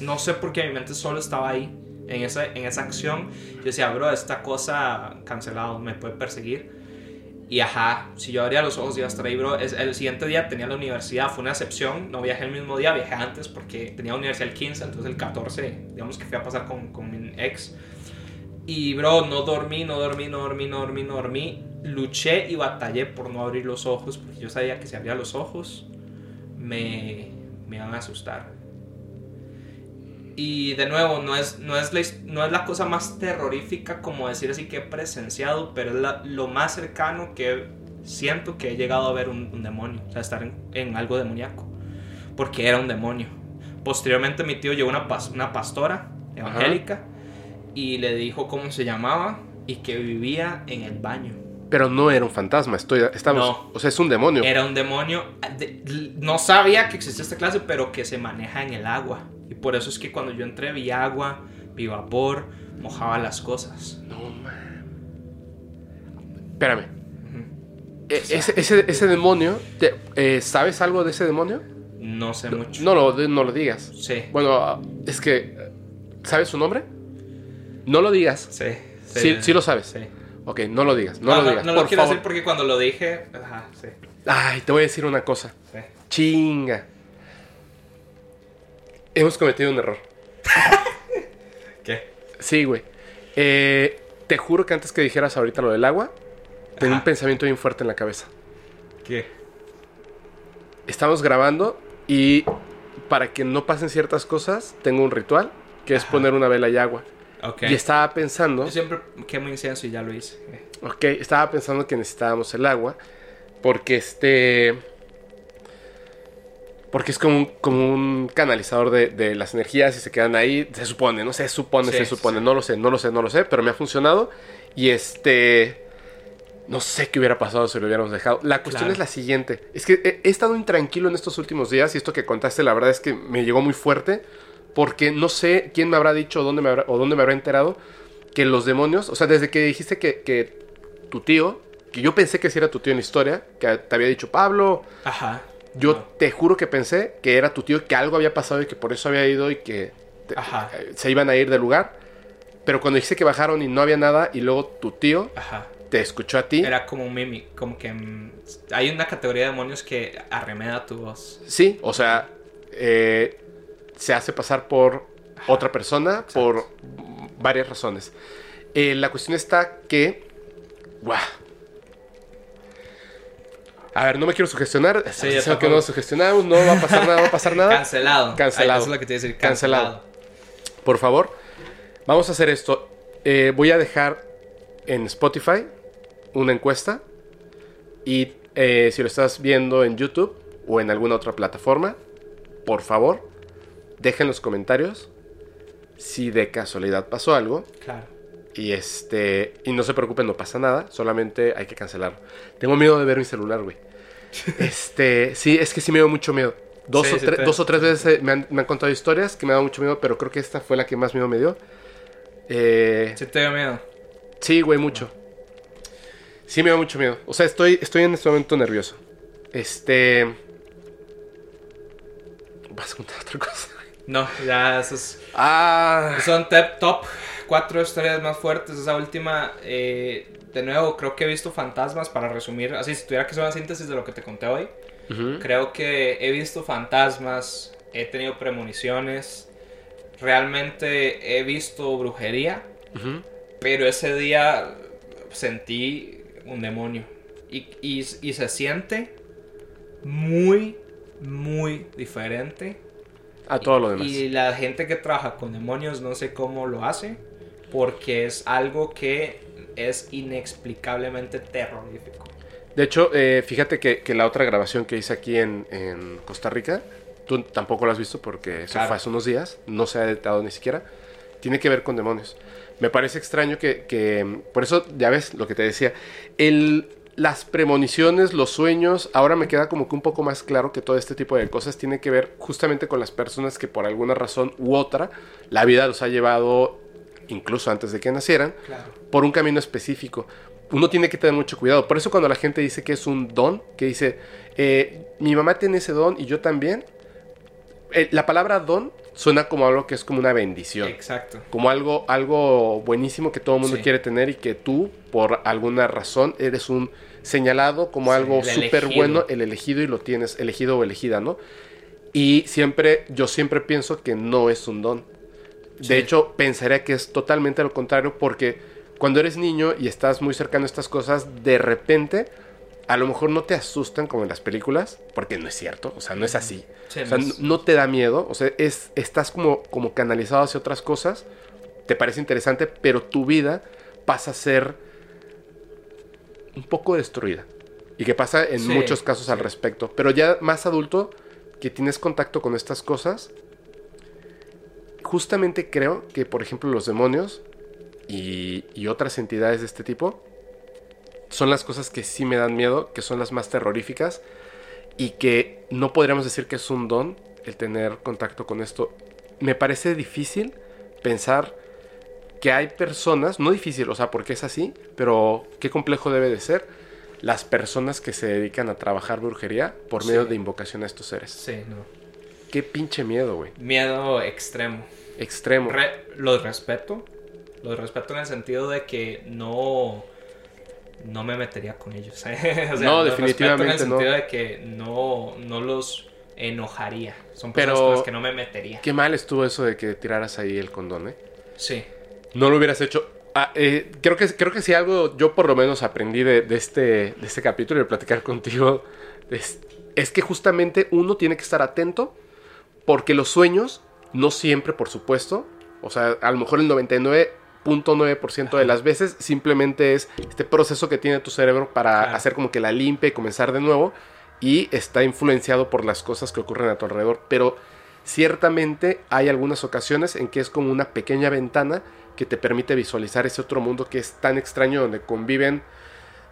No sé por qué mi mente solo estaba ahí, en esa, en esa acción. Yo decía, bro, esta cosa cancelado me puede perseguir. Y ajá, si yo abría los ojos iba a estar ahí, bro. Es- el siguiente día tenía la universidad, fue una excepción. No viajé el mismo día, viajé antes porque tenía universidad el 15, entonces el 14, digamos que fui a pasar con, con mi ex. Y, bro, no dormí, no dormí, no dormí, no dormí, no dormí. Luché y batallé por no abrir los ojos porque yo sabía que si abría los ojos me, me iban a asustar. Y de nuevo, no es, no, es la, no es la cosa más terrorífica como decir así que he presenciado, pero es la- lo más cercano que siento que he llegado a ver un, un demonio, o sea, estar en, en algo demoníaco, porque era un demonio. Posteriormente mi tío llevó una, pas- una pastora evangélica y le dijo cómo se llamaba y que vivía en el baño. Pero no era un fantasma, estoy, estamos, No. o sea, es un demonio. Era un demonio. de- no sabía que existía esta clase, pero que se maneja en el agua. Y por eso es que cuando yo entré vi agua, vi vapor, mojaba las cosas. No, man. Espérame. E- ese, ese, ese demonio, te- eh, ¿sabes algo de ese demonio? No sé mucho. No lo, no lo digas. Sí. Bueno, es que, ¿sabes su nombre? No lo digas. Sí. Sí, sí lo sabes. Sí. Ok, no lo digas. No, No, lo digas. no lo por quiero favor. decir porque cuando lo dije. Ajá, sí. Ay, te voy a decir una cosa. sí. Chinga. Hemos cometido un error. ¿Qué? Sí, güey. Eh, te juro que antes que dijeras ahorita lo del agua, tenía un pensamiento bien fuerte en la cabeza. ¿Qué? Estamos grabando y para que no pasen ciertas cosas, tengo un ritual que es poner una vela y agua. Y estaba pensando, Yo siempre quemo incienso y ya lo hice. ok, estaba pensando que necesitábamos el agua porque este... Porque es como un, como un canalizador de, de las energías y se quedan ahí, se supone, no sé, supone, Sí, se supone, sí. no lo sé, no lo sé, no lo sé, pero me ha funcionado y este... No sé qué hubiera pasado si lo hubiéramos dejado. La cuestión Claro. es la siguiente. Es que he, he estado intranquilo en estos últimos días y esto que contaste la verdad es que me llegó muy fuerte porque no sé quién me habrá dicho dónde me habrá, o dónde me habrá enterado que los demonios, o sea, desde que dijiste que, que tu tío, que yo pensé que sí era tu tío en la historia, que te había dicho Pablo, Ajá. yo No. te juro que pensé que era tu tío, que algo había pasado y que por eso había ido y que te- Ajá. eh, se iban a ir del lugar. Pero cuando dijiste que bajaron y no había nada y luego tu tío Ajá. te escuchó a ti, Era como un mimi, como que mm, hay una categoría de demonios que arremeda tu voz. sí, o sea, eh, se hace pasar por otra persona por varias razones. Eh, la cuestión está que... ¡Guau! A ver, no me quiero sugestionar. Sí, que no sugestionamos, no va a pasar nada, no va a pasar nada. Cancelado. Cancelado. Ay, eso es lo que te decir. Cancelado. Cancelado. Por favor, vamos a hacer esto. Eh, voy a dejar en Spotify una encuesta. Y eh, si lo estás viendo en YouTube o en alguna otra plataforma, por favor, dejen los comentarios si de casualidad pasó algo. Claro. Y este. Y no se preocupen, no pasa nada. Solamente hay que cancelarlo. Tengo miedo de ver mi celular, güey. Este. Sí, es que sí me dio mucho miedo. Dos, Sí, o, sí tre- te- dos o tres veces eh, me han, me han contado historias que me han dado mucho miedo, pero creo que esta fue la que más miedo me dio. Eh, Sí te dio miedo. sí, güey, mucho. Sí me dio mucho miedo. O sea, estoy, estoy en este momento nervioso. Este. Vas a contar otra cosa. No, ya esos Ah. son tep- top cuatro historias más fuertes. Esa última, eh, de nuevo, creo que he visto fantasmas para resumir. Así, si tuviera que hacer una síntesis de lo que te conté hoy, creo que he visto fantasmas, he tenido premoniciones, realmente he visto brujería, pero ese día sentí un demonio. Y, y- y se siente muy, muy diferente. A todo lo demás. Y la gente que trabaja con demonios no sé cómo lo hace, porque es algo que es inexplicablemente terrorífico. De hecho, eh, fíjate que, que la otra grabación que hice aquí en, en Costa Rica, tú tampoco lo has visto porque eso Claro. fue hace unos días, no se ha editado ni siquiera, tiene que ver con demonios. Me parece extraño que, que- por eso, ya ves lo que te decía, el, las premoniciones, los sueños, ahora me queda como que un poco más claro que todo este tipo de cosas tiene que ver justamente con las personas que por alguna razón u otra la vida los ha llevado, incluso antes de que nacieran, Claro. por un camino específico. Uno tiene que tener mucho cuidado. Por eso cuando la gente dice que es un don, que dice, eh, mi mamá tiene ese don y yo también, eh, la palabra don suena como algo que es como una bendición. Exacto. Como algo, algo buenísimo que todo el mundo Sí. quiere tener y que tú, por alguna razón, eres un señalado como Sí, algo súper bueno, el elegido y lo tienes, elegido o elegida, ¿no? Y siempre, yo siempre pienso que no es un don. Sí. De hecho, pensaría que es totalmente lo contrario porque cuando eres niño y estás muy cercano a estas cosas, de repente, a lo mejor no te asustan como en las películas, porque no es cierto, o sea, no es así. Sí, O sea, no te da miedo, o sea, es, estás como, como canalizado hacia otras cosas, te parece interesante, pero tu vida pasa a ser un poco destruida. Y que pasa en Sí, muchos casos al respecto. Pero ya más adulto, que tienes contacto con estas cosas, justamente creo que, por ejemplo, los demonios y, y otras entidades de este tipo son las cosas que sí me dan miedo, que son las más terroríficas y que no podríamos decir que es un don el tener contacto con esto. Me parece difícil pensar que hay personas, no difícil, o sea, porque es así, pero qué complejo debe de ser las personas que se dedican a trabajar brujería por medio de invocación a estos seres. Sí, no. Qué pinche miedo, güey. Miedo extremo. Extremo. Re- los respeto. Los respeto en el sentido de que no. No me metería con ellos. O No, los definitivamente en el no. sentido de que no, no los enojaría. Son Pero- personas con las que no me metería. Qué mal estuvo eso de que tiraras ahí el condón, ¿eh? Sí. No lo hubieras hecho. Ah, eh, creo, que, creo que si algo yo por lo menos aprendí de, de este, de este capítulo y de platicar contigo es, es que justamente uno tiene que estar atento porque los sueños, no siempre por supuesto, o sea, a lo mejor el 99.9% de las veces simplemente es este proceso que tiene tu cerebro para Claro. hacer como que la limpia y comenzar de nuevo y está influenciado por las cosas que ocurren a tu alrededor, pero ciertamente hay algunas ocasiones en que es como una pequeña ventana que te permite visualizar ese otro mundo que es tan extraño donde conviven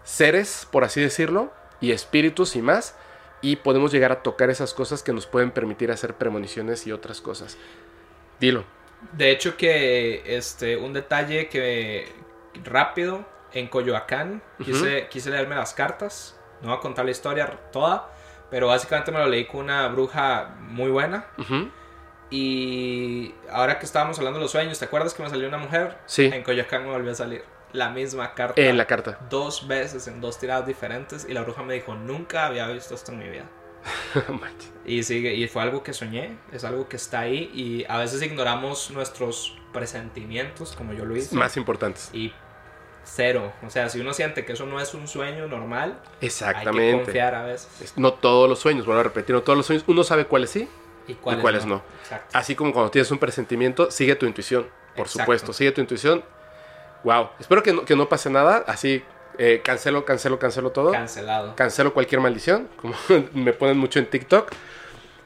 seres, por así decirlo, y espíritus y más, y podemos llegar a tocar esas cosas que nos pueden permitir hacer premoniciones y otras cosas. Dilo. De hecho que este un detalle que rápido en Coyoacán quise, quise leerme las cartas. No voy a contar la historia toda, pero básicamente me lo leí con una bruja muy buena. Y ahora que estábamos hablando de los sueños, ¿te acuerdas que me salió una mujer? Sí. En Coyoacán me volvió a salir la misma carta. En la carta. Dos veces en dos tiradas diferentes y la bruja me dijo, nunca había visto esto en mi vida. Y sigue, y fue algo que soñé, es algo que está ahí y a veces ignoramos nuestros presentimientos, como yo lo hice. Más importantes. Y cero, o sea, si uno siente que eso no es un sueño normal, hay que Exactamente. confiar a veces. Es- No todos los sueños, vuelvo a repetir, no todos los sueños. Uno sabe cuáles sí, Y cuáles, cuáles no. Exacto. Así como cuando tienes un presentimiento, sigue tu intuición, por Exacto. supuesto, sigue tu intuición. Wow, espero que no, que no pase nada, así eh, cancelo, cancelo, cancelo todo. Cancelado. cancelo cualquier maldición, como me ponen mucho en TikTok.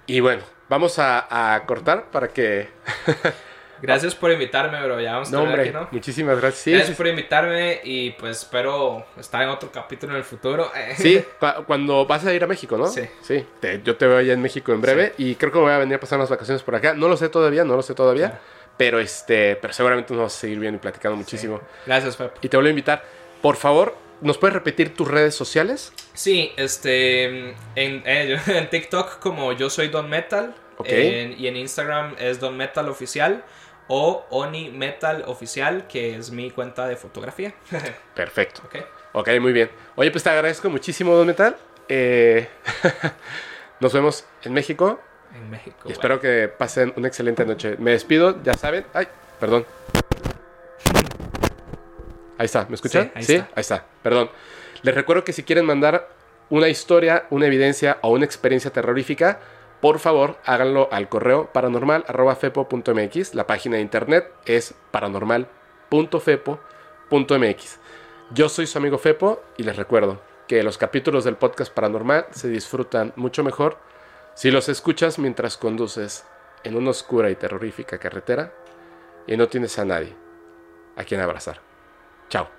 Y bueno, vamos a, a cortar para que... Gracias por invitarme, bro. Ya vamos a No, hombre, aquí, ¿no? muchísimas gracias. Sí, Gracias sí, por invitarme y pues espero estar en otro capítulo en el futuro. sí, cuando vas a ir a México, ¿no? Sí. Sí, te- yo te veo allá en México en breve y creo que voy a venir a pasar unas vacaciones por acá. No lo sé todavía, no lo sé todavía, pero este, pero seguramente nos vamos a seguir viendo y platicando muchísimo. Gracias, Pep. Y te vuelvo a invitar, por favor, ¿nos puedes repetir tus redes sociales? Sí, este. En, eh, en TikTok, como yo soy Don Metal. En- y en Instagram es Don Metal Oficial. O Oni Metal Oficial, que es mi cuenta de fotografía. Perfecto. ok. Ok, muy bien. Oye, pues te agradezco muchísimo, Don Metal. Eh, nos vemos en México En México. y espero que pasen una excelente noche. Me despido, ya saben. Ay, perdón. Ahí está, ¿me escuchan? Sí, ahí está. ahí está. Perdón. Les recuerdo que si quieren mandar una historia, una evidencia o una experiencia terrorífica, por favor háganlo al correo paranormal.fepo.mx. La página de internet es paranormal.fepo.mx. Yo soy su amigo Fepo y les recuerdo, que los capítulos del podcast paranormal se disfrutan mucho mejor si los escuchas mientras conduces en una oscura y terrorífica carretera y no tienes a nadie a quien abrazar. Chao.